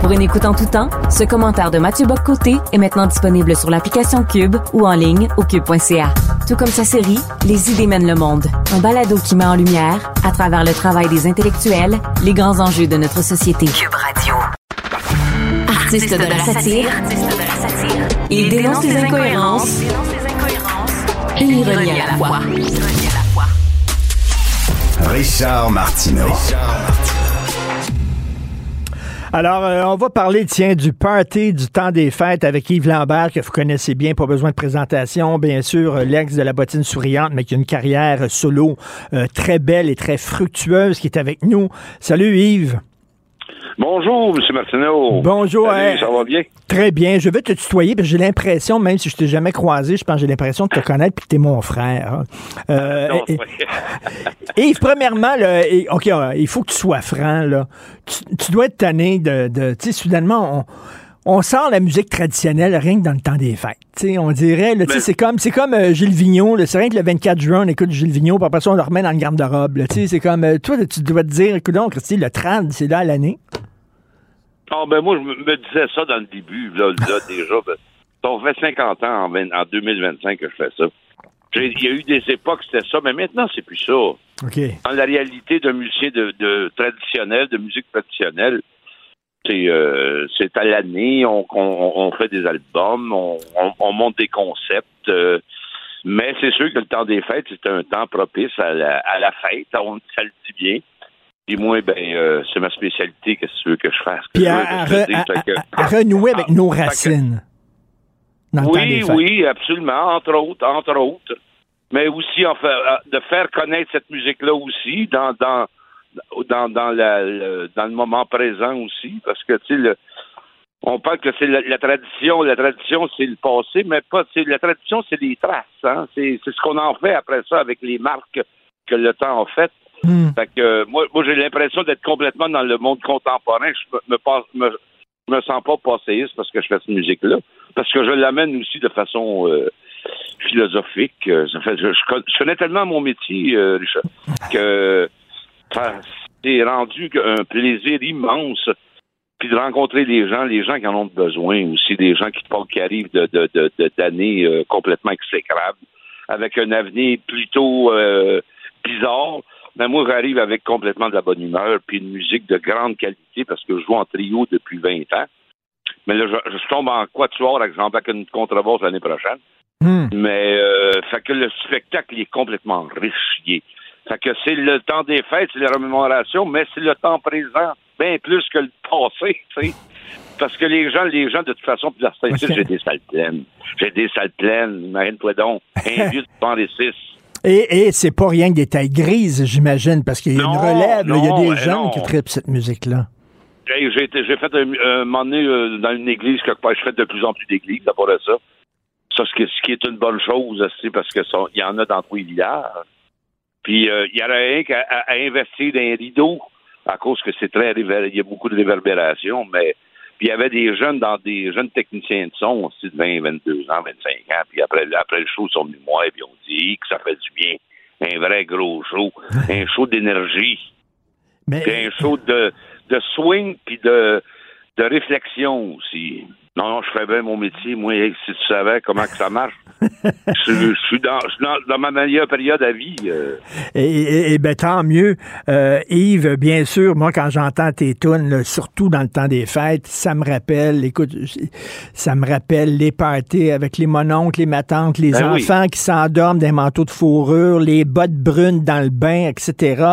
Pour une écoute en tout temps, ce commentaire de Mathieu Boccoté est maintenant disponible sur l'application Cube ou en ligne au cube.ca. Tout comme sa série Les idées mènent le monde, un balado qui met en lumière, à travers le travail des intellectuels, les grands enjeux de notre société. Cube Radio. Artiste de la satire, il dénonce les incohérences et l'ironie à la fois.
Richard Martineau.
Alors, euh, on va parler, tiens, du party du temps des fêtes avec Yves Lambert, que vous connaissez bien, pas besoin de présentation. Bien sûr, euh, l'ex de la bottine souriante, mais qui a une carrière solo euh, très belle et très fructueuse, qui est avec nous. Salut Yves.
Bonjour, M. Martineau.
Bonjour.
Salut,
hein.
ça va bien?
Très bien. Je vais te tutoyer, parce que j'ai l'impression, même si je t'ai jamais croisé, je pense que j'ai l'impression de te connaître puis que t'es mon frère. Euh,
Non,
et- premièrement, là, et- OK, euh, il faut que tu sois franc. Là. Tu, tu dois être tanné de... de tu sais, soudainement, on, on sort la musique traditionnelle rien que dans le temps des fêtes. On dirait, là, tu sais, c'est comme, c'est comme euh, Gilles là. C'est rien que le 24 juin, on écoute Gilles Vigneault, puis après ça, on le remet dans le garde-robe. là. Tu sais, c'est comme... euh, toi, tu dois te dire, écoute donc, Christy, le trad, c'est là à l'année.
Ah, ben moi, je me disais ça dans le début, là, là, déjà. Ben, ça fait 50 ans, en, 20 en 2025, que je fais ça. Il y a eu des époques, c'était ça, mais maintenant, c'est plus ça.
OK.
Dans la réalité d'un musicien de, de traditionnel, de musique traditionnelle, c'est euh, c'est à l'année, on, on, on fait des albums, on monte des concepts. euh, mais c'est sûr que le temps des fêtes, c'est un temps propice à la, à la fête. On, ça le dit bien. Puis moi, ben, euh, c'est ma spécialité. Qu'est-ce que tu veux que je fasse?
Puis
je
à,
veux que-
renouer avec nos
Fait que-
racines.
Oui, oui, absolument, entre autres, entre autres. Mais aussi, en fait, euh, de faire connaître cette musique-là aussi dans dans dans dans, la, le, dans le moment présent aussi, parce que tu sais, on parle que c'est la, la tradition, la tradition c'est le passé, mais pas, c'est la tradition c'est les traces, hein. C'est c'est ce qu'on en fait après ça avec les marques que le temps a fait. Fait que euh, moi, moi j'ai l'impression d'être complètement dans le monde contemporain. Je me, me, passe- me, je me sens pas passéiste parce que je fais cette musique-là, parce que je l'amène aussi de façon euh, philosophique. Euh, Ça fait, je, je con- je connais tellement mon métier, euh, Richard, que ça, c'est rendu un plaisir immense. Puis de rencontrer les gens, les gens qui en ont besoin aussi, des gens qui, qui arrivent de, de, de- de- d'années euh, complètement exécrables, avec un avenir plutôt bizarre. Mais moi, j'arrive avec complètement de la bonne humeur, puis une musique de grande qualité, parce que je joue en trio depuis 20 ans. Mais là, je, je tombe en quatuor, exemple, avec une contrebasse l'année prochaine.
Hmm.
Mais euh, fait que le spectacle il est complètement riche. Il est- fait que c'est le temps des fêtes, c'est les remémorations, mais c'est le temps présent, bien plus que le passé, tu sais. Parce que les gens, les gens, de toute façon, puis la j'ai des salles pleines. J'ai des salles pleines, imagine-toi donc. Un vieux de 106.
Et, et c'est pas rien que des tailles grises, j'imagine, parce qu'il y a
Non,
une relève, il y a des gens
non.
qui tripent cette musique-là.
Hey, J'ai fait un, un moment donné euh, dans une église quelque part. Je fais de plus en plus d'églises, à de ça. Ça, ce qui, ce qui est une bonne chose aussi, parce que il y en a dans tous les villages. Puis euh, il y en a un qui a, a- a investi dans un rideau à cause que c'est très il y a beaucoup de réverbération, mais puis il y avait des jeunes dans des jeunes techniciens de son aussi de 20, 22 ans, 25 ans, puis après, après le show ils sont venus me voir et puis on dit que ça fait du bien. Un vrai gros show, un show d'énergie. Un show de, de swing puis de, de réflexion aussi. Non, non, je fais bien mon métier. Moi, si tu savais comment que ça marche, je, je suis dans, dans, dans ma meilleure période à vie. euh.
Et, et- et ben, tant mieux. Euh, Yves, bien sûr, moi, quand j'entends tes tunes, là, surtout dans le temps des fêtes, ça me rappelle, écoute, ça me rappelle les parties avec les mononcles, les matantes, les
Ben oui.
enfants qui s'endorment des manteaux de fourrure, les bottes brunes dans le bain, etc.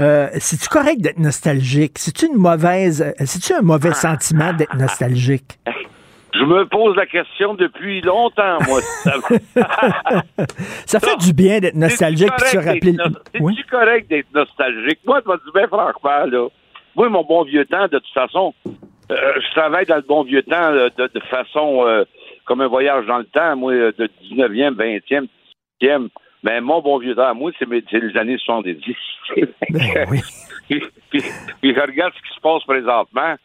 Euh, C'est-tu correct d'être nostalgique? C'est-tu une mauvaise, c'est-tu un mauvais sentiment d'être nostalgique?
Je me pose la question depuis longtemps, moi. Ça-
fait du bien d'être nostalgique puis se rappeler.
no- C'est-tu correct d'être nostalgique? Moi, je vais te dire bien franchement, là. Moi, mon bon vieux temps, de toute façon, euh, je travaille dans le bon vieux temps de, de façon euh, comme un voyage dans le temps, moi, euh, de 19e, 20e, 18e. Mais mon bon vieux temps, moi, c'est les années 70.
Ben
puis, puis- puis je regarde ce qui se passe présentement,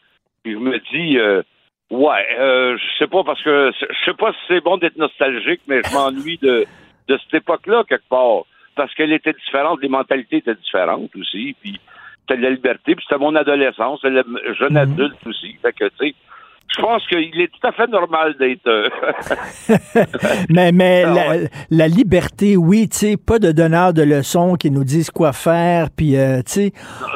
puis je me dis, euh, ouais, euh, je sais pas parce que je sais pas si c'est bon d'être nostalgique, mais je m'ennuie de, de cette époque-là quelque part parce qu'elle était différente, les mentalités étaient différentes aussi, puis c'était de la liberté, puis c'était mon adolescence, c'était le jeune adulte aussi, fait que tu sais. Je pense qu'il est tout à fait normal d'être. euh,
mais mais
Ah
la, la liberté, oui, tu sais, pas de donneurs de leçons qui nous disent quoi faire. Puis, euh, tu sais,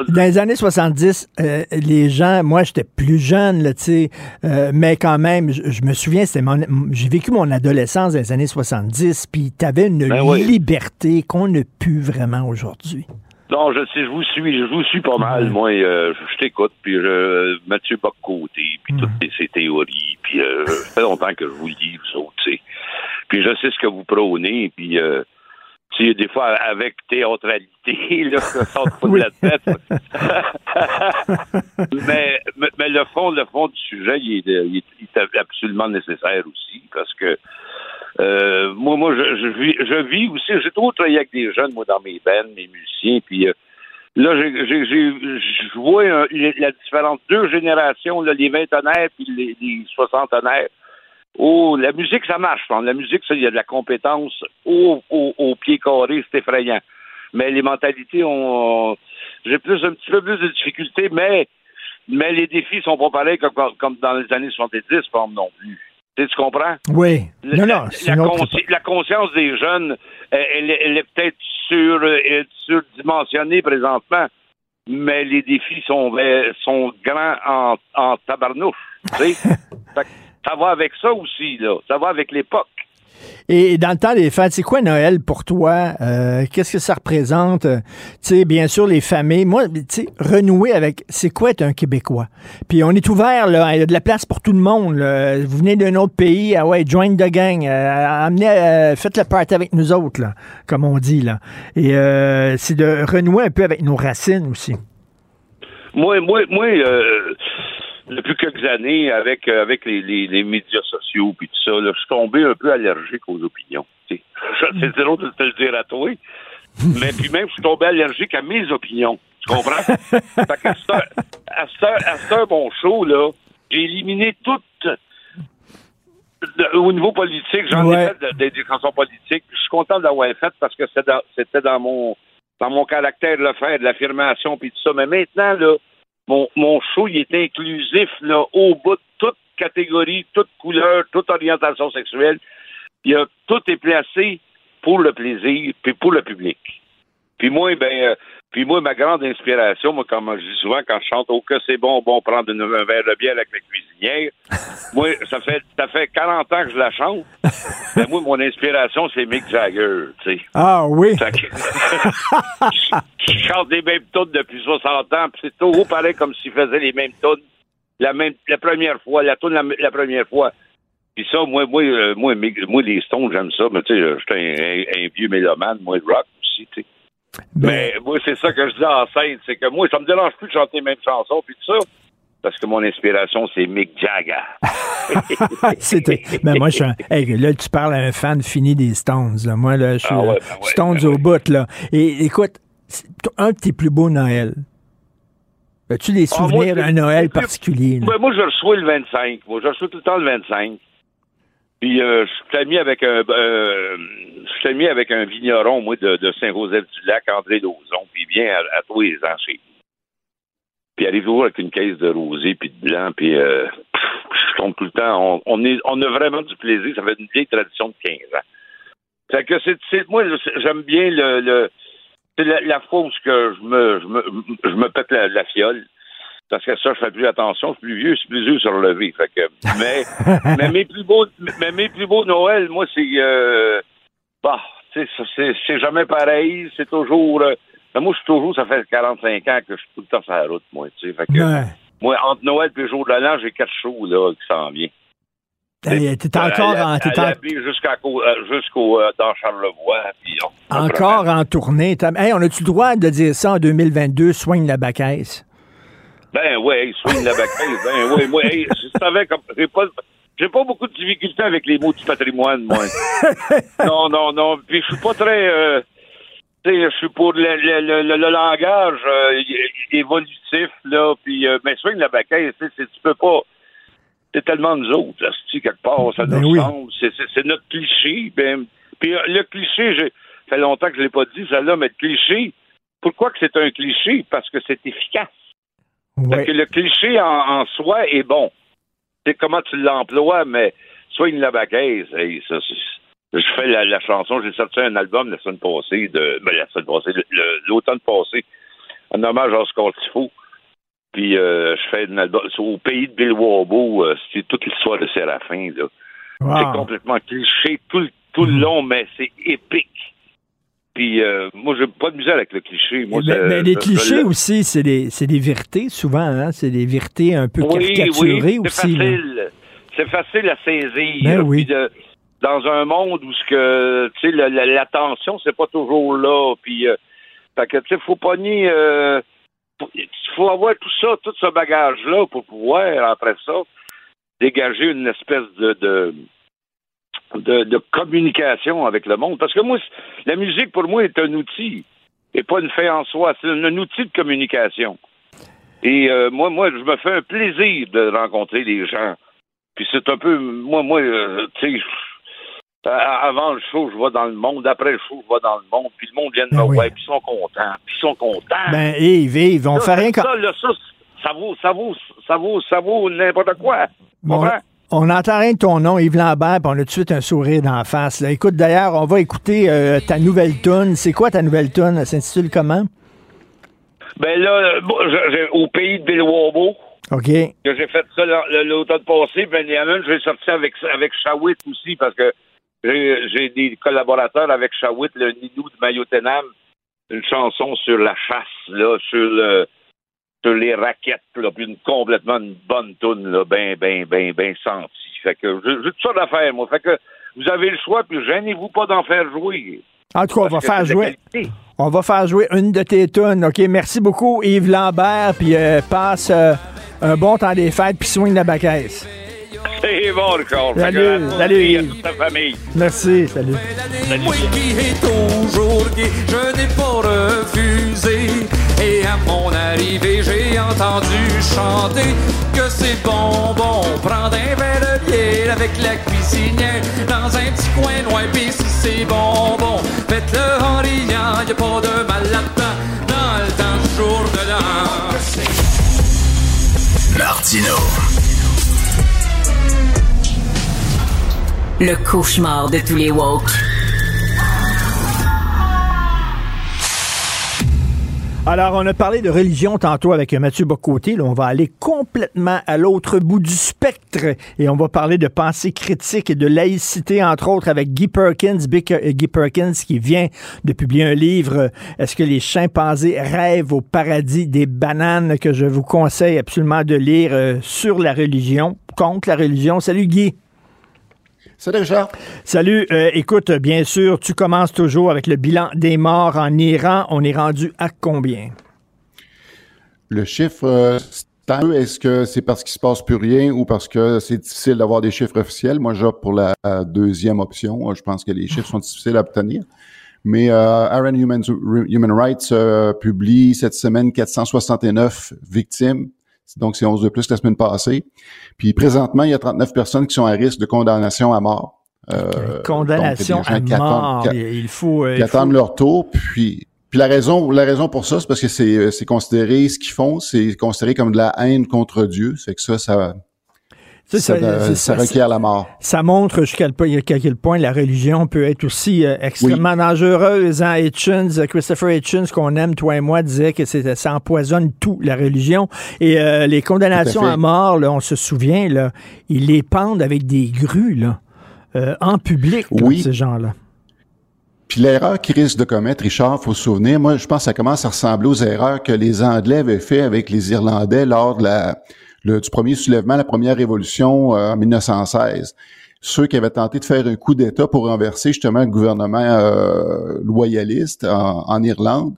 dans les années 70, euh, les gens, moi, j'étais plus jeune, tu sais, euh, mais quand même, je, je me souviens, c'était mon, j'ai vécu mon adolescence dans les années 70, puis t'avais une
Ben oui.
liberté qu'on n'a plus vraiment aujourd'hui.
Non, je sais, je vous suis, je vous suis pas mal, moi. euh, je t'écoute, puis je, Mathieu Bock-Côté, puis toutes ces- théories, puis euh, ça fait longtemps que je vous lis, vous autres, tu sais. Puis je sais ce que vous prônez, puis euh, tu des fois, avec théâtralité, là, ça sort pas de la tête. mais, mais, mais le fond, le fond du sujet, est- il est absolument nécessaire aussi, parce que euh, moi, moi, je, je vis, je vis aussi. J'ai toujours travaillé avec des jeunes, moi, dans mes bands, mes musiciens, puis euh, là, je vois un- la différence. Deux générations, là, les vingtenaires puis les, les soixantenaires. Oh, la musique, ça marche. hein. La musique, ça, il y a de la compétence au, au, au pied carré, c'est effrayant. Mais les mentalités ont. J'ai plus un petit peu plus de difficultés, mais mais les défis sont pas pareils comme, comme dans les années 70, par non plus. Tu sais, tu comprends?
Oui.
La-
Non, non,
la, consci- conscience des jeunes, elle, elle est- elle est peut-être sur, euh, surdimensionnée présentement, mais les défis sont, euh, sont grands en, en tabarnouche. tu sais. Fait que ça va avec ça aussi, là. Ça va avec l'époque.
Et dans le temps des fêtes, c'est quoi Noël pour toi? Euh, Qu'est-ce que ça représente? Euh, bien sûr, les familles. Moi, renouer avec, c'est quoi être un Québécois? Puis on est ouvert, là. Il y a de la place pour tout le monde. Vous venez d'un autre pays, ah ouais, join the gang. Euh, amenez, faites le party avec nous autres, là, comme on dit, là. Et c'est de renouer un peu avec nos racines aussi.
Moi, moi, moi, depuis quelques années, avec euh, avec les, les, les médias sociaux puis tout ça, là, je suis tombé un peu allergique aux opinions. C'est drôle de te le dire à toi, mais puis même, je suis tombé allergique à mes opinions. Tu comprends? fait qu'à ce heure- à ce heure- à ce heure, mon show, là, j'ai éliminé toutes de- au niveau politique, j'en
Ouais.
ai fait de- de- des chansons politiques. Je suis content d'avoir fait parce que c'était dans, c'était dans mon dans mon caractère de le faire, de l'affirmation puis tout ça. Mais maintenant, là, mon, mon show, il est inclusif là, au bout de toute catégorie, toute couleur, toute orientation sexuelle. Tout est placé pour le plaisir puis pour le public. Puis moi, ben, euh, puis moi, ma grande inspiration, moi, comme je dis souvent quand je chante, oh que c'est bon, bon, prendre une- un verre de bière avec le cuisinier. manière. moi, ça fait ça fait 40 ans que je la chante. Mais moi, mon inspiration, c'est Mick Jagger, tu sais.
Ah oui.
Fait que- je chante les mêmes tunes depuis 60 ans, puis c'est toujours pareil comme s'il faisait les mêmes tunes la même la première fois, la tune la, la première fois. Puis ça, moi, moi, euh, moi, moi, les Stones, j'aime ça, mais tu sais, j'étais un, un vieux mélomane, moi, le rock aussi, tu sais. Mais moi, c'est ça que je dis en scène, c'est que moi, ça me dérange plus de chanter les mêmes chansons, puis tout ça, parce que mon inspiration, c'est Mick Jagger.
C'était. Mais moi, je suis un- hey, là, tu parles à un fan fini des Stones. Là. Moi, là, je suis
Ah ouais,
euh,
ben ouais,
Stones au bout. Là. Et écoute, un de tes plus beaux Noëls. As-tu des
Ah,
souvenirs d'un Noël particulier? là?
Ben, moi, je reçois le 25. Moi, je reçois tout le temps le 25. Puis, euh, je suis ami avec un, euh, suis ami avec un vigneron, moi, de, de Saint-Joseph-du-Lac, André Lauzon. Puis, il vient à, à tous les ans chez. Puis, il arrive toujours avec une caisse de rosé puis de blanc. Puis, euh, pff, je tombe tout le temps. On, on, est, on a vraiment du plaisir. Ça fait une vieille tradition de 15 ans. Fait que c'est, moi, j'aime bien le, le c'est la, la fois où ce que je me, je me, je me pète la, la fiole. Parce que ça, je fais plus attention, je suis plus vieux, je suis plus vieux sur le lever. Fait que, mais, mais mes plus beaux, mais mes plus beaux Noël, moi, c'est, euh, bah, tu sais, ça, c'est, jamais pareil, c'est toujours, euh, mais moi, je suis toujours, ça fait 45 ans que je suis tout le temps sur la route, moi, tu sais. Fait que,
Ouais.
moi, entre Noël et le jour de l'an, j'ai quatre shows, là, qui s'en viennent.
T'es encore, en,
euh, jusqu'au, euh, dans Charlevoix, puis on-
encore en tournée. Hey, on a-tu le droit de dire ça en 2022? Soigne la bacaisse?
Ben ouais, swing la bacaise. Ben ouais, moi, hey, je savais comme j'ai pas j'ai pas beaucoup de difficultés avec les mots du patrimoine, moi. non, non, non. Puis je suis pas très euh, tu sais, je suis pour le, le, le, le- langage euh, évolutif, là, puis euh, mais swing la bacaise, tu sais, tu peux pas c'est tellement nous autres, là, si quelque part, ça
Ben
nous
oui.
C'est, notre cliché. Ben, puis euh, le cliché, ça fait longtemps que je l'ai pas dit, celle-là, mais le cliché, pourquoi que c'est un cliché? Parce que c'est efficace. Que le cliché en, en soi est bon. C'est comment tu l'emploies, mais soigne la baguette. Hey, ça, c'est- je fais la, la chanson, j'ai sorti un album la semaine passée, de, ben, la semaine passée, l'automne passé, en hommage à Oscar Tifo. Puis euh, je fais un album au pays de Bill Warbo, euh, c'est toute l'histoire de Séraphin. Là. C'est complètement cliché tout, le- tout le long, mais c'est épique. Puis euh, moi, j'ai pas de misère avec le cliché. Moi, ça-
ben, les
je-
clichés aussi, c'est des, c'est des vérités, souvent. Hein? C'est des vérités un peu caricaturées
oui,
aussi.
C'est facile. C'est facile à saisir.
Ben oui.
De- dans un monde où ce que tu sais l'attention c'est pas toujours là. Puis euh, fait que tu sais faut pas nier. euh, faut- Il faut avoir tout ça, tout ce bagage là pour pouvoir après ça dégager une espèce de de, de, de communication avec le monde. Parce que moi, la musique pour moi est un outil et pas une fin en soi. C'est un, un outil de communication. Et euh, moi, moi, je me fais un plaisir de rencontrer les gens. Puis c'est un peu, moi, moi, euh, tu sais, a- avant le show, je vais dans le monde. Après le show, je vais dans le monde. Puis le monde vient de me voir. Puis ils sont contents. Puis ils sont contents.
Ben, Yves, Yves, on fait rien
ça,
quand.
là, ça, ça vaut, ça vaut, ça vaut, ça vaut n'importe quoi.
Bon,
Comprends?
On entend rien de ton nom, Yves Lambert, puis on a tout de suite un sourire d'en face. là. Écoute, d'ailleurs, on va écouter euh, ta nouvelle tune. C'est quoi ta nouvelle tune? Elle s'intitule comment?
Ben là, je- j'ai- au pays de Bill Warbo,
OK.
que j'ai fait ça l'automne passé, ben il y en a une, je vais sortir avec, avec Shawit aussi, parce que j'ai j'ai des collaborateurs avec Shawit, le Nidou de Mayotenam, une chanson sur la chasse, là, sur le les raquettes, là, puis une, complètement une bonne toune, là, ben, ben, ben, ben sentie. Fait que j'ai tout ça d'affaires, moi. Fait que vous avez le choix, puis gênez-vous pas d'en faire jouer.
En tout cas, on va faire jouer. On va faire jouer une de tes tunes. OK, merci beaucoup, Yves Lambert, puis euh, passe euh, un bon temps des fêtes, puis soigne la bacaisse.
C'est bon,
Salut, salut, Yves.
toute ta famille.
Merci, salut.
Moi qui est toujours gay, je n'ai pas refusé. Et à mon arrivée, j'ai entendu chanter que c'est bon, bon, prendre un verre de bière avec la cuisinière dans un petit coin loin. Pis si c'est bon, bon, faites-le en riant, y a pas de mal là-dedans, dans le temps du jour de l'an.
Martino.
Le cauchemar de tous les woke.
Alors, on a parlé de religion tantôt avec Mathieu Bocoté. Là, on va aller complètement à l'autre bout du spectre et on va parler de pensée critique et de laïcité, entre autres, avec Guy Perkins, euh, Guy Perkins qui vient de publier un livre, euh, Est-ce que les chimpanzés rêvent au paradis des bananes, que je vous conseille absolument de lire euh, sur la religion, contre la religion. Salut Guy.
Salut Richard.
Salut. Euh, écoute, bien sûr, tu commences toujours avec le bilan des morts en Iran. On est rendu à combien?
Le chiffre, euh, est-ce que c'est parce qu'il se passe plus rien ou parce que c'est difficile d'avoir des chiffres officiels? Moi, j'opte pour la deuxième option. Je pense que les chiffres sont difficiles à obtenir. Mais euh, Aaron Human, Human Rights publie cette semaine 469 victimes donc, c'est 11 de plus que la semaine passée. Puis présentement, il y a 39 personnes qui sont à risque de condamnation à mort.
Euh, condamnation à mort. il faut.
Euh, qui attendent leur tour. Puis, puis la raison, la raison pour ça, c'est parce que c'est, c'est considéré ce qu'ils font, c'est considéré comme de la haine contre Dieu. C'est que ça, ça, ça, requiert la mort.
Ça montre jusqu'à quel point la religion peut être aussi euh, extrêmement dangereuse. Hein? Hitchens, euh, Christopher Hitchens, qu'on aime, toi et moi, disait que ça empoisonne tout, la religion. Et euh, les condamnations à, mort, là, on se souvient, là, ils les pendent avec des grues là, en public, ces gens-là.
Puis l'erreur qu'ils risquent de commettre, Richard, faut se souvenir, moi, je pense que ça commence à ressembler aux erreurs que les Anglais avaient fait avec les Irlandais lors de la le, du premier soulèvement, la première révolution euh, en 1916. Ceux qui avaient tenté de faire un coup d'État pour renverser justement le gouvernement euh, loyaliste en, Irlande,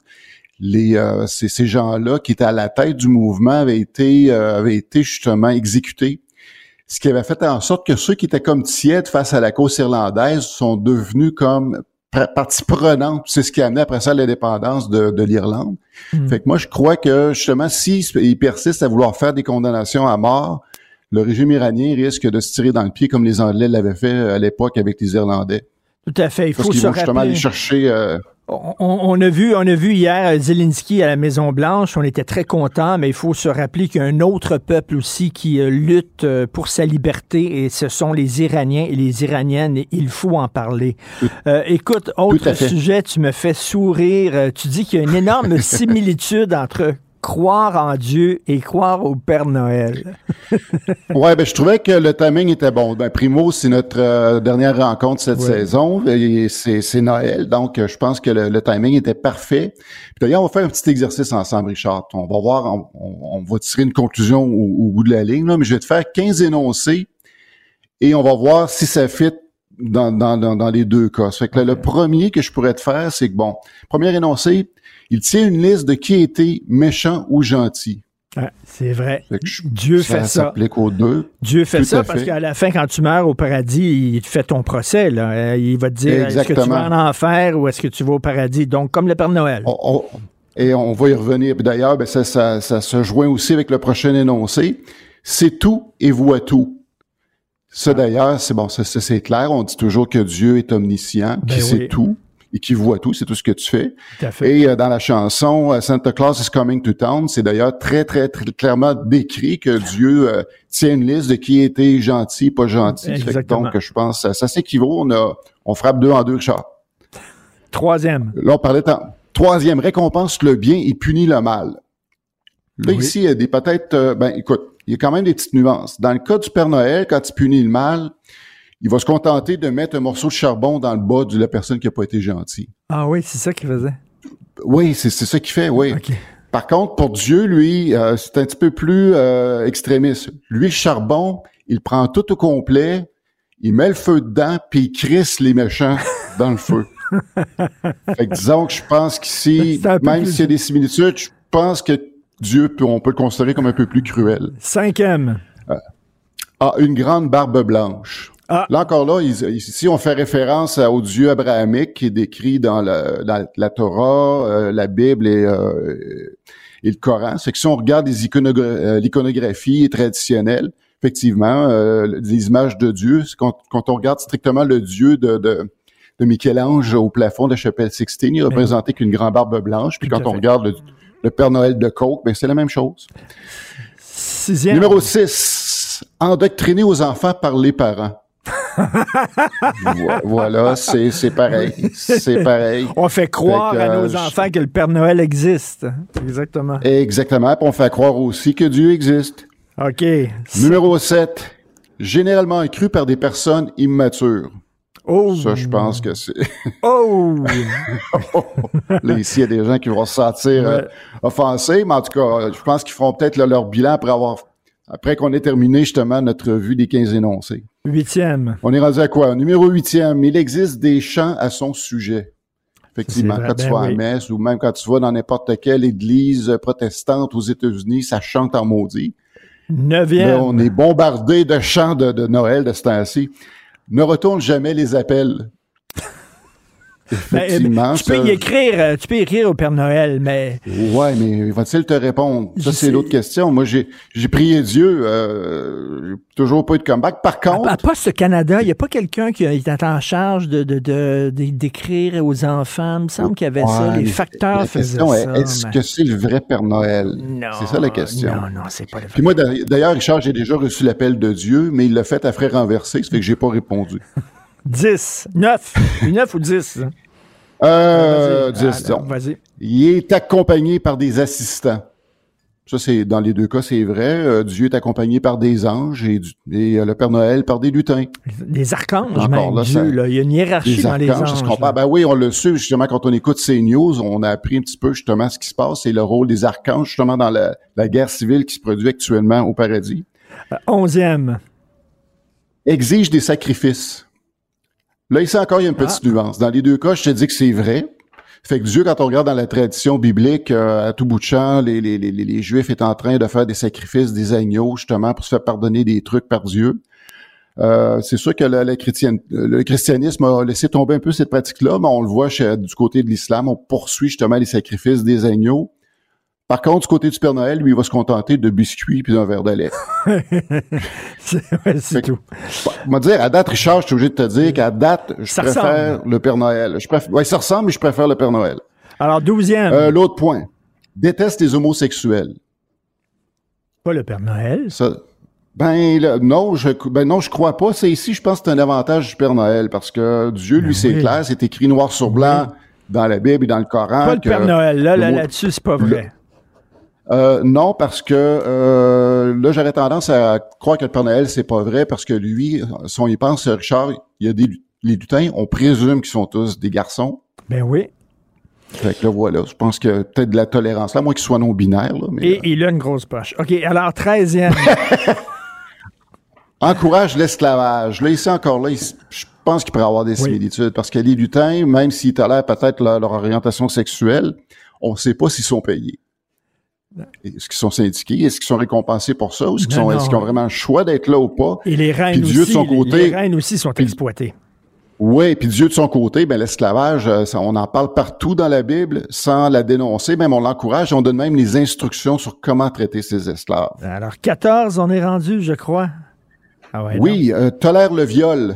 les, euh, ces, gens-là qui étaient à la tête du mouvement avaient été, avaient été justement exécutés. Ce qui avait fait en sorte que ceux qui étaient comme tièdes face à la cause irlandaise sont devenus comme partie prenante. C'est ce qui a amené après ça l'indépendance de, de l'Irlande. Hmm. Fait que moi, je crois que justement, s'ils persistent à vouloir faire des condamnations à mort, le régime iranien risque de se tirer dans le pied comme les Anglais l'avaient fait à l'époque avec les Irlandais.
Tout à fait. Il faut
Parce
se
vont justement aller chercher euh,
on, a vu, on a vu hier Zelensky à la Maison Blanche. On était très contents, mais il faut se rappeler qu'il y a un autre peuple aussi qui euh, lutte euh, pour sa liberté, et ce sont les Iraniens et les Iraniennes. Et il faut en parler. Euh, écoute, autre sujet, tu me fais sourire. Tu dis qu'il y a une énorme similitude entre croire en Dieu et croire au Père Noël.
ouais, ben je trouvais que le timing était bon. Ben primo, c'est notre euh, dernière rencontre cette saison c'est Noël, donc je pense que le, timing était parfait. D'ailleurs, on va faire un petit exercice ensemble, Richard. On va voir, on, va tirer une conclusion au, bout de la ligne, là, mais je vais te faire 15 énoncés et on va voir si ça fit dans, dans, dans, les deux cas. Ça fait que le premier que je pourrais te faire, c'est que bon, premier énoncé, il tient une liste de qui était méchant ou gentil.
c'est vrai. Dieu fait ça.
aux deux.
Dieu fait ça parce qu'à la fin, quand tu meurs au paradis, il te fait ton procès. Là. Euh, il va te dire est-ce que tu vas en enfer ou est-ce que tu vas au paradis? Donc, comme le Père Noël.
et on va y revenir. D'ailleurs, ben, ça, ça, se joint aussi avec le prochain énoncé. C'est tout et voit tout. Ça, ah. d'ailleurs, c'est bon, ça, c'est clair. On dit toujours que Dieu est omniscient, ben sait tout et qui voit tout, c'est tout ce que tu fais. Et euh, dans la chanson euh, Santa Claus is coming to town, c'est d'ailleurs très, très, très clairement décrit que Dieu euh, tient une liste de qui était gentil, pas gentil. donc, je pense, ça, ça s'équivaut. On a, on frappe deux en deux, Richard.
Troisième.
Là, on parlait de troisième, récompense le bien et punit le mal. Là, ici, il y a des peut-être, ben, écoute, il y a quand même des petites nuances. Dans le cas du Père Noël, quand il punit le mal, il va se contenter de mettre un morceau de charbon dans le bas de la personne qui n'a pas été gentille.
Ah oui, c'est ça qu'il faisait.
Oui, c'est ça qu'il fait, oui. Par contre, pour Dieu, lui, euh, c'est un petit peu plus euh, extrémiste. Lui, le charbon, il prend tout au complet, il met le feu dedans, puis il crisse les méchants dans le feu. fait que disons que je pense qu'ici, même s'il y a des similitudes, je pense que Dieu, on peut le considérer comme un peu plus cruel.
Cinquième.
Euh, ah, une grande barbe blanche. Ah. Là encore là, ici on fait référence au Dieu abrahamique qui est décrit dans, la, Torah, euh, la Bible euh, et, le Coran. C'est que si on regarde euh, l'iconographie traditionnelle, effectivement, des images de Dieu, quand, quand, on regarde strictement le Dieu de, de, de Michel-Ange au plafond de la chapelle Sixtine, il est représenté qu'une grande barbe blanche. Puis quand on regarde le, Père Noël de Coke, ben c'est la même chose.
Sixième.
Numéro 6. Endoctriner aux enfants par les parents. Vo- voilà, c'est c'est pareil. C'est pareil.
On fait croire
Fait que,
à nos enfants que le Père Noël existe. Exactement.
Exactement. Puis on fait croire aussi que Dieu existe.
OK.
Numéro 7. Généralement cru par des personnes immatures.
Oh.
Ça, je pense que c'est.
Oh!
Là, ici, il y a des gens qui vont se sentir euh, offensés, mais en tout cas, je pense qu'ils feront peut-être leur bilan après avoir. Après qu'on ait terminé justement notre vue des 15 énoncés.
Huitième.
On est rendu à quoi? Numéro huitième. Il existe des chants à son sujet. Effectivement, quand tu
ben
vas à
oui.
la messe ou même quand tu vas dans n'importe quelle église protestante aux États-Unis, ça chante en maudit.
Neuvième.
Là, on est bombardé de chants de, de Noël de ce temps-ci. Ne retourne jamais les appels.
Ben,
Effectivement.
tu peux
ça-
y écrire, euh, tu peux écrire au Père Noël, mais
Ouais, mais va-t-il te répondre? Ça, c'est l'autre question. Moi, j'ai, j'ai prié Dieu, euh, j'ai toujours pas eu de comeback. Par contre,
à Poste Canada, il n'y a pas quelqu'un qui était en charge de, de, d'écrire aux enfants? Il me semble qu'il y avait ça. Les facteurs
la question est, est-ce
mais-
que c'est le vrai Père Noël?
Non,
C'est ça la question.
Non, non, c'est pas le
Puis moi, d'a- d'ailleurs, Richard, j'ai déjà reçu l'appel de Dieu, mais il l'a fait à frais renversés, ça fait que j'ai pas répondu.
10, 9. 9 ou 10? hein?
Euh,
Vas-y.
10,
Ah,
disons.
Vas-y.
Il est accompagné par des assistants. Ça, c'est dans les deux cas, c'est vrai. Euh, Dieu est accompagné par des anges et, du- et, euh, le Père Noël par des lutins.
Les archanges,
Encore
même,
là,
Dieu,
ça-
là. Il y a une hiérarchie
Des
dans les
ça
anges.
se. Ben oui, on le sait justement quand on écoute ces news, on a appris un petit peu justement ce qui se passe et le rôle des archanges justement dans la, la guerre civile qui se produit actuellement au paradis.
Euh, Onzième.
Exige des sacrifices. Là, ici encore, il y a une petite
Ah.
nuance. Dans les deux cas, je te dis que c'est vrai. Fait que Dieu, quand on regarde dans la tradition biblique, euh, à tout bout de champ, les, les, les, les Juifs étaient en train de faire des sacrifices, des agneaux, justement, pour se faire pardonner des trucs par Dieu. Euh, c'est sûr que la, la chrétienne- le christianisme a laissé tomber un peu cette pratique-là, mais on le voit chez- du côté de l'islam, on poursuit justement les sacrifices des agneaux. Par contre, du côté du Père Noël, lui, il va se contenter de biscuits puis d'un verre de lait.
c'est ouais, c'est tout.
On va dire, à date, Richard, je suis obligé de te dire qu'à date, je
Ça
préfère le Père Noël. Je préfère, ouais, ça ressemble, mais je préfère le Père Noël.
Alors, douzième.
Euh, L'autre point. Déteste les homosexuels.
Pas le Père Noël.
Ça, ben, là, non, je, ben non, je crois pas. C'est ici, je pense que c'est un avantage du Père Noël parce que Dieu, lui, c'est
Ben oui.
clair, c'est écrit noir sur blanc dans la Bible et dans le Coran.
Pas le Père Noël. Là,
le
là, là-dessus, c'est pas vrai.
Euh, non, parce que euh, là, j'aurais tendance à croire que le Père Noël, c'est pas vrai, parce que lui, si on y pense, Richard, il y a des les lutins, on présume qu'ils sont tous des garçons.
Ben oui.
Fait que là, voilà, je pense que peut-être de la tolérance là, moi qu'ils soient non-binaires, là,
Et il a une grosse poche. OK, alors, treizième.
encourage l'esclavage. Là, ici encore là, je pense qu'il pourrait y avoir des similitudes, parce que les lutins, même s'ils tolèrent peut-être leur, leur orientation sexuelle, on ne sait pas s'ils sont payés. Est-ce qu'ils sont syndiqués? Est-ce qu'ils sont récompensés pour ça? Ou est-ce qu'ils qu'ils ont vraiment le choix d'être là ou pas?
Et les reines
Puis Dieu
aussi.
de son
les-
côté.
Les reines aussi sont exploitées.
Oui, puis Dieu de son côté, ben l'esclavage, euh, on en parle partout dans la Bible sans la dénoncer, même on l'encourage, on donne même les instructions sur comment traiter ces esclaves.
Alors, 14, on est rendu, je crois. Ah ouais,
oui, euh, tolère le viol.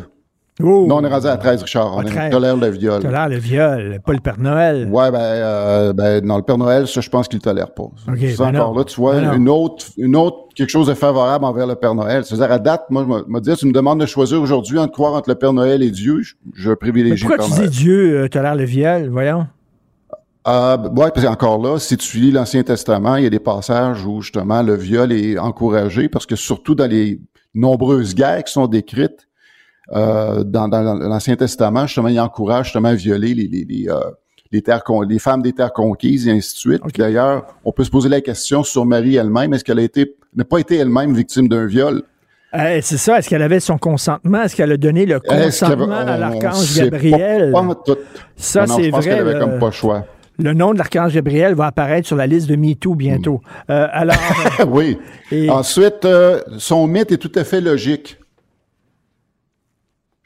Non, on est rendu à 13, Richard. On est-
13.
tolère le viol.
Tolère le viol, pas le Père Noël.
Ouais, ben, euh, ben, non, le Père Noël, ça, je pense qu'il tolère pas. Ça,
Ok,
ça,
ben
encore
non.
là, tu vois,
Ben
une autre, une autre, quelque chose de favorable envers le Père Noël. C'est-à-dire, à date, moi, je me- dire, tu me demandes de choisir aujourd'hui entre croire entre le Père Noël et Dieu, je, je
Mais
privilégie le
pourquoi tu dis Dieu euh, tolère le viol? Voyons?
Euh, ouais, parce qu'encore là, si tu lis l'Ancien Testament, il y a des passages où justement le viol est encouragé, parce que surtout dans les nombreuses guerres qui sont décrites euh, dans, dans l'Ancien Testament, justement, il encourage justement à violer les, les, les, euh, les terres les femmes des terres conquises et ainsi de suite. D'ailleurs, on peut se poser la question sur Marie elle-même, est-ce qu'elle a été n'a pas été elle-même victime d'un viol?
Euh, c'est ça, est-ce qu'elle avait son consentement? Est-ce qu'elle a donné le consentement à l'archange Gabriel?
pas- pas tout.
Ça,
Non, non,
c'est vrai.
qu'elle avait
le-
comme pas le choix.
Le nom de l'archange Gabriel va apparaître sur la liste de MeToo bientôt.
Mm.
Euh, alors,
oui.
Et-
Ensuite, euh, son mythe est tout à fait logique.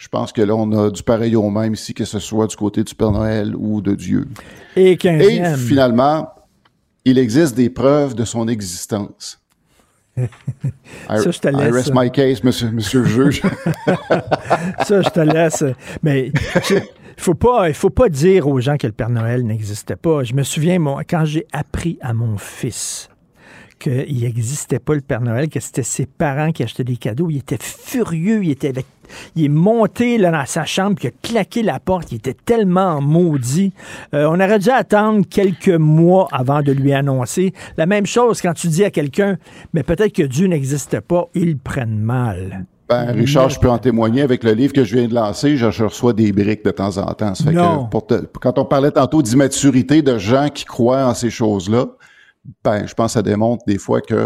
Je pense que là, on a du pareil au même ici, que ce soit du côté du Père Noël ou de Dieu.
et
Et
15e.
finalement, il existe des preuves de son existence. I,
Ça, je te
I
laisse.
rest my case, monsieur, monsieur le juge.
Ça, je te laisse. Mais il faut pas, il faut pas dire aux gens que le Père Noël n'existait pas. Je me souviens, moi, quand j'ai appris à mon fils qu'il n'existait pas le Père Noël, que c'était ses parents qui achetaient des cadeaux. Il était furieux, il était avec il est monté là, dans sa chambre, puis il a claqué la porte. Il était tellement maudit. Euh, on aurait dû attendre quelques mois avant de lui annoncer. La même chose quand tu dis à quelqu'un, mais peut-être que Dieu n'existe pas, ils prennent mal.
Ben, Richard, je peux en témoigner avec le livre que je viens de lancer. Je, reçois des briques de temps en temps. Ça fait
Non.
que pour te- quand on parlait tantôt d'immaturité de gens qui croient en ces choses-là, ben, je pense que ça démontre des fois qu'il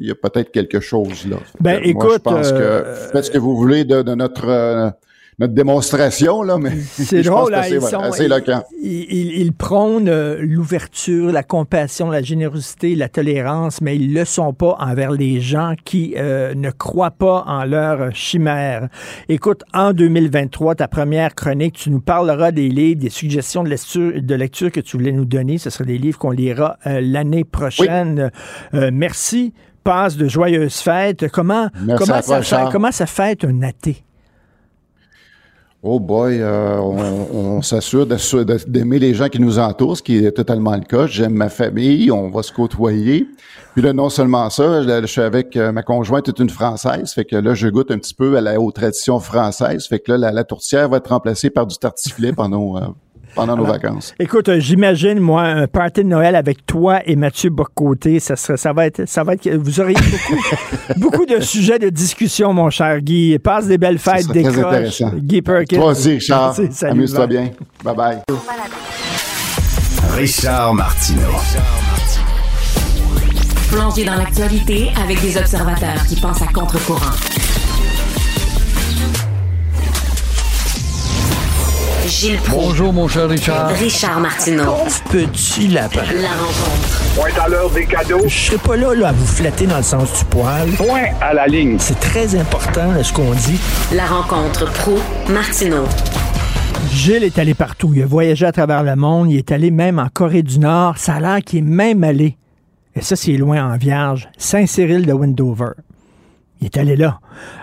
y a peut-être quelque chose là.
Ben,
moi,
écoute,
je pense
euh,
que faites ce que vous voulez de, de notre euh, notre démonstration là, mais
C'est drôle,
que
hein,
c'est
ils sont-
assez éloquent.
Ils, ils- ils prônent euh, l'ouverture, la compassion, la générosité, la tolérance, mais ils le sont pas envers les gens qui euh, ne croient pas en leur chimère. Écoute, en 2023, ta première chronique, tu nous parleras des livres, des suggestions de lecture, de lecture que tu voulais nous donner. Ce seraient des livres qu'on lira euh, l'année prochaine. Merci. Passe de joyeuses fêtes. Comment,
Merci
comment, ça, fait-
Charles.
comment ça fête un athée?
Oh boy, euh, on, on s'assure d'aimer les gens qui nous entourent, ce qui est totalement le cas. J'aime ma famille, on va se côtoyer. Puis là, non seulement ça, je, suis avec euh, ma conjointe, est une Française, fait que là, je goûte un petit peu à la haute tradition française. Fait que là, la, la tourtière va être remplacée par du tartiflet pendant, euh, pendant nos
Alors,
vacances.
Écoute, euh, j'imagine, moi, un party de Noël avec toi et Mathieu Bocoté, ça, serait, ça va être, ça va être, vous auriez beaucoup, beaucoup de sujets de discussion, mon cher Guy. Passe des belles fêtes,
serait très intéressant.
Guy Perkins.
Toi aussi, Richard. Amuse-toi bien. Bye bye.
Richard Martineau.
Plongé dans l'actualité avec des observateurs qui pensent à contre-courant. Gilles Proulx.
Bonjour, mon cher Richard.
Richard Martineau.
Petit lapin.
La rencontre.
Point à l'heure des cadeaux. Je serai pas là, là à vous flatter dans le sens du poil. Point à la ligne. C'est très important, ce qu'on dit.
La rencontre pro martineau
Gilles est allé partout. Il a voyagé à travers le monde. Il est allé même en Corée du Nord. Ça a l'air qu'il est même allé, et ça, c'est loin en vierge, Saint-Cyril de Wendover. Il est allé là.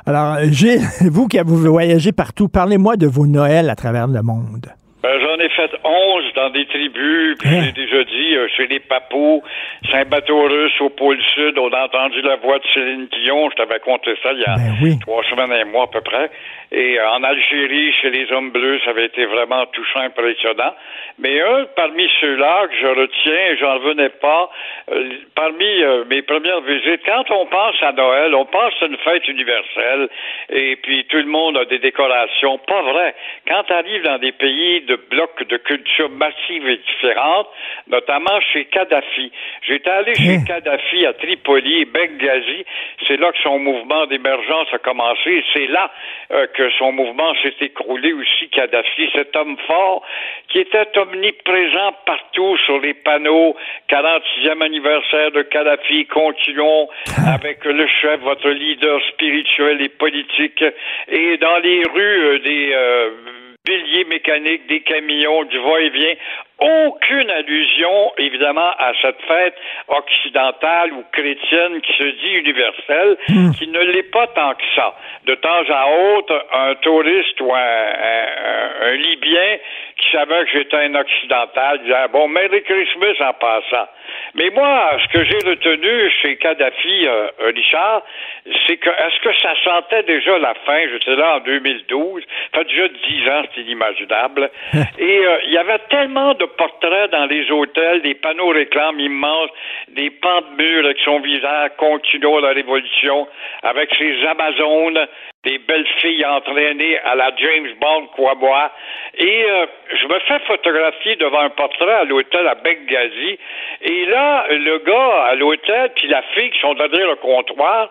Alors, Gilles, vous qui avez voyagé partout, parlez-moi de vos Noëls à travers le monde.
Ben, J'en ai fait 11 dans des tribus, puis
Hein?
j'ai déjà dit, euh, chez les Papous, Saint-Bateau russe au pôle Sud, on a entendu la voix de Céline Dion, je t'avais conté ça il y a
Ben
trois semaines et un mois à peu près, et euh, en Algérie, chez les hommes bleus, ça avait été vraiment touchant, impressionnant, mais un parmi ceux-là que je retiens, et j'en revenais pas, euh, parmi euh, mes premières visites, quand on pense à Noël, on pense à une fête universelle, et puis tout le monde a des décorations, pas vrai. Quand tu arrives dans des pays de blocs de culture massive et différentes, notamment chez Kadhafi. J'étais allé chez Kadhafi à Tripoli et Benghazi. C'est là que son mouvement d'émergence a commencé. C'est là euh, que son mouvement s'est écroulé aussi, Kadhafi, cet homme fort qui était omniprésent partout sur les panneaux. 46e anniversaire de Kadhafi, continuons avec le chef, votre leader spirituel et politique. Et dans les rues euh, des... euh, piliers mécaniques, des camions, du va-et-vient. Aucune allusion, évidemment, à cette fête occidentale ou chrétienne qui se dit universelle, qui ne l'est pas tant que ça. De temps à autre, un touriste ou un, un- un Libyen qui savait que j'étais un occidental disait bon Merry Christmas en passant. Mais moi, ce que j'ai retenu chez Kadhafi, euh, Richard, c'est que est-ce que ça sentait déjà la fin? J'étais là en 2012. Ça fait déjà 10 ans, c'est inimaginable. Et euh, il y avait tellement de portraits dans les hôtels, des panneaux réclames immenses, des pans de murs avec son visage continuant la révolution, avec ses Amazones, des belles filles entraînées à la James Bond, quoi moi. Et euh, je me fais photographier devant un portrait à l'hôtel à Benghazi. Et là, le gars à l'hôtel, puis la fille qui sont derrière le comptoir,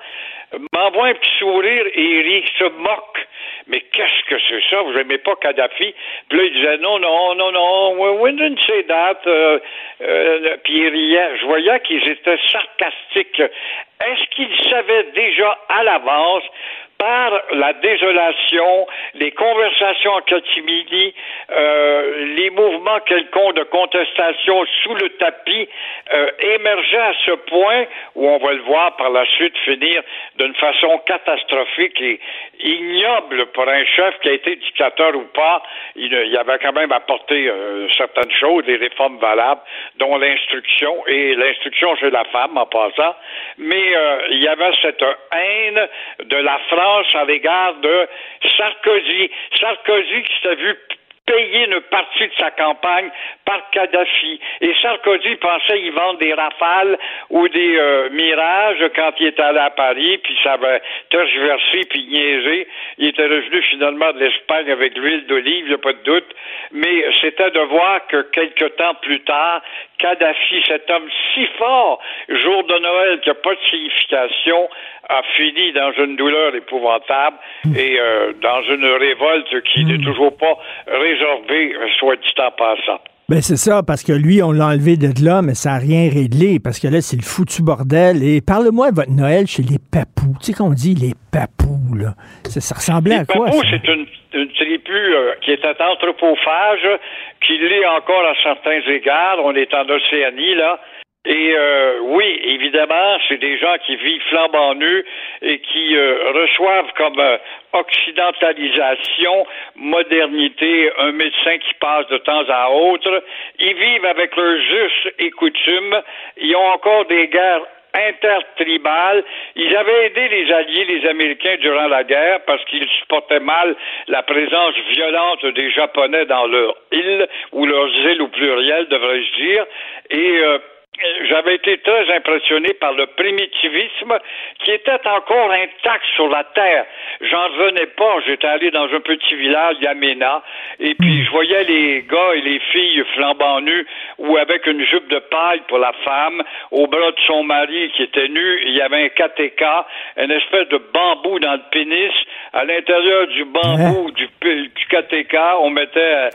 m'envoie un petit sourire et il rit, se moque. Mais qu'est-ce que c'est ça? Vous aimez pas Kadhafi? Puis là, il disait non, non, non, non, we didn't say that. Euh, euh, puis il riait. Je voyais qu'ils étaient sarcastiques. Est-ce qu'ils savaient déjà à l'avance par la désolation les conversations en catimini, euh, les mouvements quelconques de contestation sous le tapis euh, émergeaient à ce point où on va le voir par la suite finir d'une façon catastrophique et ignoble pour un chef qui a été dictateur ou pas. Il, il avait quand même apporté euh, certaines choses, des réformes valables, dont l'instruction et l'instruction chez la femme en passant. Mais euh, il y avait cette haine de la France à l'égard de Sarkozy. Sarkozy qui s'est vu payer une partie de sa campagne par Kadhafi. Et Sarkozy pensait y vendre des rafales ou des euh, mirages quand il était allé à Paris, puis ça avait tergiversé puis niaisé. Il était revenu finalement de l'Espagne avec l'huile d'olive, il n'y a pas de doute. Mais c'était de voir que quelque temps plus tard, Kadhafi, cet homme si fort, jour de Noël qui n'a pas de signification, a fini dans une douleur épouvantable et euh, dans une révolte qui n'est toujours pas résorbée, soit dit en passant.
Ben c'est ça, parce que lui, on l'a enlevé de là, mais ça n'a rien réglé, parce que là, c'est le foutu bordel. Et parle-moi de votre Noël chez les papous. Tu sais qu'on dit les papous, là. Ça, ça ressemblait
Les
à quoi?
papous,
ça?
c'est une, une tribu euh, qui était anthropophage, qui l'est encore à certains égards. On est en Océanie, là. Et euh, oui, évidemment, c'est des gens qui vivent flambant nus et qui euh, reçoivent comme euh, occidentalisation, modernité, un médecin qui passe de temps à autre. Ils vivent avec leurs us et coutumes. Ils ont encore des guerres intertribales. Ils avaient aidé les Alliés, les Américains, durant la guerre parce qu'ils supportaient mal la présence violente des Japonais dans leur île, ou leurs îles au pluriel, devrais-je dire. Et euh, j'avais été très impressionné par le primitivisme qui était encore intact sur la terre. J'en revenais pas. J'étais allé dans un petit village, Yamena, et puis je voyais les gars et les filles flambant nus ou avec une jupe de paille pour la femme, au bras de son mari qui était nu. Il y avait un katéka, une espèce de bambou dans le pénis. À l'intérieur du bambou du, du katéka, on mettait euh,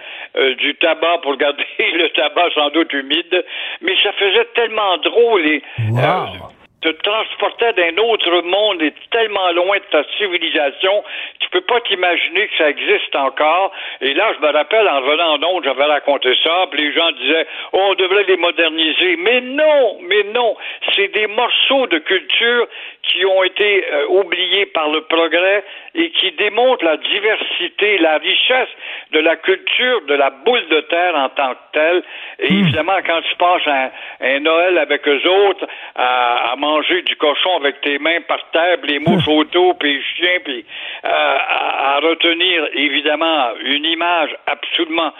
du tabac pour garder le tabac sans doute humide. Mais ça faisait tellement drôle euh, te transportait d'un autre monde et tellement loin de ta civilisation, tu peux pas t'imaginer que ça existe encore. Et là, je me rappelle, en revenant en ondes, j'avais raconté ça, puis les gens disaient, oh, on devrait les moderniser. Mais non, mais non, c'est des morceaux de culture qui ont été euh, oubliés par le progrès et qui démontrent la diversité, la richesse de la culture de la boule de terre en tant que telle. Et évidemment, quand tu passes un, un Noël avec eux autres, à, à manger du cochon avec tes mains par terre, les mouches auto, puis les chiens, puis euh, à, à retenir évidemment une image absolument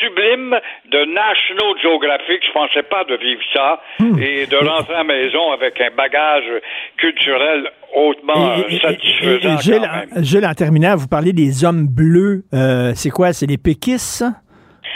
sublime de National Geographic, je pensais pas de vivre ça, et de rentrer à la maison avec un bagage culturel hautement euh, satisfaisant.
Et Gilles,
même.
Gilles, en terminant, vous parlez des hommes bleus. Euh, c'est quoi? C'est les péquistes, ça?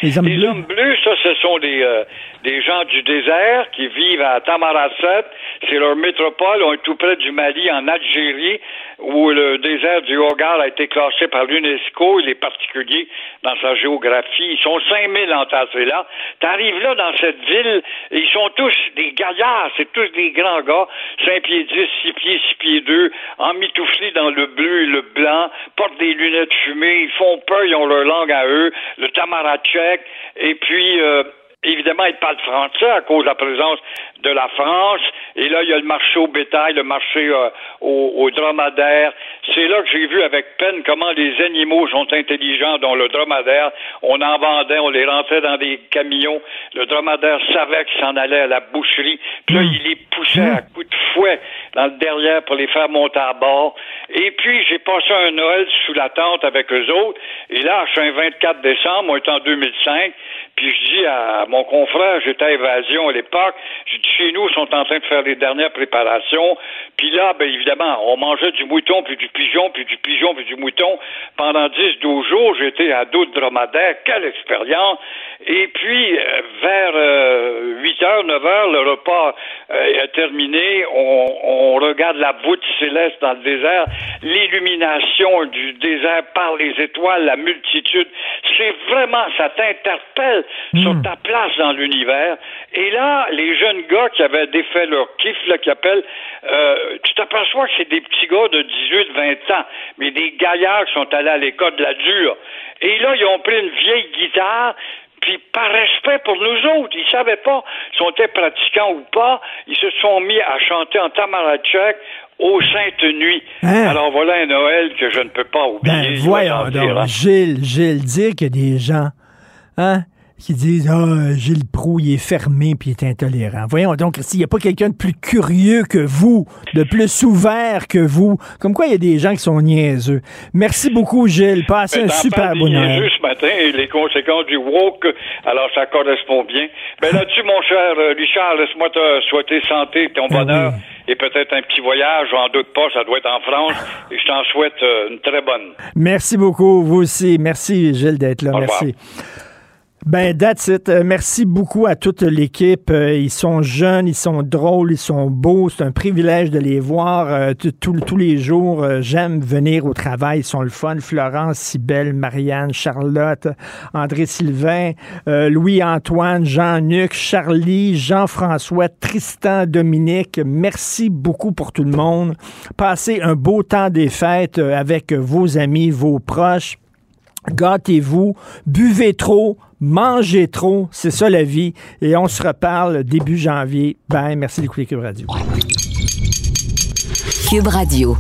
Les hommes
Les
bleus?
hommes bleus, ça, ce sont des, euh, des gens du désert qui vivent à Tamaracet. C'est leur métropole. On est tout près du Mali, en Algérie, où le désert du Hogar a été classé par l'UNESCO. Il est particulier dans sa géographie. Ils sont 5000 entassés là. T'arrives là dans cette ville, ils sont tous des gaillards. C'est tous des grands gars. 5 pieds 10, 6 pieds, 6 pieds 2, emmitouflés dans le bleu et le blanc, portent des lunettes fumées. Ils font peur, ils ont leur langue à eux. Le Tamarachek. Et puis... euh, Évidemment, ils parlent français à cause de la présence de la France. Et là, il y a le marché au bétail, le marché euh, au, au dromadaire. C'est là que j'ai vu avec peine comment les animaux sont intelligents, dont le dromadaire. On en vendait, on les rentrait dans des camions. Le dromadaire savait qu'il s'en allait à la boucherie. Puis là, il les poussait à coups de fouet dans le derrière pour les faire monter à bord. Et puis, j'ai passé un Noël sous la tente avec eux autres. Et là, je suis un 24 décembre, on est en 2005. Puis je dis à mon confrère, j'étais à Évasion à l'époque, je dis chez nous, ils sont en train de faire les dernières préparations. Puis là, ben évidemment, on mangeait du mouton, puis du pigeon, puis du pigeon, puis du mouton. Pendant 10-12 jours, j'étais à dos de dromadaire. Quelle expérience! Et puis, euh, vers euh, 8 h 9 h le repas euh, est terminé. On, on regarde la voûte céleste dans le désert, l'illumination du désert par les étoiles, la multitude. C'est vraiment, ça t'interpelle sur ta place dans l'univers. Et là, les jeunes gars qui avaient défait leur kiff, là, qui appellent, euh, tu t'aperçois que c'est des petits gars de 18, 20 ans, mais des gaillards qui sont allés à l'école de la dure. Et là, ils ont pris une vieille guitare, puis par respect pour nous autres, ils savaient pas si on était pratiquants ou pas, ils se sont mis à chanter en tamarachek aux Saintes Nuits.
Hein?
Alors voilà un Noël que je ne peux pas oublier.
Ben,
je dois
voyons donc,
hein.
Gilles, Gilles, dire qu'il y a des gens, hein, qui disent, ah, Gilles Proux, il est fermé puis il est intolérant. Voyons donc, s'il n'y a pas quelqu'un de plus curieux que vous, de plus ouvert que vous, comme quoi il y a des gens qui sont niaiseux. Merci beaucoup, Gilles. Passez un super bon
niaiseux ce matin et les conséquences du woke, alors ça correspond bien. Ben là-dessus, mon cher euh, Richard, laisse-moi te souhaiter santé, ton
Ben
bonheur et peut-être un petit voyage, j'en doute pas, ça doit être en France et je t'en souhaite euh, une très bonne.
Merci beaucoup, vous aussi. Merci, Gilles, d'être là.
Au revoir.
Ben, that's it. Euh, merci beaucoup à toute l'équipe. Euh, ils sont jeunes, ils sont drôles, ils sont beaux. C'est un privilège de les voir euh, tous les jours. J'aime venir au travail. Ils sont le fun. Florence, Sibelle, Marianne, Charlotte, André Sylvain, Louis-Antoine, Jean-Luc, Charlie, Jean-François, Tristan, Dominique. Merci beaucoup pour tout le monde. Passez un beau temps des fêtes avec vos amis, vos proches. Gâtez-vous, buvez trop, mangez trop, c'est ça la vie. Et on se reparle début janvier. Bye, merci d'écouter Cube Radio.
Cube Radio.